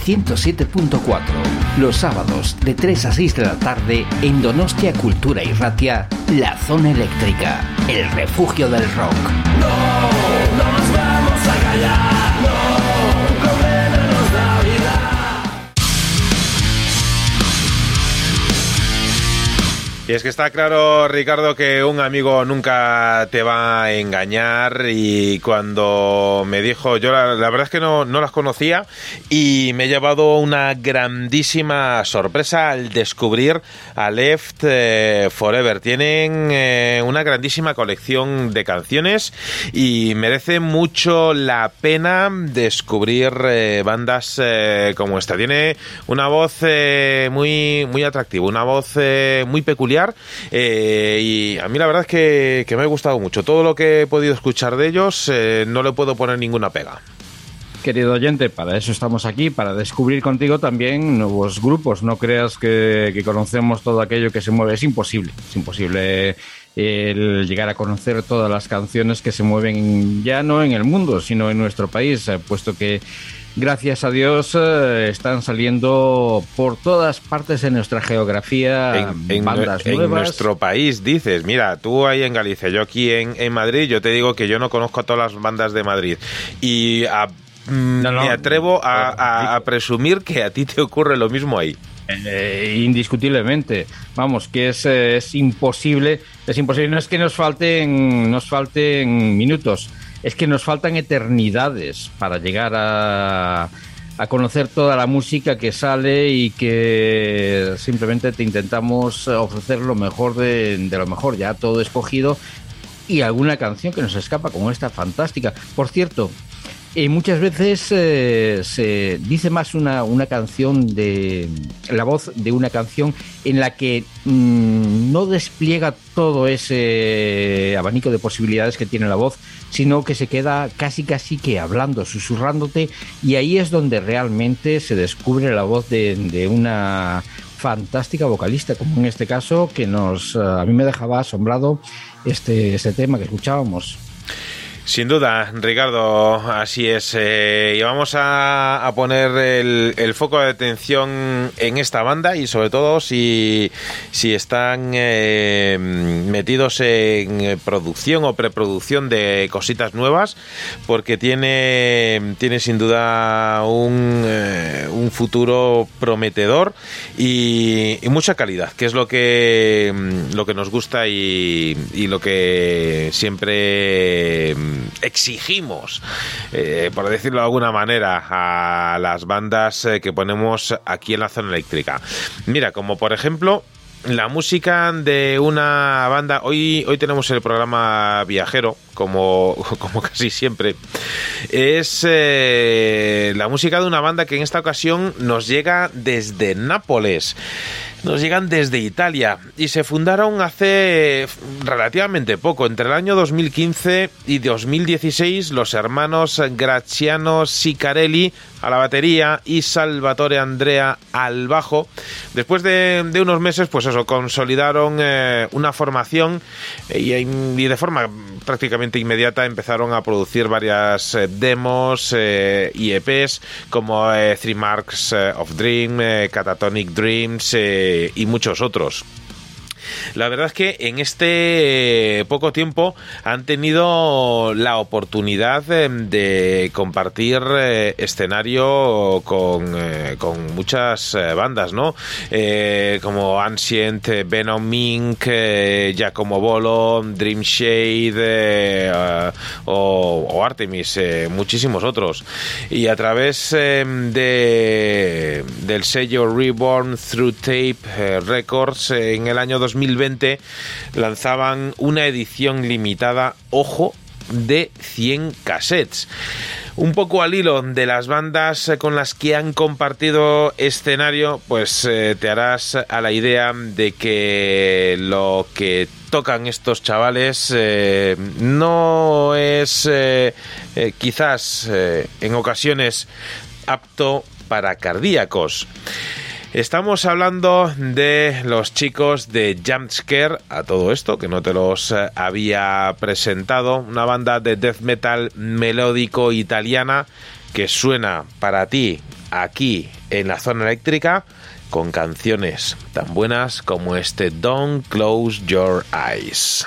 107.4. Los sábados de 3 a 6 de la tarde en Donostia Cultura y Ratia, La Zona Eléctrica, el refugio del rock.
No, no nos vamos a callar, no, problemas la vida.
Y es que está claro, Ricardo, que un amigo nunca te va a engañar y cuando me dijo, yo la, la verdad es que no, no, las conocía y me he llevado una grandísima sorpresa al descubrir a Left eh, Forever. Tienen eh, una grandísima colección de canciones y merece mucho la pena descubrir eh, bandas como esta. Tiene una voz muy, muy atractiva, una voz muy peculiar y a mí la verdad es que, que, me ha gustado mucho. Todo lo que he podido escuchar de ellos no le puedo poner ninguna pega.
Querido oyente, para eso estamos aquí, para descubrir contigo también nuevos grupos. No creas que, que conocemos todo aquello que se mueve. Es imposible, es imposible el llegar a conocer todas las canciones que se mueven ya no en el mundo, sino en nuestro país, eh, puesto que gracias a Dios, eh, están saliendo por todas partes de nuestra geografía
en, en,
bandas
en
nuevas.
nuestro país, dices, mira, tú ahí en Galicia, yo aquí en, en, Madrid, yo te digo que yo no conozco a todas las bandas de Madrid. Y a, mm, no, no, me atrevo a, a, a, presumir que a ti te ocurre lo mismo ahí.
Eh, indiscutiblemente. Vamos, que es, eh, es imposible, es imposible. No es que nos falten, nos falten minutos es que nos faltan eternidades para llegar a, a, conocer toda la música que sale y que simplemente te intentamos ofrecer lo mejor de, de lo mejor, ya todo escogido y alguna canción que nos escapa como esta fantástica. Por cierto, y muchas veces eh, se dice más una, una, canción de la voz de una canción en la que mmm, no despliega todo ese abanico de posibilidades que tiene la voz, sino que se queda casi casi que hablando, susurrándote, y ahí es donde realmente se descubre la voz de, de una fantástica vocalista, como en este caso, que nos a mí me dejaba asombrado este, este tema que escuchábamos.
Sin duda, Ricardo, así es. Eh, y vamos a, poner el, el, foco de atención en esta banda y sobre todo si, si están eh, metidos en producción o preproducción de cositas nuevas, porque tiene, tiene sin duda un, eh, un futuro prometedor y, y, mucha calidad, que es lo que, lo que nos gusta y, y lo que siempre exigimos, eh, por decirlo de alguna manera, a las bandas eh, que ponemos aquí en la zona eléctrica. Mira, como por ejemplo la música de una banda. Hoy, hoy tenemos el programa viajero, como, como casi siempre. Es eh, la música de una banda que en esta ocasión nos llega desde Nápoles. Nos llegan desde Italia y se fundaron hace relativamente poco, entre el año 2015 y 2016, los hermanos Graziano Sicarelli a la batería y Salvatore Andrea al bajo. Después de, unos meses, pues eso, consolidaron eh, una formación y, y, de forma prácticamente inmediata empezaron a producir varias eh, demos eh, y EPs como Three Marks of Dream, Catatonic Dreams y muchos otros. La verdad es que en este poco tiempo han tenido la oportunidad de compartir eh, escenario con, eh, con muchas eh, bandas, ¿no? como Ancient, Venom Mink, Giacomo Bolo, Dream Shade o, o, Artemis, muchísimos otros. Y a través de, del sello Reborn Through Tape Records en el año 2000 2020 lanzaban una edición limitada, ojo, de 100 cassettes. Un poco al hilo de las bandas con las que han compartido escenario, pues eh, te harás a la idea de que lo que tocan estos chavales eh, no es eh, quizás en ocasiones apto para cardíacos. Estamos hablando de los chicos de Jumpscare, a todo esto, que no te los eh, había presentado, una banda de death metal melódico italiana
que suena para ti aquí en la zona eléctrica con canciones tan buenas como este Don't Close Your Eyes.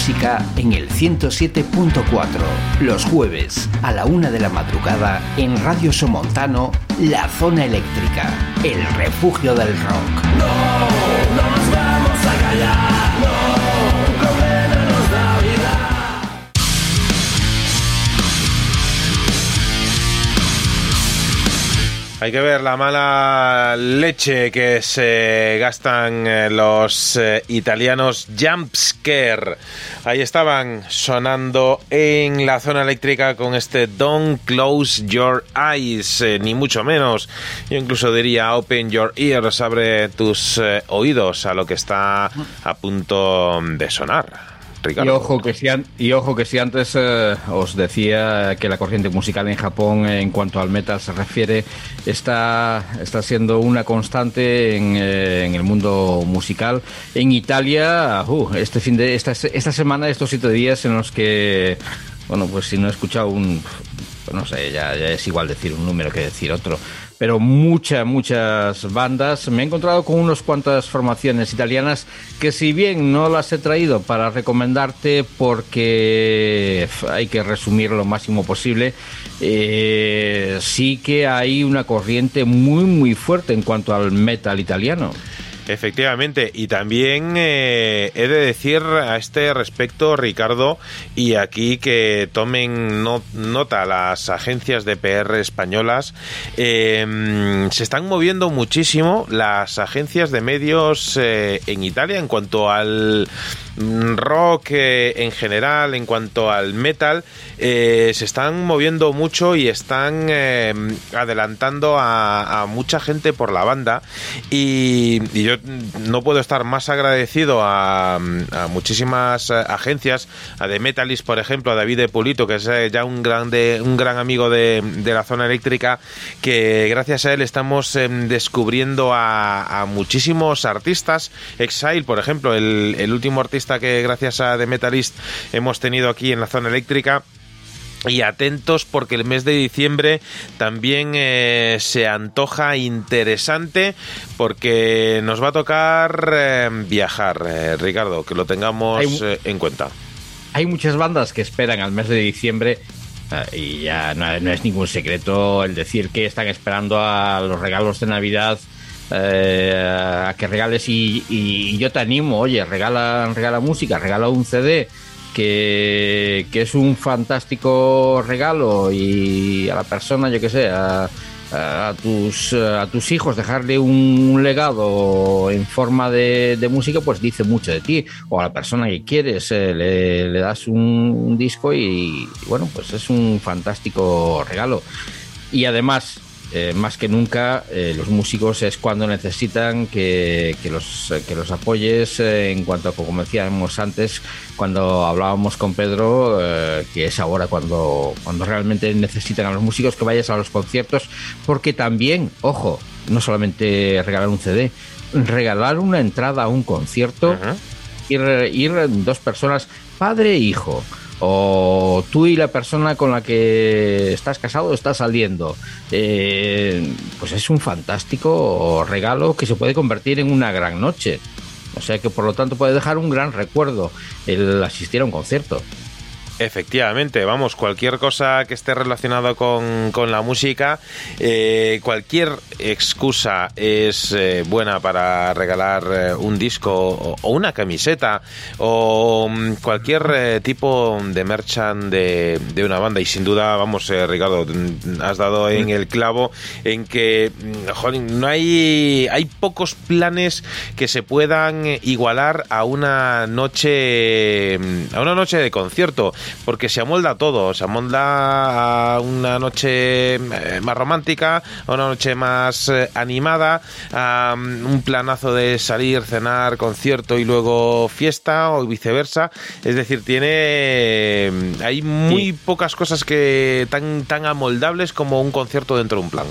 Música en el 107.4, los jueves a la una de la madrugada en Radio Somontano, La Zona Eléctrica, el refugio del rock.
No, no nos vamos a callar, no, nos da vida.
Hay que ver la mala leche que se gastan eh, los eh, italianos Jumpscare. Ahí estaban sonando en la zona eléctrica con este Don't Close Your Eyes, eh, ni mucho menos. Yo incluso diría Open Your Ears, abre tus oídos a lo que está a punto de sonar
Y ojo que si, y ojo que si antes eh, os decía que la corriente musical en Japón, en cuanto al metal se refiere, está, está siendo una constante en, eh, en el mundo musical. En Italia, uh, este fin de esta, esta semana, estos siete días en los que, bueno, pues si no he escuchado un, no sé, ya es igual decir un número que decir otro pero muchas, muchas bandas. Me he encontrado con unas cuantas formaciones italianas que si bien no las he traído para recomendarte porque hay que resumir lo máximo posible, eh, sí que hay una corriente muy, muy fuerte en cuanto al metal italiano.
Efectivamente, y también eh, he de decir a este respecto, Ricardo, y aquí que tomen nota las agencias de PR españolas, em, se están moviendo muchísimo las agencias de medios eh, en Italia en cuanto al rock eh, en general, en cuanto al metal, eh, se están moviendo mucho y están eh, adelantando a, mucha gente por la banda. Y, yo no puedo estar más agradecido a, muchísimas agencias, a The Metalist, por ejemplo, a David Pulito, que es ya un, grande, un gran amigo de, la zona eléctrica, que gracias a él estamos descubriendo a, muchísimos artistas. Exile, por ejemplo, el último artista que gracias a The Metalist hemos tenido aquí en la zona eléctrica. Y atentos porque el mes de diciembre también eh, se antoja interesante porque nos va a tocar eh, viajar, eh, Ricardo, que lo tengamos en cuenta.
Hay muchas bandas que esperan al mes de diciembre y ya no, es ningún secreto el decir que están esperando a los regalos de Navidad eh, a que regales y, yo te animo, oye, regala, regala música, regala un CD que, es un fantástico regalo y a la persona, yo que sé, a, tus, a tus hijos dejarle un, legado en forma de, música, pues dice mucho de ti. O a la persona que quieres eh, le, das un, disco y, bueno, pues es un fantástico regalo. Y además, eh, más que nunca eh, los músicos es cuando necesitan que, los, que los apoyes eh, en cuanto a como decíamos antes cuando hablábamos con Pedro que es ahora cuando, cuando realmente necesitan a los músicos que vayas a los conciertos porque también, ojo, no solamente regalar un CD regalar una entrada a un concierto ir, ir dos personas padre e hijo o tú y la persona con la que estás casado estás saliendo, eh, pues es un fantástico regalo que se puede convertir en una gran noche. O sea que por lo tanto puede dejar un gran recuerdo el asistir a un concierto.
Efectivamente, vamos, cualquier cosa que esté relacionado con, la música, eh, cualquier excusa es eh, buena para regalar eh, un disco o, una camiseta o mm, cualquier tipo de merchant de, una banda. Y sin duda, vamos, Ricardo, mm, has dado en el clavo en que mm, no hay, hay pocos planes que se puedan igualar a una noche, a una noche de concierto porque se amolda todo, se amolda a una noche eh, más romántica, a una noche más eh, animada, a mm, un planazo de salir, cenar, concierto y luego fiesta o viceversa. Es decir, tiene mm, hay muy pocas cosas que tan tan amoldables como un concierto dentro de un plan.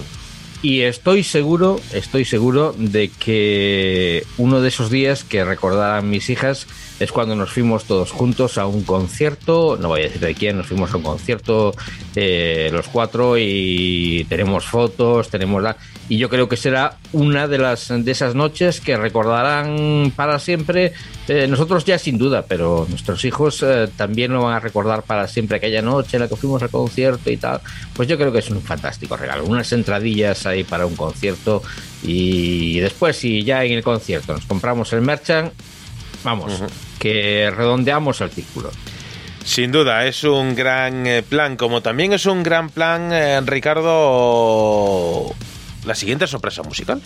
Y estoy seguro, estoy seguro de que uno de esos días que recordarán mis hijas es cuando nos fuimos todos juntos a un concierto, no voy a decir de quién, nos fuimos a un concierto eh, los cuatro y tenemos fotos, tenemos la... Y yo creo que será una de las de esas noches que recordarán para siempre, eh, nosotros ya sin duda, pero nuestros hijos eh, también lo van a recordar para siempre aquella noche en la que fuimos al concierto y tal. Pues yo creo que es un fantástico regalo, unas entradillas ahí para un concierto y después si ya en el concierto nos compramos el merchant, vamos que redondeamos el círculo.
Sin duda, es un gran eh, plan, como también es un gran plan, eh, Ricardo, la siguiente sorpresa musical.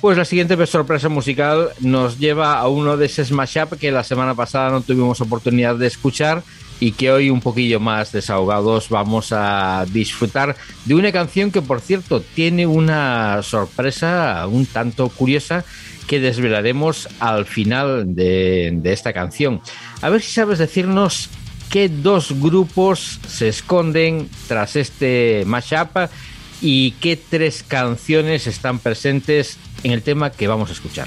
Pues la siguiente sorpresa musical nos lleva a uno de ese smash up que la semana pasada no tuvimos oportunidad de escuchar y que hoy un poquillo más desahogados vamos a disfrutar de una canción que por cierto tiene una sorpresa un tanto curiosa que desvelaremos al final de, esta canción. A ver si sabes decirnos qué dos grupos se esconden tras este mashup y qué tres canciones están presentes en el tema que vamos a escuchar.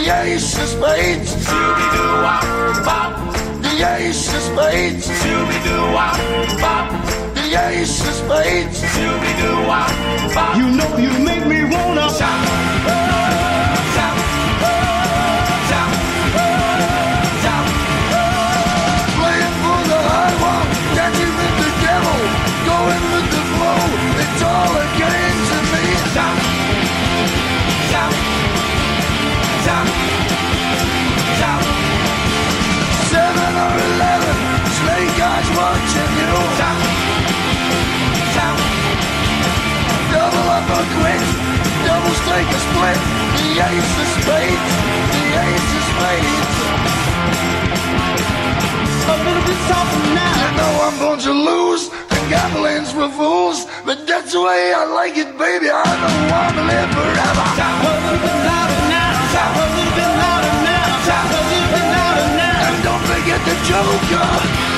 The ace of spades. Shooby doo wop bop. The ace of spades. Shooby doo wop bop. The ace of spades. Shooby doo wop bop. You know you make me wanna shout. Shout. Double up or quit, double a split. The ace the ace. A little bit softer now. Know I'm born to lose, and gambling's for fools. But that's the way I like it, baby. I don't want to live forever. A little bit louder now. A little bit louder now. A little bit louder now. And don't forget the joker.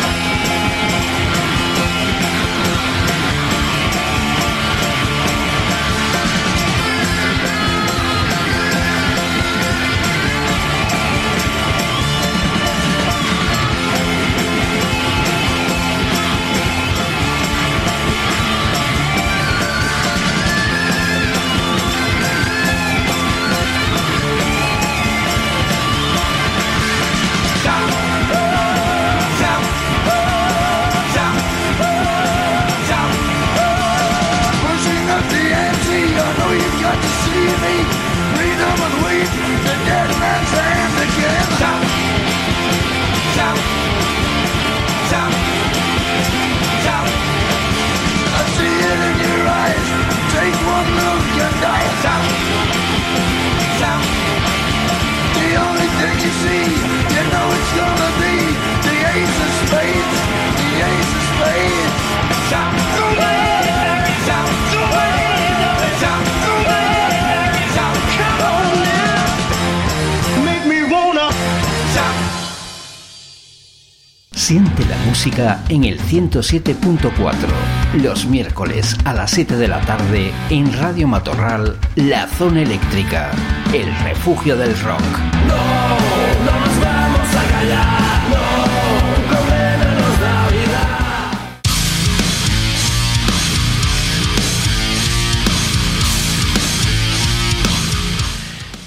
And weed, the dead man's hand again. Shout, shout, shout, shout. I see it in your eyes. Take one look and die. Shout.
Siente la música en el 107.4, los miércoles a las 7 de la tarde en Radio Matorral, La Zona Eléctrica, el refugio del rock.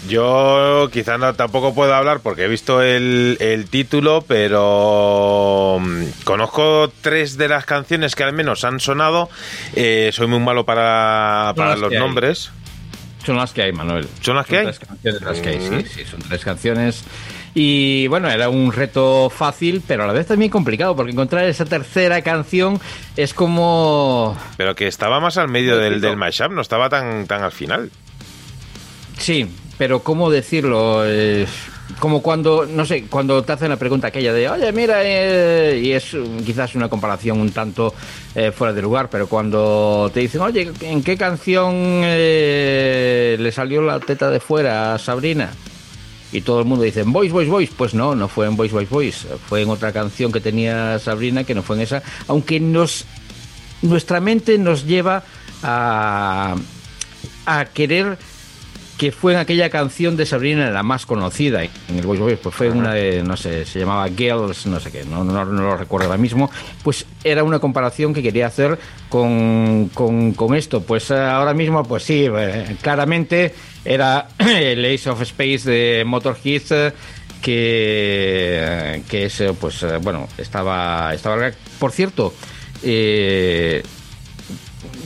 Yo quizá no, tampoco puedo hablar porque he visto el, el título, pero mm, conozco tres de las canciones que al menos han sonado. Eh, soy muy malo para, para los
hay.
nombres.
Son las que hay, Manuel.
¿Son las que hay?
Tres canciones las que hay, sí, sí, son tres canciones. Y bueno, era un reto fácil, pero a la vez también complicado, porque encontrar esa tercera canción es como...
Pero que estaba más al medio del, del mashup, no estaba tan, tan al final.
Sí, pero ¿cómo decirlo? Eh, como cuando, no sé, cuando te hacen la pregunta aquella de, oye, mira, eh", y es quizás una comparación un tanto eh, fuera de lugar, pero cuando te dicen, oye, ¿en qué canción eh, le salió la teta de fuera a Sabrina? Y todo el mundo dice, Voice, Voice, Voice. Pues no, no fue en Voice, Voice, Voice. Fue en otra canción que tenía Sabrina, que no fue en esa. Aunque nos, nuestra mente nos lleva a, a querer que fue en aquella canción de Sabrina la más conocida en el Voice Boys, pues fue una de, no sé, se llamaba Girls, no sé qué, no, no, no lo recuerdo ahora mismo, pues era una comparación que quería hacer con, con, con esto, pues eh, ahora mismo, pues sí, eh, claramente era el Ace of Space de Motorhead, eh, que, que es, pues bueno, estaba, estaba, por cierto, eh,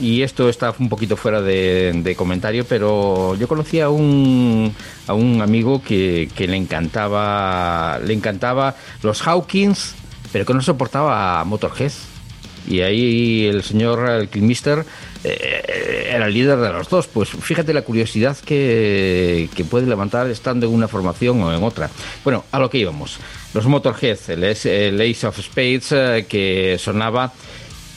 y esto está un poquito fuera de, comentario, pero yo conocí a un, a un amigo que, que le encantaba le encantaba los Hawkins, pero que no soportaba Motorhead. Y ahí el señor el Kilmister eh, era el líder de los dos. Pues fíjate la curiosidad que, que puede levantar estando en una formación o en otra. Bueno, a lo que íbamos. Los Motorhead, el, el Ace of Spades, eh, que sonaba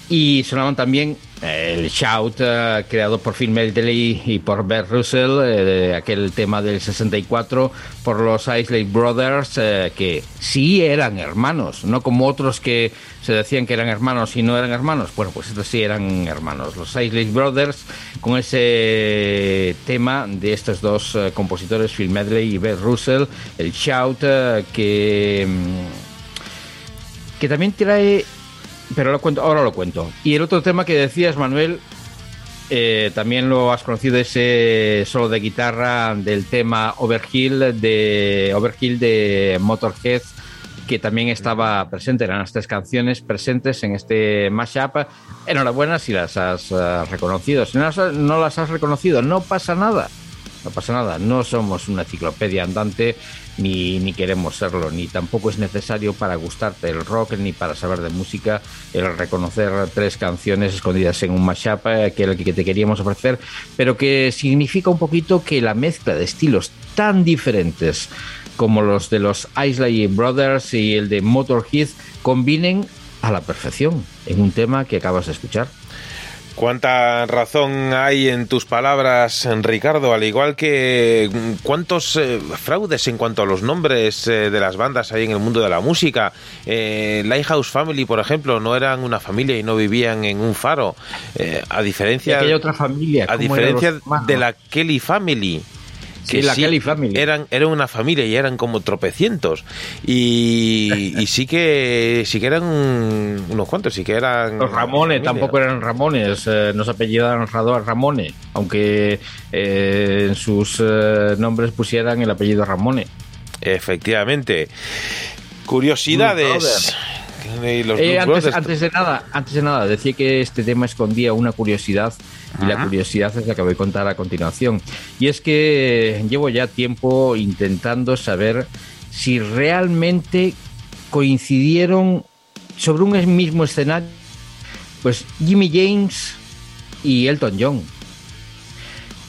y sonaban también el Shout, eh, creado por Phil Medley y por Bert Russell, eh, aquel tema del 64, por los Isley Brothers, eh, que sí eran hermanos, no como otros que se decían que eran hermanos y no eran hermanos. Bueno, pues estos sí eran hermanos. Los Isley Brothers, con ese tema de estos dos compositores, Phil Medley y Bert Russell, el Shout, que. mm, que también trae pero lo cuento, ahora lo cuento. Y el otro tema que decías, Manuel, eh, también lo has conocido ese solo de guitarra del tema Overkill de Overkill de Motorhead que también estaba presente, eran las tres canciones presentes en este mashup. Enhorabuena si las has eh, reconocido. Si no no las has reconocido, no pasa nada. No pasa nada, no somos una enciclopedia andante ni, ni queremos serlo, ni tampoco es necesario para gustarte el rock ni para saber de música el reconocer tres canciones escondidas en un mashup eh, que el que te queríamos ofrecer, pero que significa un poquito que la mezcla de estilos tan diferentes como los de los Isley Brothers y el de Motorhead combinen a la perfección en un tema que acabas de escuchar.
Cuánta razón hay en tus palabras, Ricardo, al igual que cuántos eh, fraudes en cuanto a los nombres eh, de las bandas hay en el mundo de la música. Eh, Lighthouse Family, por ejemplo, no eran una familia y no vivían en un faro. Eh, a diferencia,
aquella otra familia.
a
¿cómo eran
diferencia de la Kelly Family.
Sí, la Kelly Family.
Eran, eran una familia y eran como tropecientos. Y, y sí que sí que eran unos cuantos, sí que eran.
Los Ramones
familia.
tampoco eran Ramones, eh, no se apellidaban Rador Ramone, aunque eh, en sus eh, nombres pusieran el apellido Ramone.
Efectivamente. Curiosidades. Y los
Eh, antes de nada, antes de nada, decía que este tema escondía una curiosidad y la curiosidad es la que voy a contar a continuación. Y es que llevo ya tiempo intentando saber si realmente coincidieron sobre un mismo escenario, pues Jimmy James y Elton John.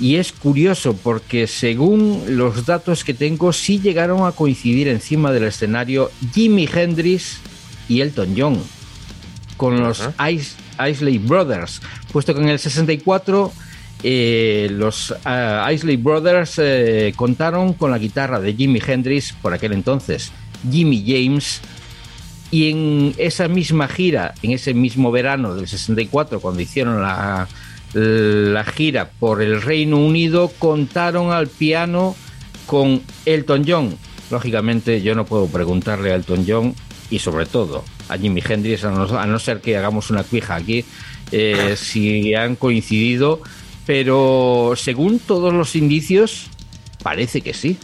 Y es curioso porque según los datos que tengo, sí llegaron a coincidir encima del escenario Jimi Hendrix y Elton John con los Is- Isley Brothers, puesto que en el 64 eh, los ah, Isley Brothers eh, contaron con la guitarra de Jimi Hendrix por aquel entonces, Jimmy James, y en esa misma gira, en ese mismo verano del 64, cuando hicieron la, la gira por el Reino Unido, contaron al piano con Elton John. Lógicamente yo no puedo preguntarle a Elton John y sobre todo a Jimi Hendrix, a no, a no ser que hagamos una cuija aquí, eh, si han coincidido, pero según todos los indicios, parece que sí.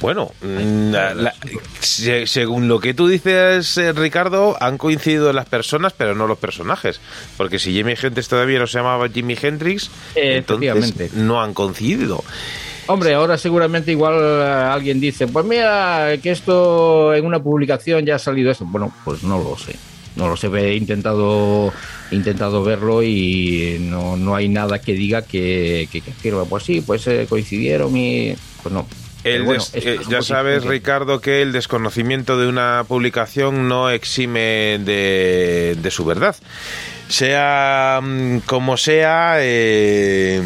Bueno, la- la- se- según lo que tú dices, eh, Ricardo, han coincidido las personas, pero no los personajes. Porque si Jimi Hendrix todavía no se llamaba Jimi Hendrix,
Eh,
entonces no han coincidido.
Hombre, ahora seguramente igual eh, alguien dice, pues mira, que esto en una publicación ya ha salido esto. Bueno, pues no lo sé. No lo sé, he intentado, he intentado verlo y no, no hay nada que diga que, que, que afirme, pues sí, pues eh, coincidieron y pues no.
El
bueno,
eh, ya sabes,
que-
Ricardo, que el desconocimiento de una publicación no exime de, de su verdad. Sea mm, como sea, eh,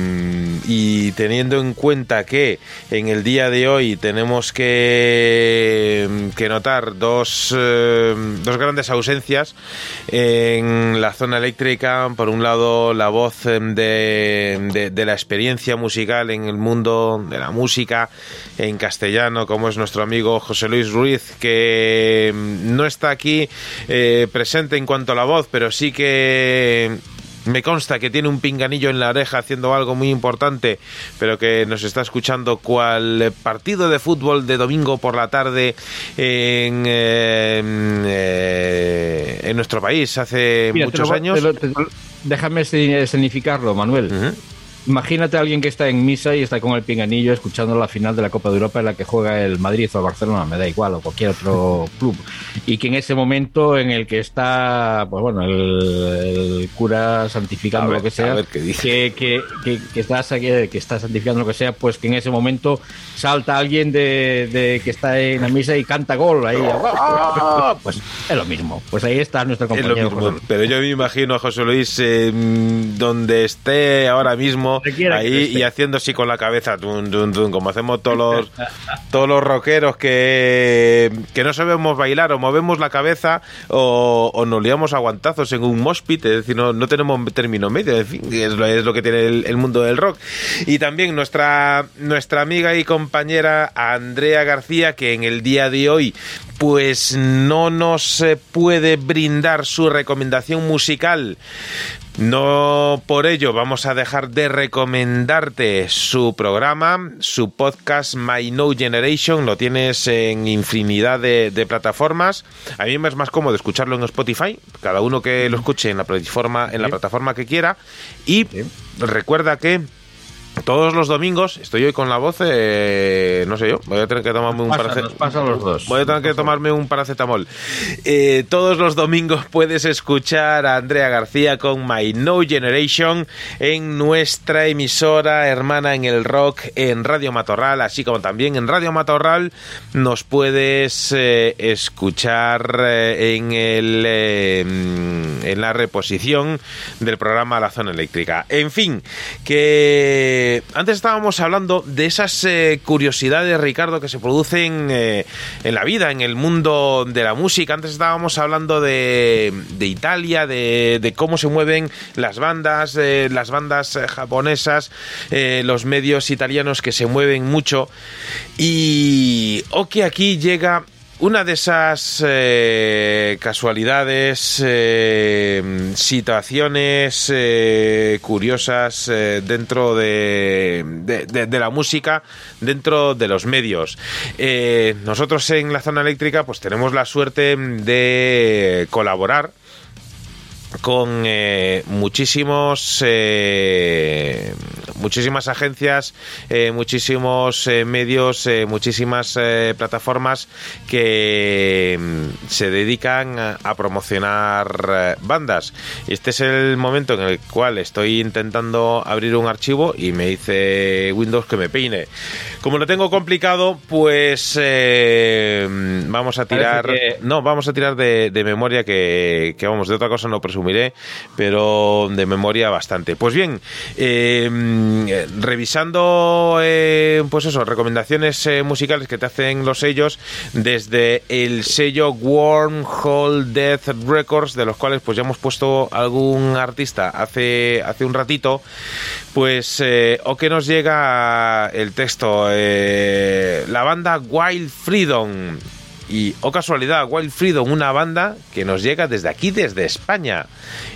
y teniendo en cuenta que en el día de hoy tenemos que, que notar dos, eh, dos grandes ausencias en la zona eléctrica, por un lado la voz de, de, la experiencia musical en el mundo de la música en castellano, como es nuestro amigo José Luis Ruiz, que no está aquí eh, presente en cuanto a la voz, pero sí que me consta que tiene un pinganillo en la oreja haciendo algo muy importante, pero que nos está escuchando cual partido de fútbol de domingo por la tarde en, eh, eh, en nuestro país hace
Mira,
muchos
lo-
años.
lo- te déjame escenificarlo, Manuel. Imagínate a alguien que está en misa y está con el pinganillo escuchando la final de la Copa de Europa en la que juega el Madrid o el Barcelona, me da igual, o cualquier otro club. Y que en ese momento en el que está, pues bueno, el, el cura santificando
ver,
lo que sea, que, que, que, que está, que, está santificando lo que sea, pues que en ese momento salta alguien de, de que está en la misa y canta gol ahí. Pues es lo mismo. Pues ahí está nuestro
Es lo
compañero.
mismo, pero yo me imagino a José Luis eh, donde esté ahora mismo, Ahí y haciendo así con la cabeza, como hacemos todos los, todos los rockeros que, que no sabemos bailar o movemos la cabeza o, o nos liamos a guantazos en un mosh pit, es decir, no, no tenemos término medio, en fin, es lo, es lo que tiene el, el mundo del rock. Y también nuestra, nuestra amiga y compañera Andrea García, que en el día de hoy pues no nos eh, puede brindar su recomendación musical. No por ello vamos a dejar de recomendarte su programa, su podcast My No Generation, lo tienes en infinidad de, de plataformas. A mí me es más cómodo escucharlo en Spotify, cada uno que lo escuche en la plataforma, en la plataforma que quiera. Y recuerda que todos los domingos estoy hoy con la voz, eh, no sé yo, voy a tener que tomarme un
Pasa,
parace-
nos pasa a los dos.
Voy a tener que tomarme un paracetamol. Eh, todos los domingos puedes escuchar a Andrea García con My No Generation en nuestra emisora hermana en el rock en Radio Matorral, así como también en Radio Matorral nos puedes eh, escuchar en el en la reposición del programa La Zona Eléctrica. En fin, que antes estábamos hablando de esas eh, curiosidades, Ricardo, que se producen eh, en la vida, en el mundo de la música. Antes estábamos hablando de, Italia, de, cómo se mueven las bandas, eh, las bandas eh, japonesas, eh, los medios italianos que se mueven mucho. Y o que aquí llega una de esas eh, casualidades, eh, situaciones eh, curiosas eh, dentro de, de- de- de la música, dentro de los medios. Eh, nosotros en la zona eléctrica pues tenemos la suerte de colaborar con muchísimos muchísimas agencias eh, muchísimos eh, medios eh, muchísimas plataformas que mm, se dedican a, a promocionar bandas este es el momento en el cual estoy intentando abrir un archivo y me dice Windows que me peine como lo tengo complicado pues vamos a tirar
que-
no, vamos a tirar de, de memoria que, que, vamos, de otra cosa no presumiré, pero de memoria bastante. Pues bien, eh, revisando, eh, pues eso, recomendaciones eh, musicales que te hacen los sellos desde el sello Wormhole Death Records, de los cuales pues ya hemos puesto algún artista hace, hace un ratito, pues eh, o que nos llega el texto, eh, la banda Wild Freedom. Y, oh casualidad, Wild Freedom, una banda que nos llega desde aquí, desde España.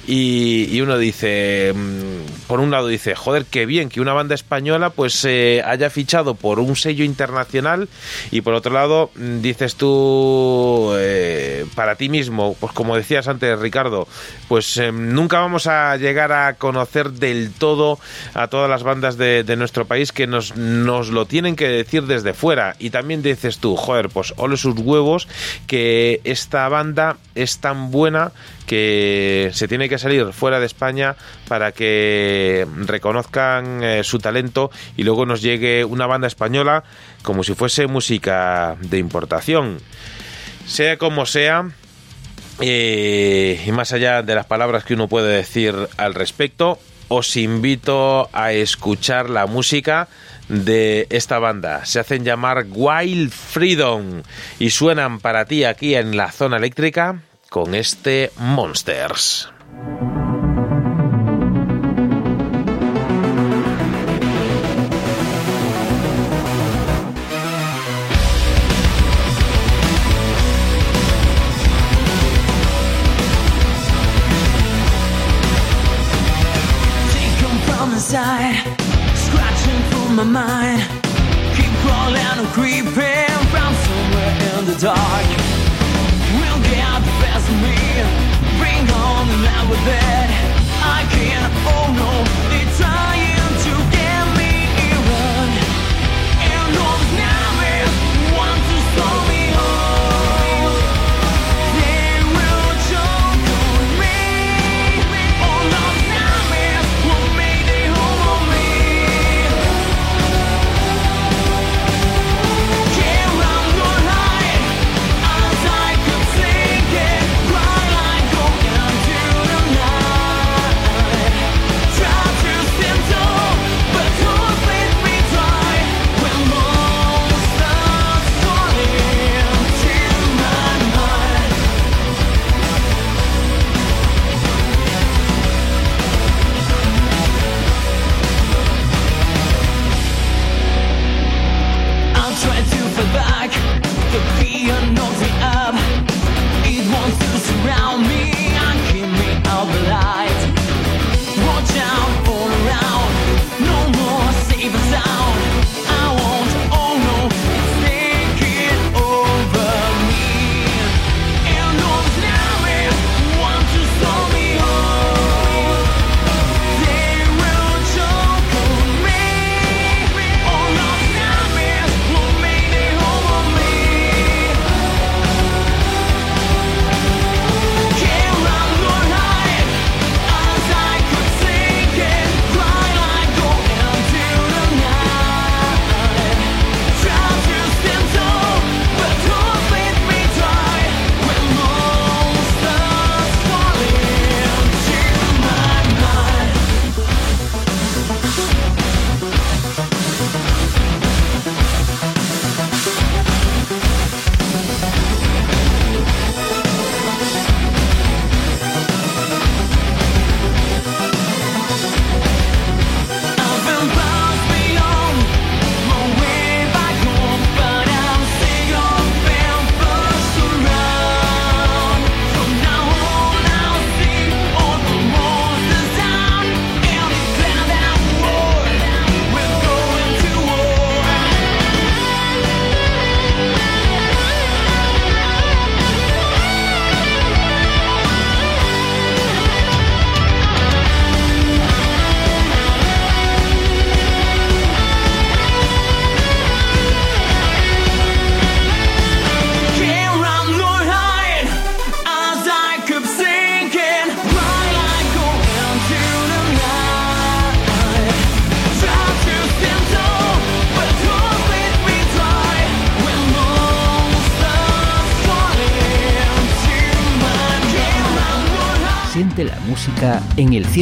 Y, y uno dice, mm, por un lado dice, joder, qué bien que una banda española pues eh, haya fichado por un sello internacional. Y por otro lado, mm, dices tú, eh, para ti mismo, pues como decías antes, Ricardo, pues eh, nunca vamos a llegar a conocer del todo a todas las bandas de, de nuestro país que nos, nos lo tienen que decir desde fuera. Y también dices tú, joder, pues ole sus huevos que esta banda es tan buena que se tiene que salir fuera de España para que reconozcan eh, su talento y luego nos llegue una banda española como si fuese música de importación. Sea como sea,
eh, y más allá de las palabras que uno puede decir al respecto, os invito a escuchar la música de esta banda. Se hacen llamar Wild Freedom y suenan para ti aquí en la zona eléctrica con este Monsters.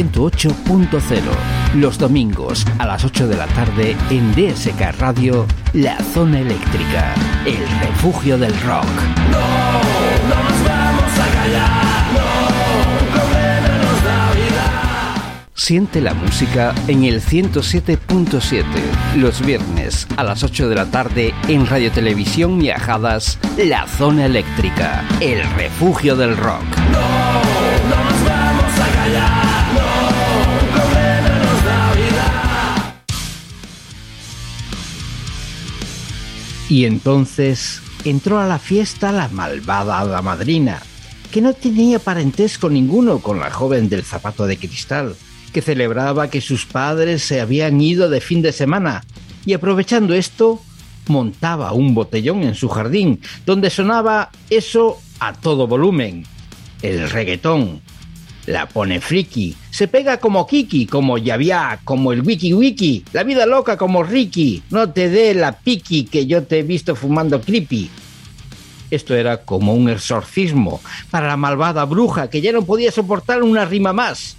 108.0. Los domingos a las 8 de la tarde en DSK Radio, La Zona Eléctrica, el refugio del rock. No, no nos vamos a callar, no, Siente la música en el 107.7, los viernes a las 8 de la tarde en Radio Televisión Viajadas, La Zona Eléctrica, el refugio del rock. No, no nos Y entonces entró a la fiesta la malvada hada madrina, que no tenía parentesco ninguno con la joven del zapato de cristal, que celebraba que sus padres se habían ido de fin de semana, y aprovechando esto, montaba un botellón en su jardín, donde sonaba eso a todo volumen, el reggaetón, la pone friki, se pega como Kiki, como Yavia, como el Wiki Wiki, la vida loca como Ricky, no te dé la piki que yo te he visto fumando creepy. Esto era como un exorcismo para la malvada bruja que ya no podía soportar una rima más.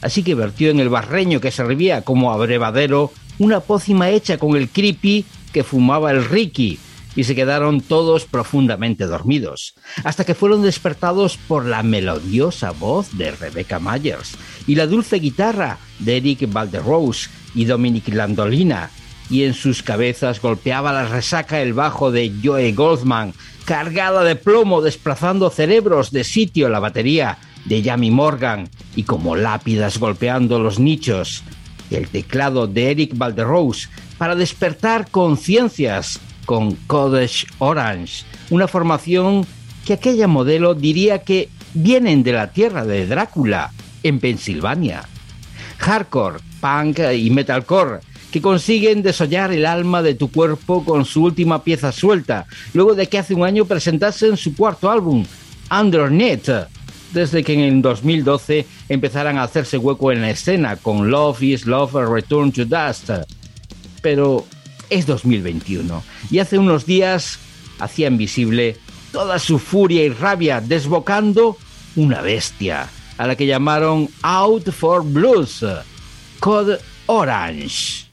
Así que vertió en el barreño que servía como abrevadero una pócima hecha con el creepy que fumaba el Ricky, y se quedaron todos profundamente dormidos, hasta que fueron despertados por la melodiosa voz de Rebecca Myers y la dulce guitarra de Eric Valderose y Dominic Landolina, y en sus cabezas golpeaba la resaca el bajo de Joe Goldman, cargada de plomo desplazando cerebros de sitio la batería de Jamie Morgan y como lápidas golpeando los nichos, el teclado de Eric Valderose para despertar conciencias con Codage Orange, una formación que aquella modelo diría que vienen de la tierra de Drácula, en Pensilvania. Hardcore, punk y metalcore que consiguen desollar el alma de tu cuerpo con su última pieza suelta, luego de que hace un año presentasen su cuarto álbum, Underneath, desde que en el 2012 empezaran a hacerse hueco en la escena con Love is Love Return to Dust. Pero es 2021 y hace unos días hacían visible toda su furia y rabia desbocando una bestia a la que llamaron Out for Blues, Code Orange.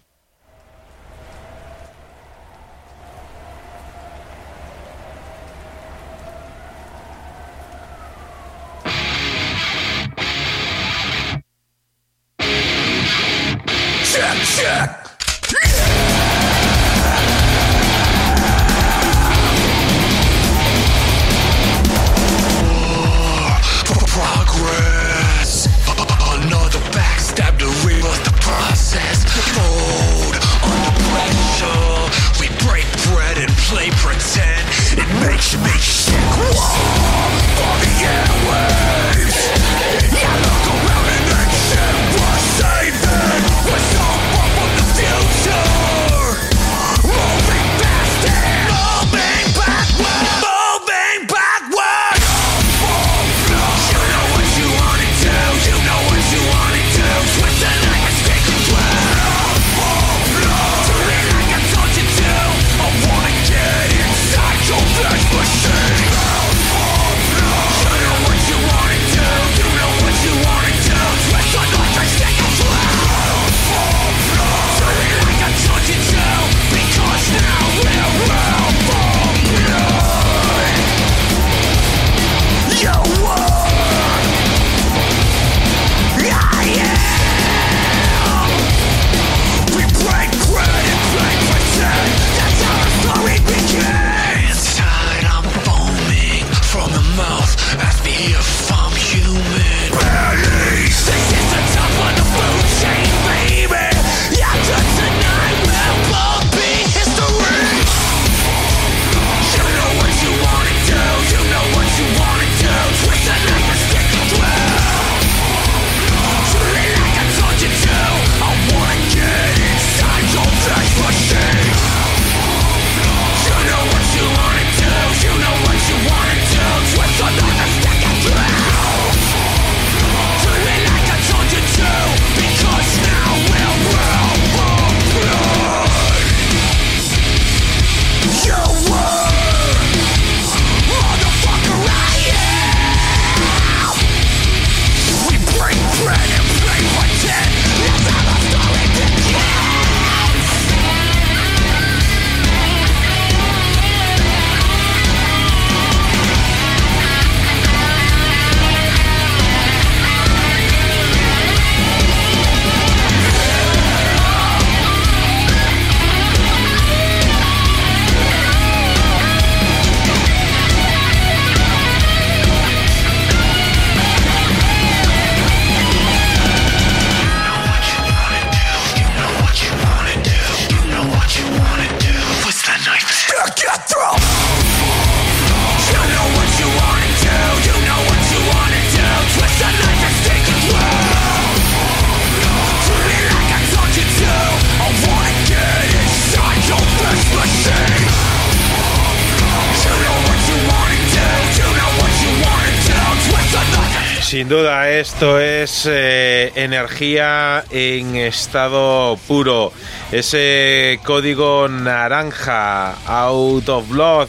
Energía en estado puro. Ese código naranja, out of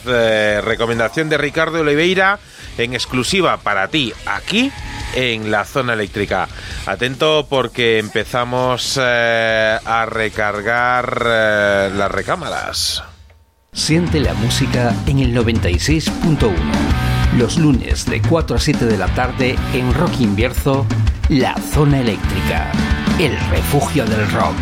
eh, recomendación de Ricardo Oliveira en exclusiva para ti aquí en la zona eléctrica. Atento porque empezamos eh, a recargar eh, las recámaras.
Siente la música en el 96.1. Los lunes de 4 a 7 de la tarde en Rock Invierzo, la zona eléctrica, el refugio del rock.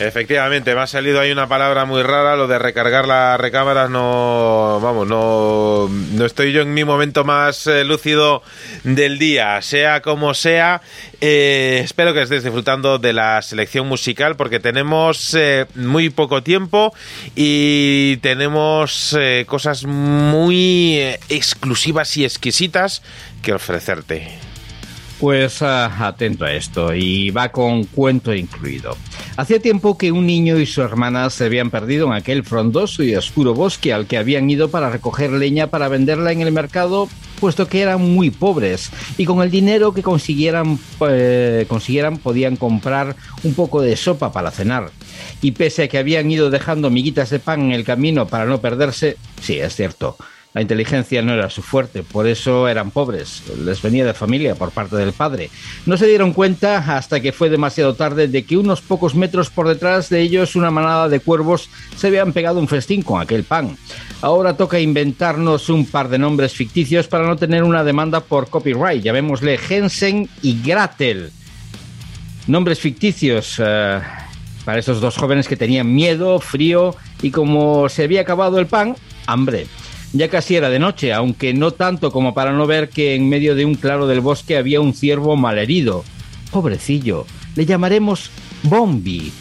Efectivamente, me ha salido ahí una palabra muy rara, lo de recargar las recámaras, no, vamos, no, no estoy yo en mi momento más eh, lúcido del día, sea como sea, eh, espero que estés disfrutando de la selección musical porque tenemos eh, muy poco tiempo y tenemos eh, cosas muy exclusivas y exquisitas que ofrecerte.
Pues ah, atento a esto, y va con cuento incluido. Hacía tiempo que un niño y su hermana se habían perdido en aquel frondoso y oscuro bosque al que habían ido para recoger leña para venderla en el mercado, puesto que eran muy pobres y con el dinero que consiguieran, eh, consiguieran podían comprar un poco de sopa para cenar. Y pese a que habían ido dejando miguitas de pan en el camino para no perderse, sí, es cierto, la inteligencia no era su fuerte, por eso eran pobres. Les venía de familia por parte del padre. No se dieron cuenta hasta que fue demasiado tarde de que unos pocos metros por detrás de ellos una manada de cuervos se habían pegado un festín con aquel pan. Ahora toca inventarnos un par de nombres ficticios para no tener una demanda por copyright. Llamémosle Jensen y Gratel. Nombres ficticios eh, para esos dos jóvenes que tenían miedo, frío y como se había acabado el pan, hambre. Ya casi era de noche, aunque no tanto como para no ver que en medio de un claro del bosque había un ciervo malherido. Pobrecillo, le llamaremos Bombi.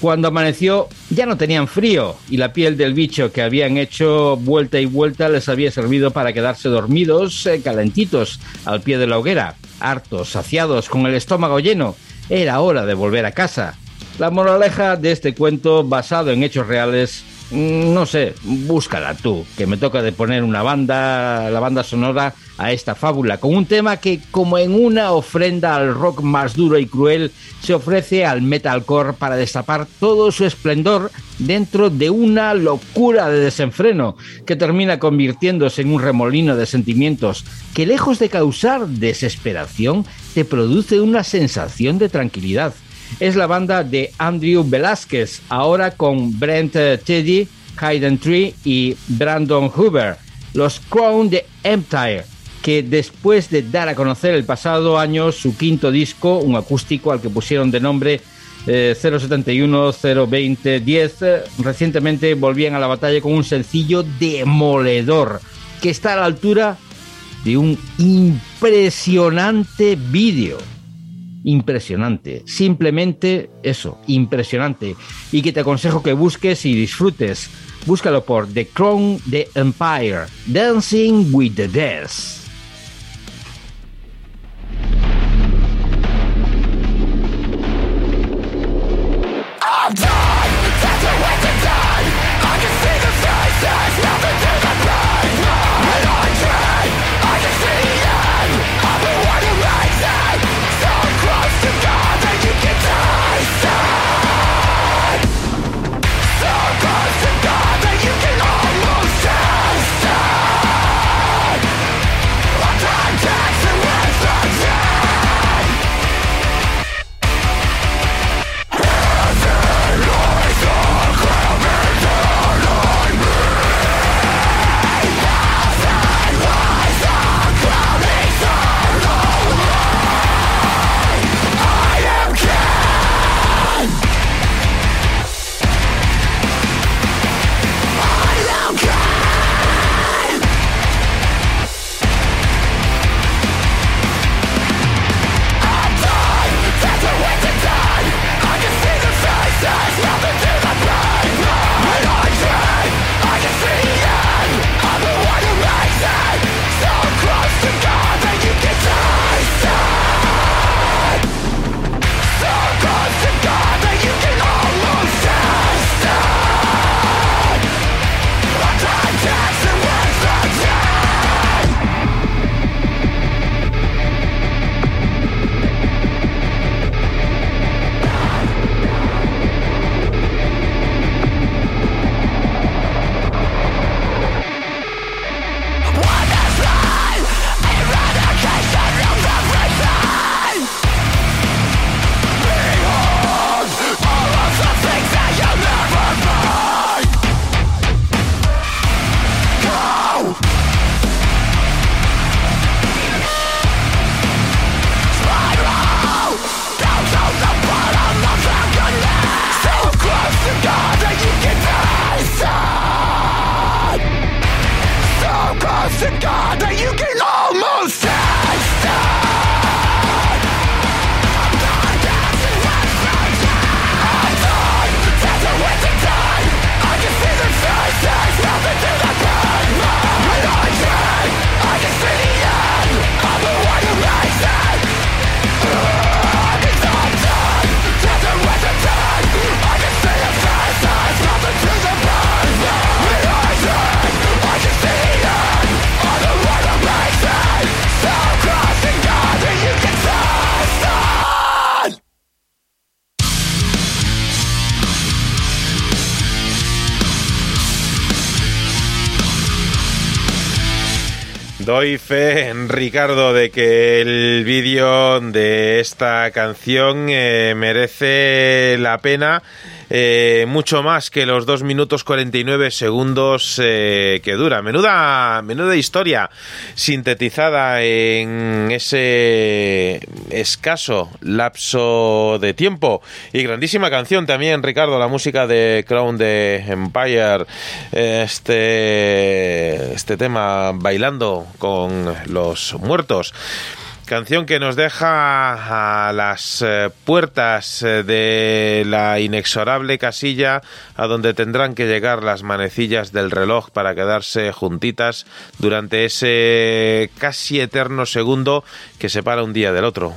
Cuando amaneció ya no tenían frío y la piel del bicho que habían hecho vuelta y vuelta les había servido para quedarse dormidos, eh, calentitos, al pie de la hoguera, hartos, saciados, con el estómago lleno. Era hora de volver a casa. La moraleja de este cuento, basado en hechos reales, no sé, búscala tú, que me toca de poner una banda, la banda sonora a esta fábula, con un tema que, como en una ofrenda al rock más duro y cruel, se ofrece al metalcore para destapar todo su esplendor dentro de una locura de desenfreno que termina convirtiéndose en un remolino de sentimientos que, lejos de causar desesperación, te produce una sensación de tranquilidad es la banda de Andrew Velázquez, ahora con Brent eh, Teddy, Hayden Tree y Brandon Hoover, los Crown de Empire, que después de dar a conocer el pasado año su quinto disco, un acústico al que pusieron de nombre eh, 071 020 10, eh, recientemente volvían a la batalla con un sencillo demoledor que está a la altura de un impresionante vídeo impresionante. Simplemente eso, impresionante. Y que te aconsejo que busques y disfrutes. Búscalo por The Crown The Empire, Dancing with the Dead.
Ricardo, de que el vídeo de esta canción eh, merece la pena eh, mucho más que los 2 minutos 49 segundos eh, que dura. Menuda, menuda historia sintetizada en ese escaso lapso de tiempo. Y grandísima canción también, Ricardo, la música de Crown de Empire. Este, este tema bailando con los muertos. Canción que nos deja a las eh, puertas eh, de la inexorable casilla a donde tendrán que llegar las manecillas del reloj para quedarse juntitas durante ese casi eterno segundo que separa un día del otro.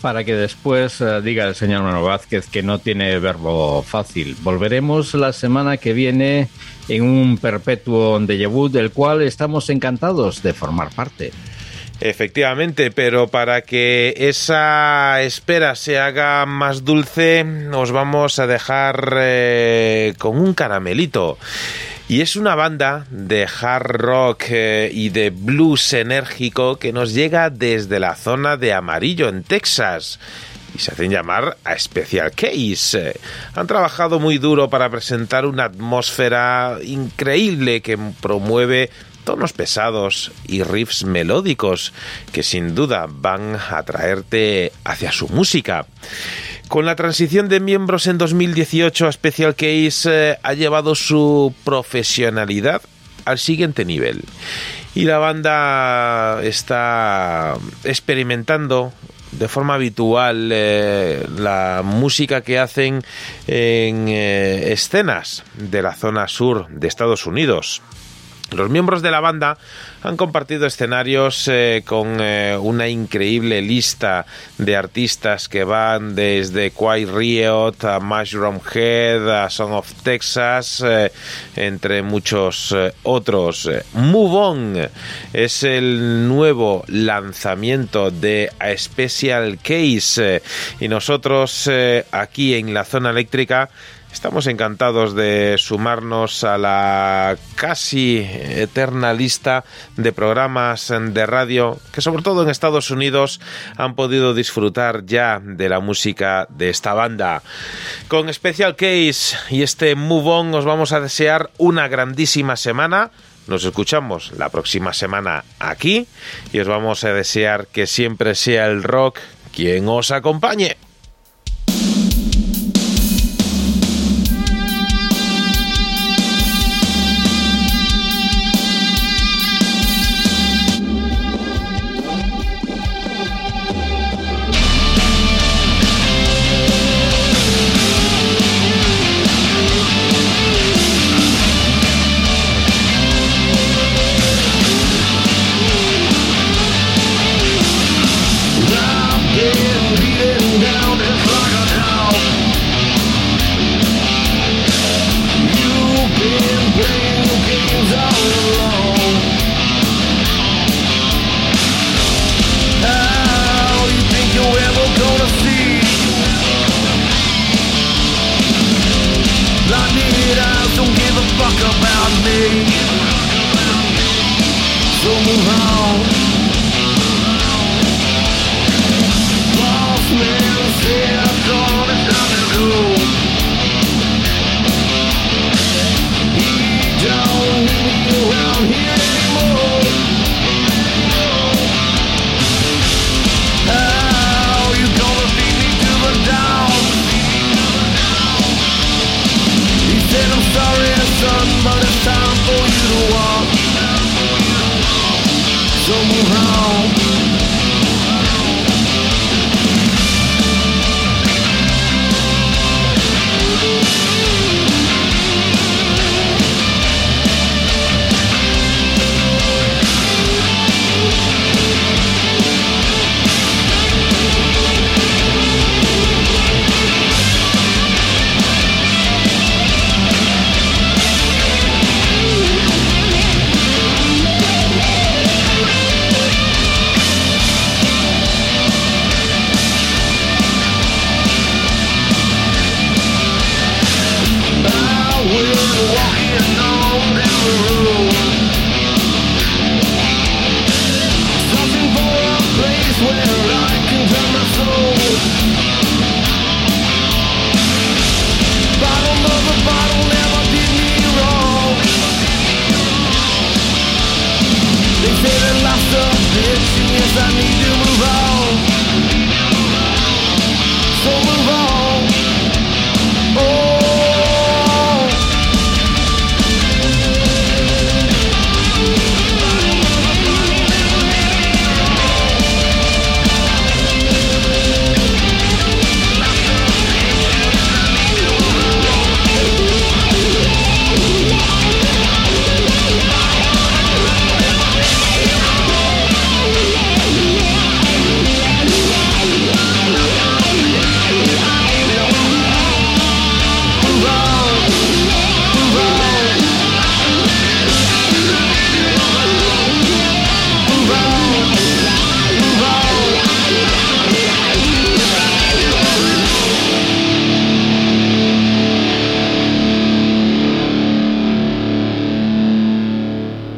Para que después eh, diga el señor Manuel Vázquez que no tiene verbo fácil. Volveremos la semana que viene en un perpetuo vu del cual estamos encantados de formar parte.
Efectivamente, pero para que esa espera se haga más dulce, os vamos a dejar eh, con un caramelito. Y es una banda de hard rock eh, y de blues enérgico que nos llega desde la zona de Amarillo, en Texas. Y se hacen llamar a Special Case. Han trabajado muy duro para presentar una atmósfera increíble que promueve tonos pesados y riffs melódicos que sin duda van a traerte hacia su música. Con la transición de miembros en 2018 a Special Case eh, ha llevado su profesionalidad al siguiente nivel. Y la banda está experimentando de forma habitual eh, la música que hacen en eh, escenas de la zona sur de Estados Unidos. Los miembros de la banda han compartido escenarios eh, con eh, una increíble lista de artistas que van desde Quiet Riot a Mushroom Head a Song of Texas, eh, entre muchos otros. Move On es el nuevo lanzamiento de A Special Case y nosotros aquí en la zona eléctrica Estamos encantados de sumarnos a la casi eterna lista de programas de radio que sobre todo en Estados Unidos han podido disfrutar ya de la música de esta banda. Con Special Case y este Move On os vamos a desear una grandísima semana. Nos escuchamos la próxima semana aquí y os vamos a desear que siempre sea el rock quien os acompañe.